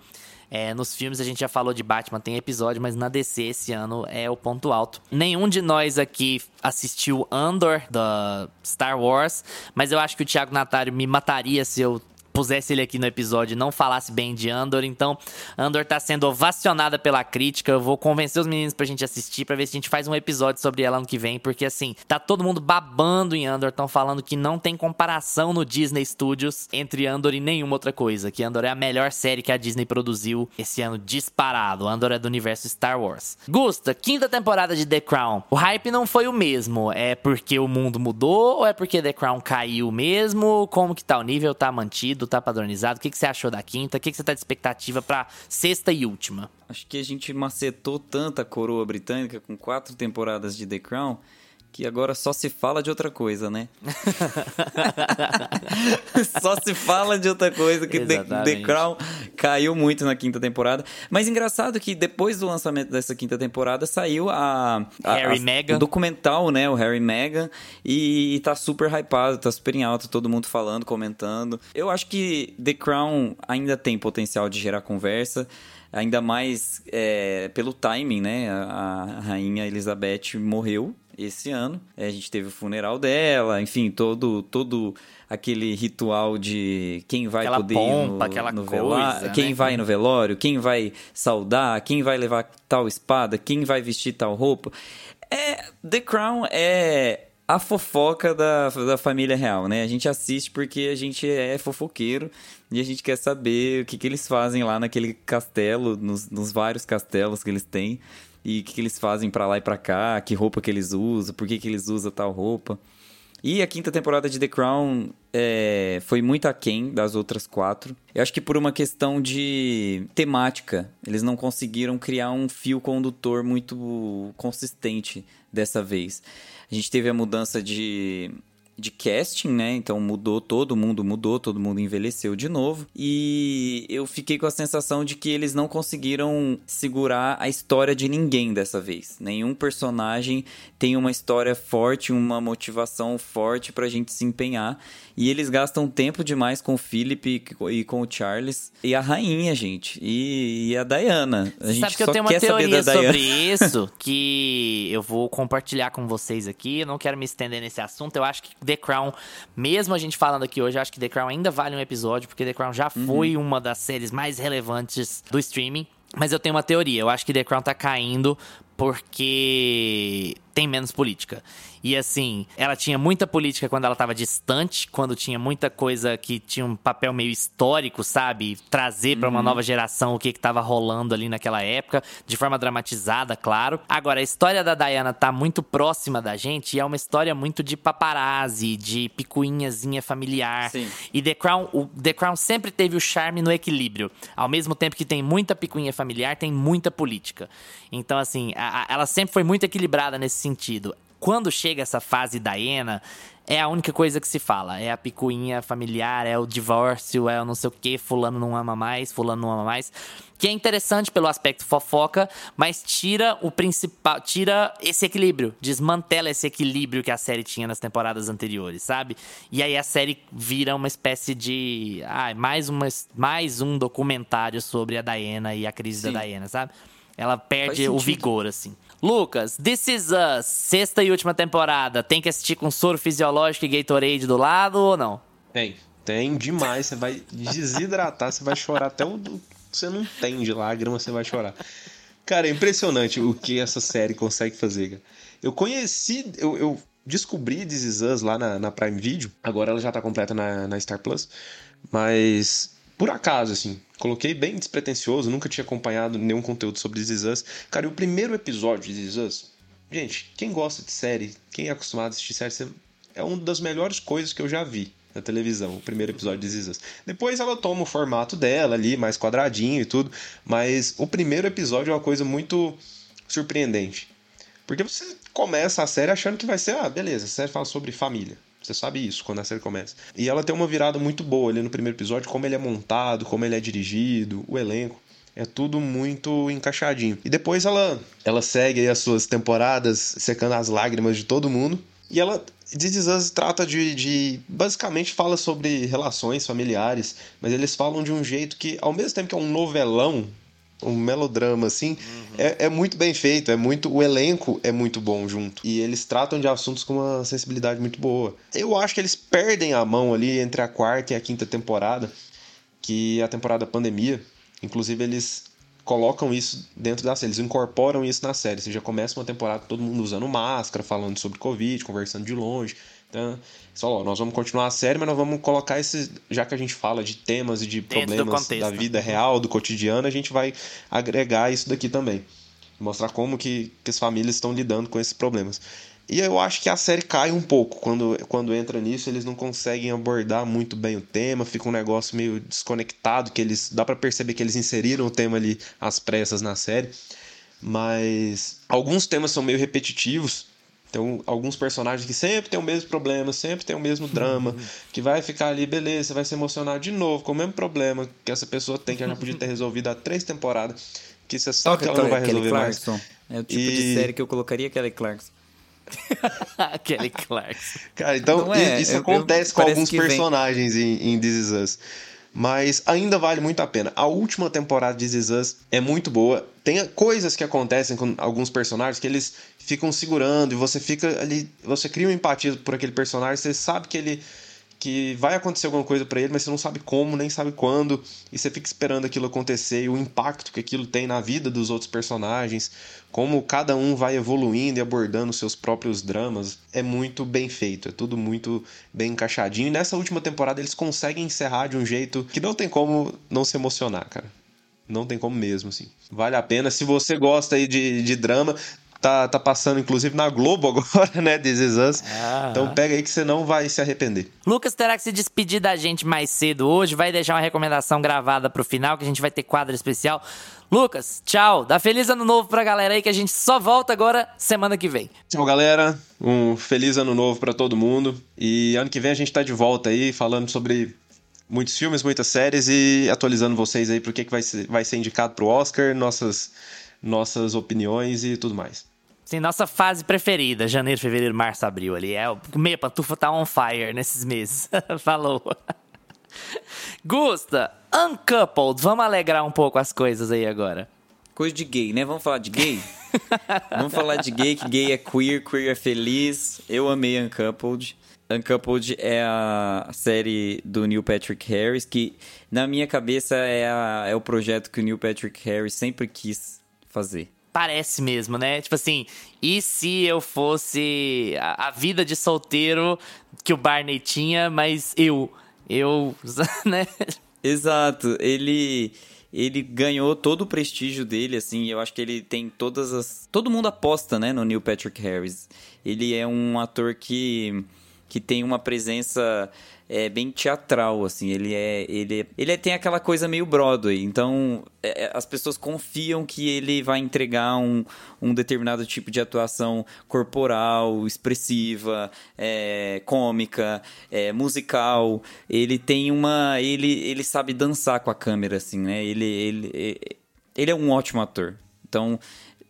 É, nos filmes a gente já falou de Batman, tem episódio, mas na DC esse ano é o ponto alto. Nenhum de nós aqui assistiu Andor da Star Wars, mas eu acho que o Thiago Natário me mataria se eu pusesse ele aqui no episódio e não falasse bem de Andor. Então, Andor tá sendo ovacionada pela crítica. Eu vou convencer os meninos pra gente assistir, pra ver se a gente faz um episódio sobre ela ano que vem, porque assim, tá todo mundo babando em Andor, estão falando que não tem comparação no Disney Studios entre Andor e nenhuma outra coisa, que Andor é a melhor série que a Disney produziu esse ano disparado. Andor é do universo Star Wars. Gusta, quinta temporada de The Crown. O hype não foi o mesmo. É porque o mundo mudou ou é porque The Crown caiu mesmo? Como que tá o nível? Tá mantido? Tá padronizado? O que, que você achou da quinta? O que, que você tá de expectativa pra sexta e última? Acho que a gente macetou tanta coroa britânica com quatro temporadas de The Crown que agora só se fala de outra coisa, né? só se fala de outra coisa, que The, The, Crown caiu muito na quinta temporada. Mas engraçado que depois do lançamento dessa quinta temporada saiu a, a Harry a, Meghan. o documental, né? O Harry Meghan. E, e tá super hypado, tá super em alta, todo mundo falando, comentando. Eu acho que The Crown ainda tem potencial de gerar conversa ainda mais é, pelo timing, né? A, a, rainha Elizabeth morreu esse ano. É, a gente teve o funeral dela, enfim, todo todo aquele ritual de quem vai aquela poder pompa, ir no, no velório, né? quem vai no velório, quem vai saudar, quem vai levar tal espada, quem vai vestir tal roupa. É, The Crown é a fofoca da, da família real, né? A gente assiste porque a gente é fofoqueiro e a gente quer saber o que, que eles fazem lá naquele castelo, nos, nos vários castelos que eles têm e o que, que eles fazem para lá e para cá, que roupa que eles usam, por que, que eles usam tal roupa. E a quinta temporada de The Crown é, foi muito aquém das outras quatro. Eu acho que por uma questão de temática, eles não conseguiram criar um fio condutor muito consistente dessa vez. A gente teve a mudança de de casting, né? Então mudou, todo mundo mudou, todo mundo envelheceu de novo. E eu fiquei com a sensação de que eles não conseguiram segurar a história de ninguém dessa vez. Nenhum personagem tem uma história forte, uma motivação forte pra gente se empenhar. E eles gastam tempo demais com o Philip e com o Charles. E a rainha, gente. E, e a Diana. A gente Sabe que eu tenho uma teoria sobre isso que eu vou compartilhar com vocês aqui. Eu não quero me estender nesse assunto. Eu acho que The Crown, mesmo a gente falando aqui hoje, acho que The Crown ainda vale um episódio, porque The Crown já uhum. foi uma das séries mais relevantes do streaming. Mas eu tenho uma teoria. Eu acho que The Crown tá caindo porque tem menos política. E assim, ela tinha muita política quando ela estava distante, quando tinha muita coisa que tinha um papel meio histórico, sabe? Trazer para uma uhum. nova geração o que estava rolando ali naquela época, de forma dramatizada, claro. Agora, a história da Diana tá muito próxima da gente e é uma história muito de paparazzi, de picuinhazinha familiar. Sim. E The Crown, o The Crown sempre teve o charme no equilíbrio. Ao mesmo tempo que tem muita picuinha familiar, tem muita política. Então, assim, a, a, ela sempre foi muito equilibrada nesse sentido quando chega essa fase da Ena, é a única coisa que se fala. É a picuinha familiar, é o divórcio, é o não sei o que, fulano não ama mais, fulano não ama mais. Que é interessante pelo aspecto fofoca, mas tira o principal. Tira esse equilíbrio. Desmantela esse equilíbrio que a série tinha nas temporadas anteriores, sabe? E aí a série vira uma espécie de. Ah, mais, uma, mais um documentário sobre a Diana e a crise Sim. da Diana, sabe? Ela perde o vigor, assim. Lucas, This Is Us, sexta e última temporada. Tem que assistir com soro fisiológico e Gatorade do lado ou não? Tem. Tem demais. Você vai desidratar, você vai chorar até o. Você não tem de lágrima, você vai chorar. Cara, é impressionante o que essa série consegue fazer, cara. Eu conheci. Eu, eu descobri This Is Us lá na, na Prime Video. Agora ela já tá completa na, na Star Plus. Mas por acaso, assim, coloquei bem despretensioso, nunca tinha acompanhado nenhum conteúdo sobre This Is Us. Cara, e o primeiro episódio de This Is Us, gente, quem gosta de série, quem é acostumado a assistir série, é uma das melhores coisas que eu já vi na televisão, o primeiro episódio de This Is Us. Depois ela toma o formato dela ali, mais quadradinho e tudo, mas o primeiro episódio é uma coisa muito surpreendente. Porque você começa a série achando que vai ser, ah, beleza, a série fala sobre família. Você sabe isso quando a série começa. E ela tem uma virada muito boa ali no primeiro episódio, como ele é montado, como ele é dirigido, o elenco. É tudo muito encaixadinho. E depois ela, ela segue as suas temporadas secando as lágrimas de todo mundo. E ela This Is Us trata de, de. Basicamente fala sobre relações familiares, mas eles falam de um jeito que, ao mesmo tempo que é um novelão, um melodrama, assim, uhum. é, é, muito bem feito, é muito. O elenco é muito bom junto. E eles tratam de assuntos com uma sensibilidade muito boa. Eu acho que eles perdem a mão ali entre a quarta e a quinta temporada, que é a temporada pandemia. Inclusive, eles colocam isso dentro da série, eles incorporam isso na série. Você já começa uma temporada todo mundo usando máscara, falando sobre Covid, conversando de longe. Então, só, nós vamos continuar a série, mas nós vamos colocar esses. Já que a gente fala de temas e de Dentro problemas da vida real, do cotidiano, a gente vai agregar isso daqui também. Mostrar como que, que as famílias estão lidando com esses problemas. E eu acho que a série cai um pouco quando, quando entra nisso, eles não conseguem abordar muito bem o tema, fica um negócio meio desconectado, que eles. Dá para perceber que eles inseriram o tema ali às pressas na série. Mas alguns temas são meio repetitivos tem alguns personagens que sempre tem o mesmo problema, sempre tem o mesmo drama, que vai ficar ali, beleza, você vai se emocionar de novo com o mesmo problema que essa pessoa tem, que já podia ter resolvido há três temporadas, que você sabe que ela não vai resolver Kelly mais. Clarkson. É o tipo e... de série que eu colocaria Kelly Clarkson. Kelly Clarkson. Cara, então é, isso eu, acontece eu, com alguns personagens vem... em, em This Is Us mas ainda vale muito a pena. A última temporada de This Us é muito boa. Tem coisas que acontecem com alguns personagens que eles ficam segurando e você fica ali, você cria uma empatia por aquele personagem, você sabe que ele que vai acontecer alguma coisa para ele, mas você não sabe como, nem sabe quando, e você fica esperando aquilo acontecer e o impacto que aquilo tem na vida dos outros personagens, como cada um vai evoluindo e abordando seus próprios dramas, é muito bem feito, é tudo muito bem encaixadinho. E nessa última temporada eles conseguem encerrar de um jeito que não tem como não se emocionar, cara. Não tem como mesmo, assim. Vale a pena. Se você gosta aí de, de drama, Tá, tá passando, inclusive, na Globo agora, né? This Is Us. Ah. Então pega aí que você não vai se arrepender. Lucas terá que se despedir da gente mais cedo hoje. Vai deixar uma recomendação gravada pro final, que a gente vai ter quadro especial. Lucas, tchau. Dá feliz ano novo pra galera aí, que a gente só volta agora semana que vem. Tchau, galera. Um feliz ano novo para todo mundo. E ano que vem a gente tá de volta aí, falando sobre muitos filmes, muitas séries e atualizando vocês aí pro que, que vai, ser, vai ser indicado pro Oscar, nossas, nossas opiniões e tudo mais. Sim, nossa fase preferida, janeiro, fevereiro, março, abril ali. É, o meia pantufa tá on fire nesses meses. Falou. Gusta, Uncoupled, vamos alegrar um pouco as coisas aí agora. Coisa de gay, né? Vamos falar de gay? vamos falar de gay, que gay é queer, queer é feliz. Eu amei Uncoupled. Uncoupled é a série do Neil Patrick Harris, que na minha cabeça é, a, é o projeto que o Neil Patrick Harris sempre quis fazer parece mesmo, né? Tipo assim, e se eu fosse a, a, vida de solteiro que o Barney tinha, mas eu, eu, né? Exato, ele ele ganhou todo o prestígio dele, assim, eu acho que ele tem todas as... Todo mundo aposta, né, no Neil Patrick Harris. Ele é um ator que, que tem uma presença é bem teatral, assim. Ele é. Ele, ele tem aquela coisa meio Broadway. Então, é, é, as pessoas confiam que ele vai entregar um, um determinado tipo de atuação corporal, expressiva, é, cômica, é, musical. Ele tem uma. Ele, ele sabe dançar com a câmera, assim, né? Ele, ele, ele é um ótimo ator. Então,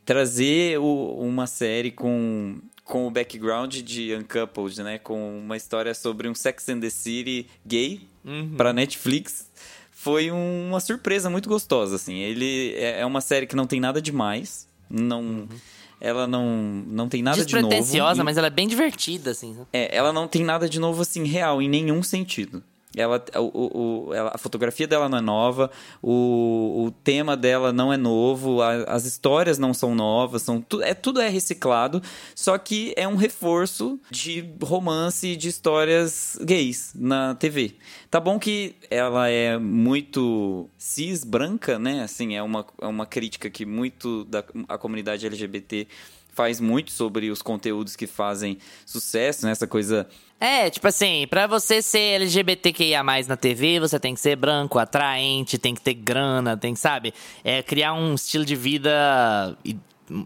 trazer o, uma série com com o background de Uncoupled, né? Com uma história sobre um Sex and the City gay uhum. para Netflix. Foi uma surpresa muito gostosa, assim. Ele é, é uma série que não tem nada demais. Não... Uhum. Ela não, não tem nada de novo. Despretensiosa, mas ela é bem divertida, assim. É, ela não tem nada de novo, assim, real, em nenhum sentido. Ela, o, o, ela, a fotografia dela não é nova, o, o tema dela não é novo, a, as histórias não são novas, são tu, é, tudo é reciclado, só que é um reforço de romance de histórias gays na TV. Tá bom que ela é muito cis, branca, né? Assim, é uma, é uma crítica que muito da a comunidade LGBT faz muito sobre os conteúdos que fazem sucesso, né? Essa coisa é, tipo assim, pra você ser LGBTQIA na TV, você tem que ser branco, atraente, tem que ter grana, tem, sabe? É criar um estilo de vida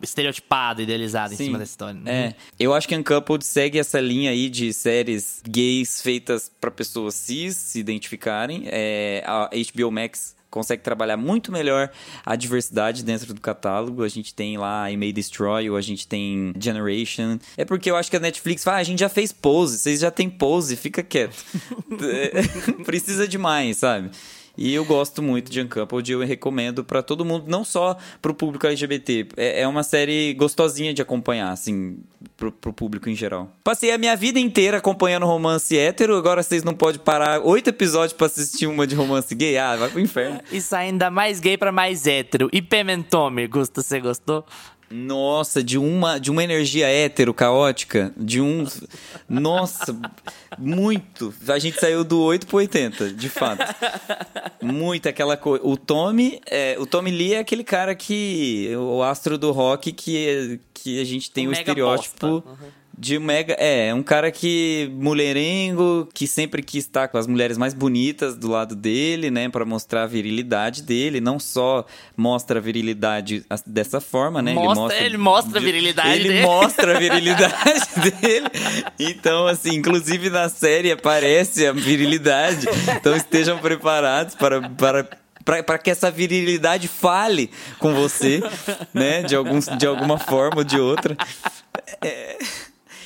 estereotipado, idealizado Sim, em cima dessa história. Né? É. Eu acho que Uncoupled segue essa linha aí de séries gays feitas para pessoas cis se identificarem. É, a HBO Max consegue trabalhar muito melhor a diversidade dentro do catálogo. A gente tem lá I May Destroy, ou a gente tem Generation. É porque eu acho que a Netflix fala, ah, a gente já fez pose, vocês já tem pose, fica quieto. Precisa demais, sabe? E eu gosto muito de Uncoupled, eu recomendo para todo mundo, não só pro público LGBT. É, é uma série gostosinha de acompanhar, assim, pro, pro público em geral. Passei a minha vida inteira acompanhando romance hétero, agora vocês não podem parar oito episódios para assistir uma de romance gay. Ah, vai pro inferno. Isso ainda mais gay para mais hétero. E Pementome, Gusta, você gostou? Nossa, de uma, de uma energia hétero caótica, de um. Nossa, muito. A gente saiu do 8 pro 80, de fato. Muito aquela coisa. O Tommy, é, o Tommy Lee é aquele cara que. O astro do rock que, que a gente tem o, o estereótipo. Uhum de mega. É, um cara que. mulherengo, que sempre quis estar com as mulheres mais bonitas do lado dele, né? para mostrar a virilidade dele. Não só mostra a virilidade dessa forma, né? Mostra, ele mostra, ele mostra a virilidade ele dele. Ele mostra a virilidade dele. Então, assim, inclusive na série aparece a virilidade. Então estejam preparados para. para para que essa virilidade fale com você, né? De, algum, de alguma forma ou de outra. É...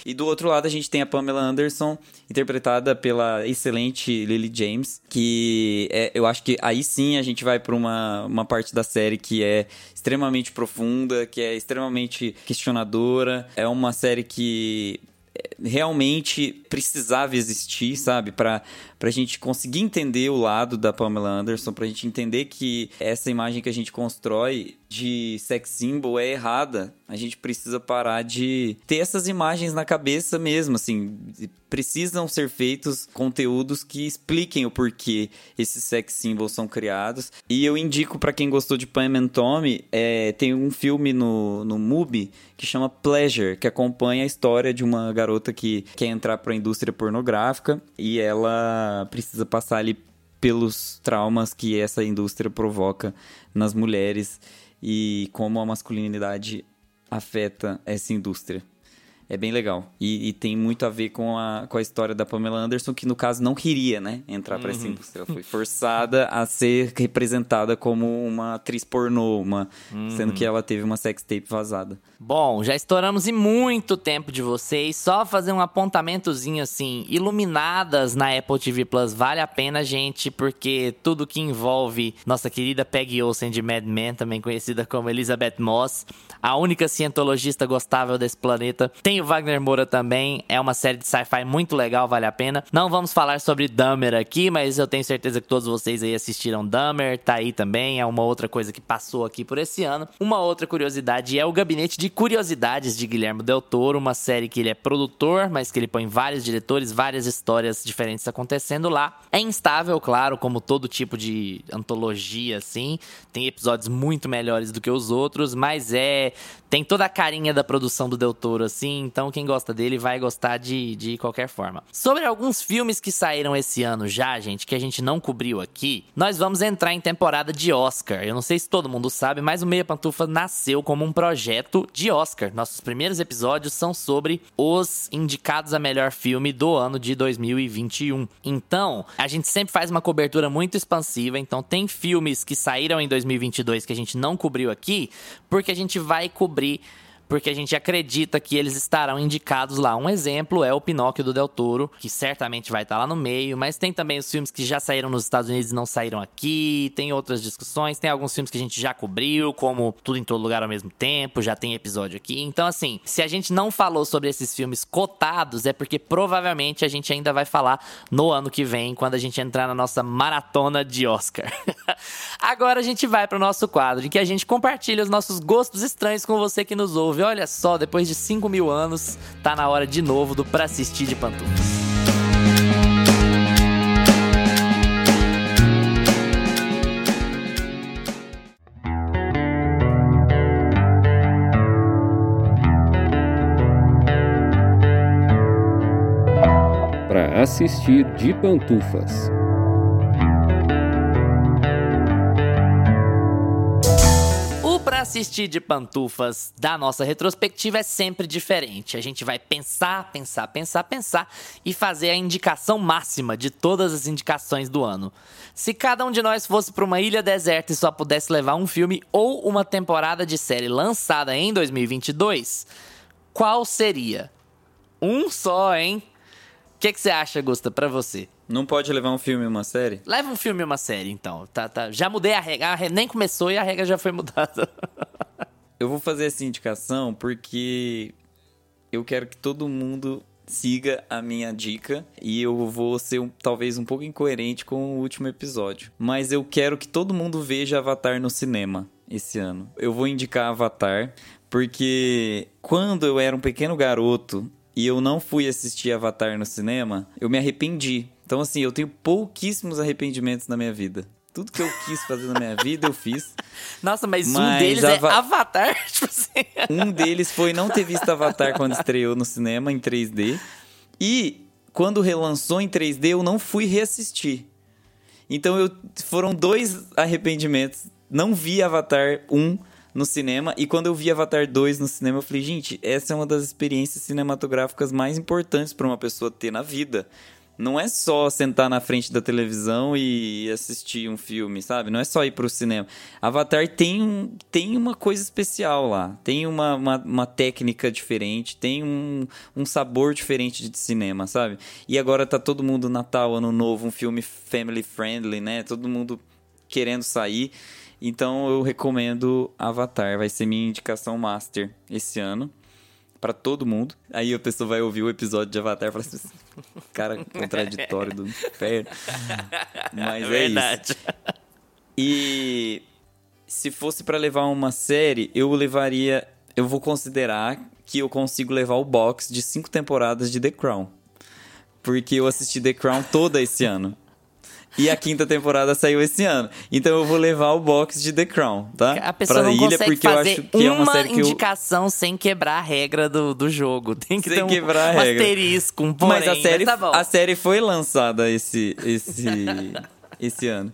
E do outro lado a gente tem a Pamela Anderson, interpretada pela excelente Lily James, que é, eu acho que aí sim a gente vai para uma, uma parte da série que é extremamente profunda, que é extremamente questionadora. É uma série que é, realmente precisava existir, sabe? Para a gente conseguir entender o lado da Pamela Anderson, para a gente entender que essa imagem que a gente constrói de sex symbol é errada. A gente precisa parar de ter essas imagens na cabeça mesmo, assim, precisam ser feitos conteúdos que expliquem o porquê esses sex symbols são criados. E eu indico para quem gostou de Pam and Tommy, é, tem um filme no, no MUBI que chama Pleasure, que acompanha a história de uma garota que quer entrar para a indústria pornográfica e ela precisa passar ali pelos traumas que essa indústria provoca nas mulheres e como a masculinidade afeta essa indústria. É bem legal. E, e, tem muito a ver com a, com a história da Pamela Anderson, que no caso não queria, né, entrar uhum. para essa indústria. Ela foi forçada a ser representada como uma atriz pornô, uma, uhum. sendo que ela teve uma sex tape vazada. Bom, já estouramos em muito tempo de vocês. Só fazer um apontamentozinho assim, iluminadas na Apple TV Plus vale a pena, gente, porque tudo que envolve nossa querida Peggy Olsen de Mad Men, também conhecida como Elizabeth Moss, a única cientologista gostável desse planeta, tem o Wagner Moura também. É uma série de sci-fi muito legal, vale a pena. Não vamos falar sobre Dahmer aqui, mas eu tenho certeza que todos vocês aí assistiram Dahmer. Tá aí também. É uma outra coisa que passou aqui por esse ano. Uma outra curiosidade é o Gabinete de Curiosidades de Guilherme Del Toro. Uma série que ele é produtor, mas que ele põe vários diretores, várias histórias diferentes acontecendo lá. É instável, claro, como todo tipo de antologia, assim. Tem episódios muito melhores do que os outros, mas é. Tem toda a carinha da produção do Del Toro, assim então quem gosta dele vai gostar de, de qualquer forma. Sobre alguns filmes que saíram esse ano já, gente, que a gente não cobriu aqui, nós vamos entrar em temporada de Oscar. Eu não sei se todo mundo sabe, mas o Meia Pantufa nasceu como um projeto de Oscar. Nossos primeiros episódios são sobre os indicados a melhor filme do ano de 2021. Então, a gente sempre faz uma cobertura muito expansiva, então tem filmes que saíram em 2022 que a gente não cobriu aqui, porque a gente vai cobrir porque a gente acredita que eles estarão indicados lá. Um exemplo é o Pinóquio do Del Toro, que certamente vai estar lá no meio, mas tem também os filmes que já saíram nos Estados Unidos e não saíram aqui, tem outras discussões, tem alguns filmes que a gente já cobriu, como Tudo em Todo Lugar ao mesmo tempo, já tem episódio aqui. Então, assim, se a gente não falou sobre esses filmes cotados, é porque provavelmente a gente ainda vai falar no ano que vem, quando a gente entrar na nossa maratona de Oscar. Agora a gente vai para o nosso quadro, em que a gente compartilha os nossos gostos estranhos com você que nos ouve Olha só, depois de 5 mil anos, tá na hora de novo do Pra Assistir de Pantufas. Para assistir de pantufas. Assistir de pantufas da nossa retrospectiva é sempre diferente. A gente vai pensar, pensar, pensar, pensar e fazer a indicação máxima de todas as indicações do ano. Se cada um de nós fosse para uma ilha deserta e só pudesse levar um filme ou uma temporada de série lançada em 2022, qual seria? Um só, hein? O que, que você acha, Gusta, para você? Não pode levar um filme e uma série? Leva um filme e uma série, então. Tá, tá. Já mudei a regra. A regra nem começou e a regra já foi mudada. eu vou fazer essa indicação porque eu quero que todo mundo siga a minha dica e eu vou ser um, talvez um pouco incoerente com o último episódio. Mas eu quero que todo mundo veja Avatar no cinema esse ano. Eu vou indicar Avatar porque quando eu era um pequeno garoto e eu não fui assistir Avatar no cinema, eu me arrependi. Então, assim, eu tenho pouquíssimos arrependimentos na minha vida. Tudo que eu quis fazer na minha vida, eu fiz. Nossa, mas, mas um deles é Avatar, tipo assim. Um deles foi não ter visto Avatar quando estreou no cinema em 3D. E quando relançou em 3D, eu não fui reassistir. Então eu foram dois arrependimentos. Não vi Avatar 1 no cinema. E quando eu vi Avatar 2 no cinema, eu falei, gente, essa é uma das experiências cinematográficas mais importantes para uma pessoa ter na vida. Não é só sentar na frente da televisão e assistir um filme, sabe? Não é só ir pro cinema. Avatar tem, tem uma coisa especial lá. Tem uma, uma, uma técnica diferente, tem um, um sabor diferente de cinema, sabe? E agora tá todo mundo Natal, Ano Novo, um filme family friendly, né? Todo mundo querendo sair. Então eu recomendo Avatar, vai ser minha indicação master esse ano para todo mundo. Aí a pessoa vai ouvir o episódio de Avatar e fala assim: cara contraditório do inferno. Mas é, é verdade. isso. E se fosse para levar uma série, eu levaria. Eu vou considerar que eu consigo levar o box de cinco temporadas de The Crown. Porque eu assisti The Crown toda esse ano. E a quinta temporada saiu esse ano. Então eu vou levar o box de The Crown, tá? A pessoa pra não ilha, porque eu acho que é uma série que indicação eu... sem quebrar a regra do, do jogo. Tem que sem ter um, quebrar a regra. um asterisco, um porém. Mas a série, mas tá a série foi lançada esse, esse, esse ano.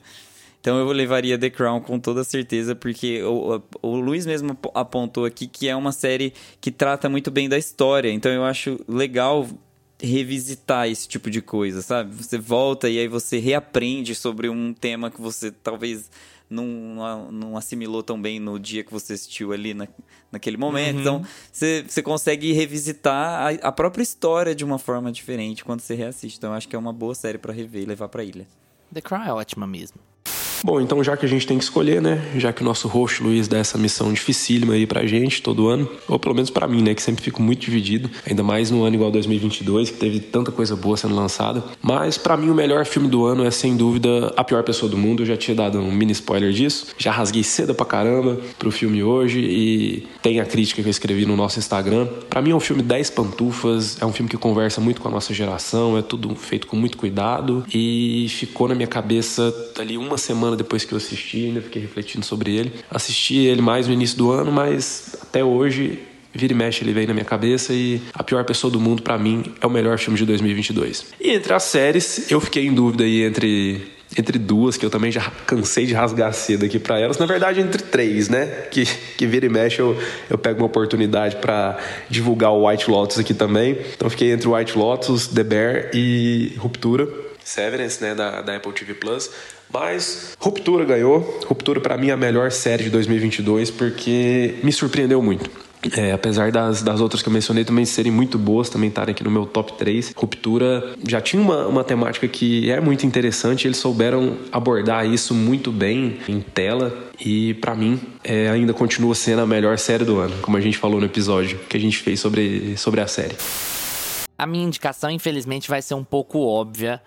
Então eu levaria The Crown com toda certeza, porque o, o Luiz mesmo apontou aqui que é uma série que trata muito bem da história. Então eu acho legal revisitar esse tipo de coisa, sabe? Você volta e aí você reaprende sobre um tema que você talvez não, não assimilou tão bem no dia que você assistiu ali na, naquele momento. Uhum. Então, você, você consegue revisitar a, a, própria história de uma forma diferente quando você reassiste. Então, eu acho que é uma boa série para rever e levar pra ilha. The Crown é ótima mesmo. Bom, então já que a gente tem que escolher, né? Já que o nosso host Luiz dá essa missão dificílima aí pra gente todo ano, ou pelo menos para mim, né? Que sempre fico muito dividido, ainda mais no ano igual 2022, que teve tanta coisa boa sendo lançada. Mas para mim o melhor filme do ano é sem dúvida A Pior Pessoa do Mundo. Eu já tinha dado um mini spoiler disso. Já rasguei cedo pra caramba pro filme hoje e tem a crítica que eu escrevi no nosso Instagram. Para mim é um filme 10 pantufas, é um filme que conversa muito com a nossa geração, é tudo feito com muito cuidado e ficou na minha cabeça ali uma semana semana depois que eu assisti, ainda fiquei refletindo sobre ele. Assisti ele mais no início do ano, mas até hoje vira e mexe ele vem na minha cabeça e A Pior Pessoa do Mundo para mim é o melhor filme de 2022. E entre as séries, eu fiquei em dúvida aí entre entre duas, que eu também já cansei de rasgar cedo aqui para elas. Na verdade, entre três, né? Que, que vira e mexe eu, eu pego uma oportunidade para divulgar o White Lotus aqui também. Então fiquei entre White Lotus, The Bear e Ruptura. Severance, né, da, da Apple TV Plus. Mas Ruptura ganhou. Ruptura para mim é a melhor série de 2022 porque me surpreendeu muito. É, apesar das, das outras que eu mencionei também serem muito boas, também estarem aqui no meu top 3, Ruptura já tinha uma, uma temática que é muito interessante, eles souberam abordar isso muito bem em tela e para mim é, ainda continua sendo a melhor série do ano, como a gente falou no episódio que a gente fez sobre, sobre a série. A minha indicação, infelizmente, vai ser um pouco óbvia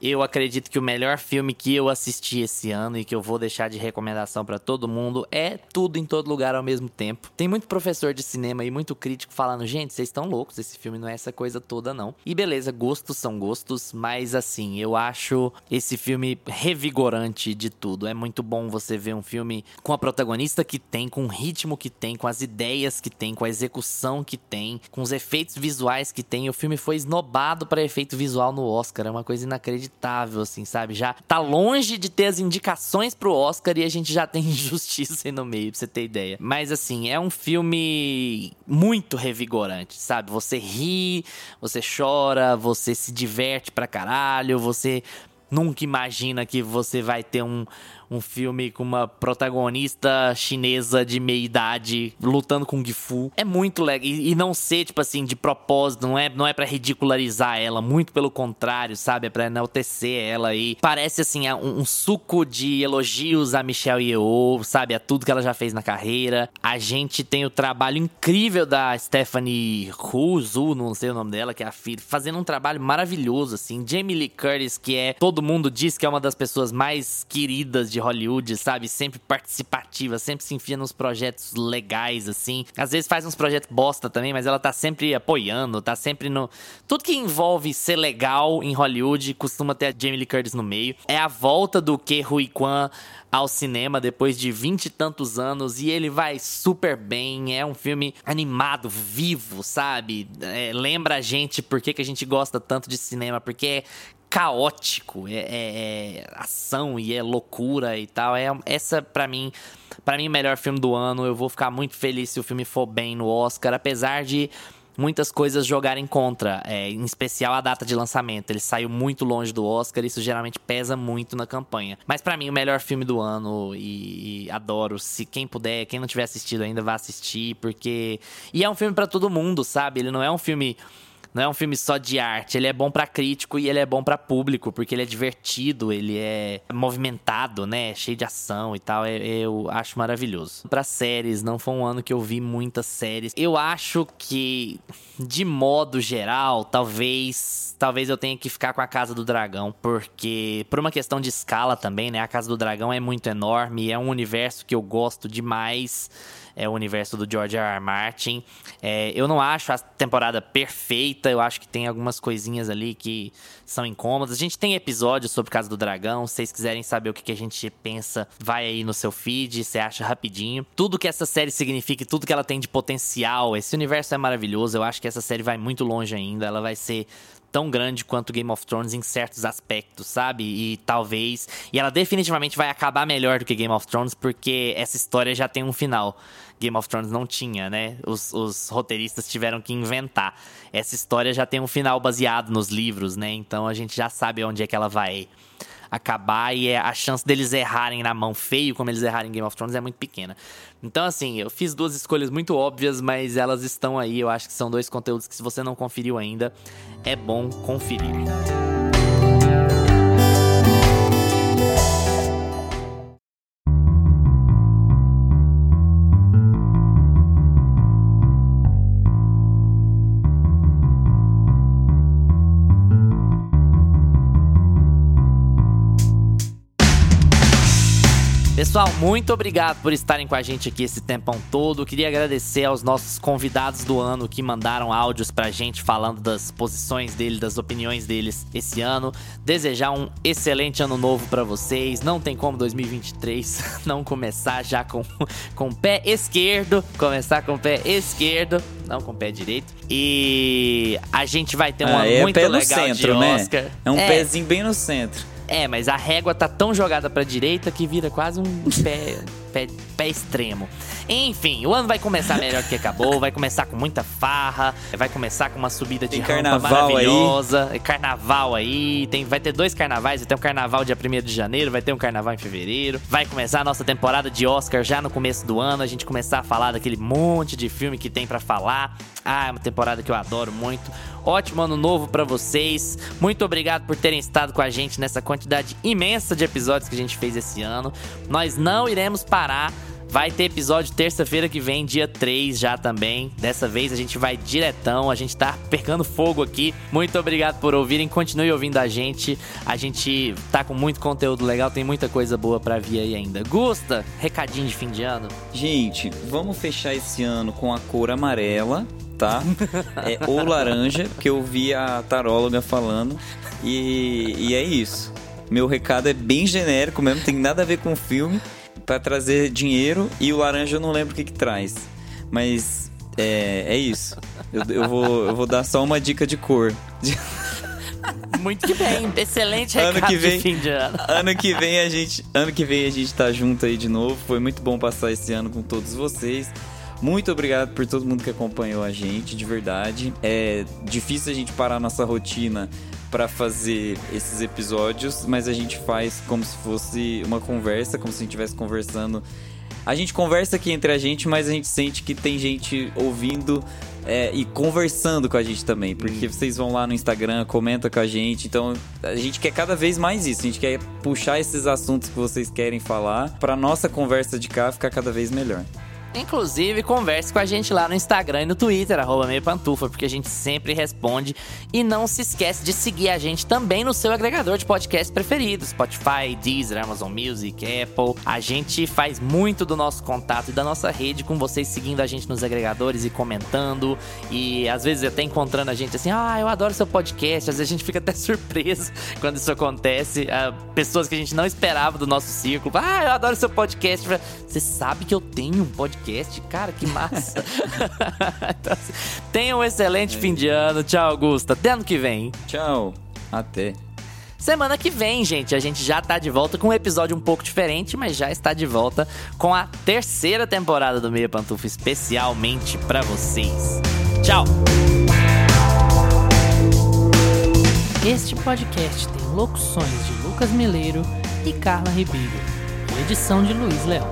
eu acredito que o melhor filme que eu assisti esse ano e que eu vou deixar de recomendação para todo mundo é Tudo em Todo Lugar ao mesmo tempo. Tem muito professor de cinema e muito crítico falando, gente, vocês estão loucos, esse filme não é essa coisa toda não. E beleza, gostos são gostos, mas assim, eu acho esse filme revigorante de tudo. É muito bom você ver um filme com a protagonista que tem, com o ritmo que tem, com as ideias que tem, com a execução que tem, com os efeitos visuais que tem. O filme foi esnobado para efeito visual no Oscar, é uma coisa inacreditável inacreditável, assim, sabe? Já tá longe de ter as indicações pro Oscar e a gente já tem injustiça aí no meio, pra você ter ideia. Mas, assim, é um filme muito revigorante, sabe? Você ri, você chora, você se diverte pra caralho, você nunca imagina que você vai ter um, um filme com uma protagonista chinesa de meia idade lutando com Gifu. É muito legal. E, e, não ser, tipo assim, de propósito, não é, não é para ridicularizar ela, muito pelo contrário, sabe? É pra enaltecer ela aí. Parece, assim, é um, um, suco de elogios a Michelle Yeoh, sabe? A tudo que ela já fez na carreira. A gente tem o trabalho incrível da Stephanie Hu, não sei o nome dela, que é a filha, fazendo um trabalho maravilhoso, assim. Jamie Lee Curtis, que é, todo mundo diz que é uma das pessoas mais queridas de Hollywood, sabe? Sempre participativa, sempre se enfia nos projetos legais, assim. Às vezes faz uns projetos bosta também, mas ela tá sempre apoiando, tá sempre no. Tudo que envolve ser legal em Hollywood costuma ter a Jamie Lee Curtis no meio. É a volta do Ke Huy Kwan ao cinema depois de vinte e tantos anos e ele vai super bem. É um filme animado, vivo, sabe? É, lembra a gente por que, que a gente gosta tanto de cinema, porque é caótico, é, é, é, ação e é loucura e tal. É essa para mim, para mim o melhor filme do ano. Eu vou ficar muito feliz se o filme for bem no Oscar, apesar de muitas coisas jogarem contra, é, em especial a data de lançamento. Ele saiu muito longe do Oscar, isso geralmente pesa muito na campanha. Mas para mim o melhor filme do ano e, e, adoro. Se quem puder, quem não tiver assistido ainda, vá assistir, porque e é um filme para todo mundo, sabe? Ele não é um filme não é um filme só de arte, ele é bom para crítico e ele é bom para público, porque ele é divertido, ele é movimentado, né? Cheio de ação e tal. É, eu acho maravilhoso. Para séries, não foi um ano que eu vi muitas séries. Eu acho que, de modo geral, talvez. Talvez eu tenha que ficar com a Casa do Dragão, porque, por uma questão de escala também, né? A Casa do Dragão é muito enorme, é um universo que eu gosto demais é o universo do George R. R. Martin. É, eu não acho a temporada perfeita, eu acho que tem algumas coisinhas ali que são incômodas. A gente tem episódios sobre Casa do Dragão, se vocês quiserem saber o que, que a gente pensa, vai aí no seu feed, você acha rapidinho. Tudo que essa série significa, tudo que ela tem de potencial, esse universo é maravilhoso, eu acho que essa série vai muito longe ainda, ela vai ser tão grande quanto Game of Thrones em certos aspectos, sabe? E talvez. E ela definitivamente vai acabar melhor do que Game of Thrones, porque essa história já tem um final. Game of Thrones não tinha, né? Os, os, roteiristas tiveram que inventar. Essa história já tem um final baseado nos livros, né? Então a gente já sabe onde é que ela vai acabar e é, a chance deles errarem na mão feio, como eles erraram em Game of Thrones, é muito pequena. Então, assim, eu fiz duas escolhas muito óbvias, mas elas estão aí. Eu acho que são dois conteúdos que, se você não conferiu ainda, é bom conferir. Pessoal, muito obrigado por estarem com a gente aqui esse tempão todo. Queria agradecer aos nossos convidados do ano que mandaram áudios pra gente falando das posições dele, das opiniões deles esse ano. Desejar um excelente ano novo para vocês. Não tem como 2023 não começar já com, com o pé esquerdo. Começar com o pé esquerdo, não com o pé direito. E a gente vai ter um ah, ano é muito legal centro, de Oscar. Né? É um é. pezinho bem no centro. É, mas a régua tá tão jogada pra direita que vira quase um pé, pé, pé extremo. Enfim, o ano vai começar melhor que acabou, vai começar com muita farra, vai começar com uma subida de tem rampa maravilhosa, aí. carnaval aí, tem, vai ter dois carnavais, vai ter um carnaval dia 1 de janeiro, vai ter um carnaval em fevereiro, vai começar a nossa temporada de Oscar já no começo do ano, a gente começar a falar daquele monte de filme que tem para falar. Ah, é uma temporada que eu adoro muito. Ótimo ano novo para vocês. Muito obrigado por terem estado com a gente nessa quantidade imensa de episódios que a gente fez esse ano. Nós não iremos parar Vai ter episódio terça-feira que vem, dia 3 já também. Dessa vez a gente vai diretão, a gente tá pegando fogo aqui. Muito obrigado por ouvirem, continue ouvindo a gente. A gente tá com muito conteúdo legal, tem muita coisa boa para vir aí ainda. Gusta, recadinho de fim de ano? Gente, vamos fechar esse ano com a cor amarela, tá? é, ou laranja, que eu vi a taróloga falando. E, e é isso. Meu recado é bem genérico mesmo, tem nada a ver com o filme para trazer dinheiro e o laranja eu não lembro o que que traz. Mas é, é isso. Eu, eu, vou, eu vou dar só uma dica de cor. Muito que bem, excelente ano que vem, de fim de ano. Ano que vem a gente, ano que vem a gente tá junto aí de novo. Foi muito bom passar esse ano com todos vocês. Muito obrigado por todo mundo que acompanhou a gente, de verdade. É difícil a gente parar a nossa rotina para fazer esses episódios, mas a gente faz como se fosse uma conversa, como se a gente estivesse conversando. A gente conversa aqui entre a gente, mas a gente sente que tem gente ouvindo é, e conversando com a gente também, porque hum. vocês vão lá no Instagram, comentam com a gente, então a gente quer cada vez mais isso, a gente quer puxar esses assuntos que vocês querem falar para nossa conversa de cá ficar cada vez melhor. Inclusive, converse com a gente lá no Instagram e no Twitter, arroba meio pantufa, porque a gente sempre responde. E não se esquece de seguir a gente também no seu agregador de podcast preferido: Spotify, Deezer, Amazon Music, Apple. A gente faz muito do nosso contato e da nossa rede com vocês seguindo a gente nos agregadores e comentando. E às vezes até encontrando a gente assim: ah, eu adoro seu podcast. Às vezes a gente fica até surpreso quando isso acontece. Uh, pessoas que a gente não esperava do nosso círculo: ah, eu adoro seu podcast. Você sabe que eu tenho um podcast podcast. Cara, que massa. então, assim, tenha um excelente é. fim de ano. Tchau, Augusta. Até ano que vem. Tchau. Até. Semana que vem, gente, a gente já tá de volta com um episódio um pouco diferente, mas já está de volta com a terceira temporada do Meia Pantufa especialmente para vocês. Tchau. Este podcast tem locuções de Lucas Meleiro e Carla Ribeiro, edição de Luiz Leão.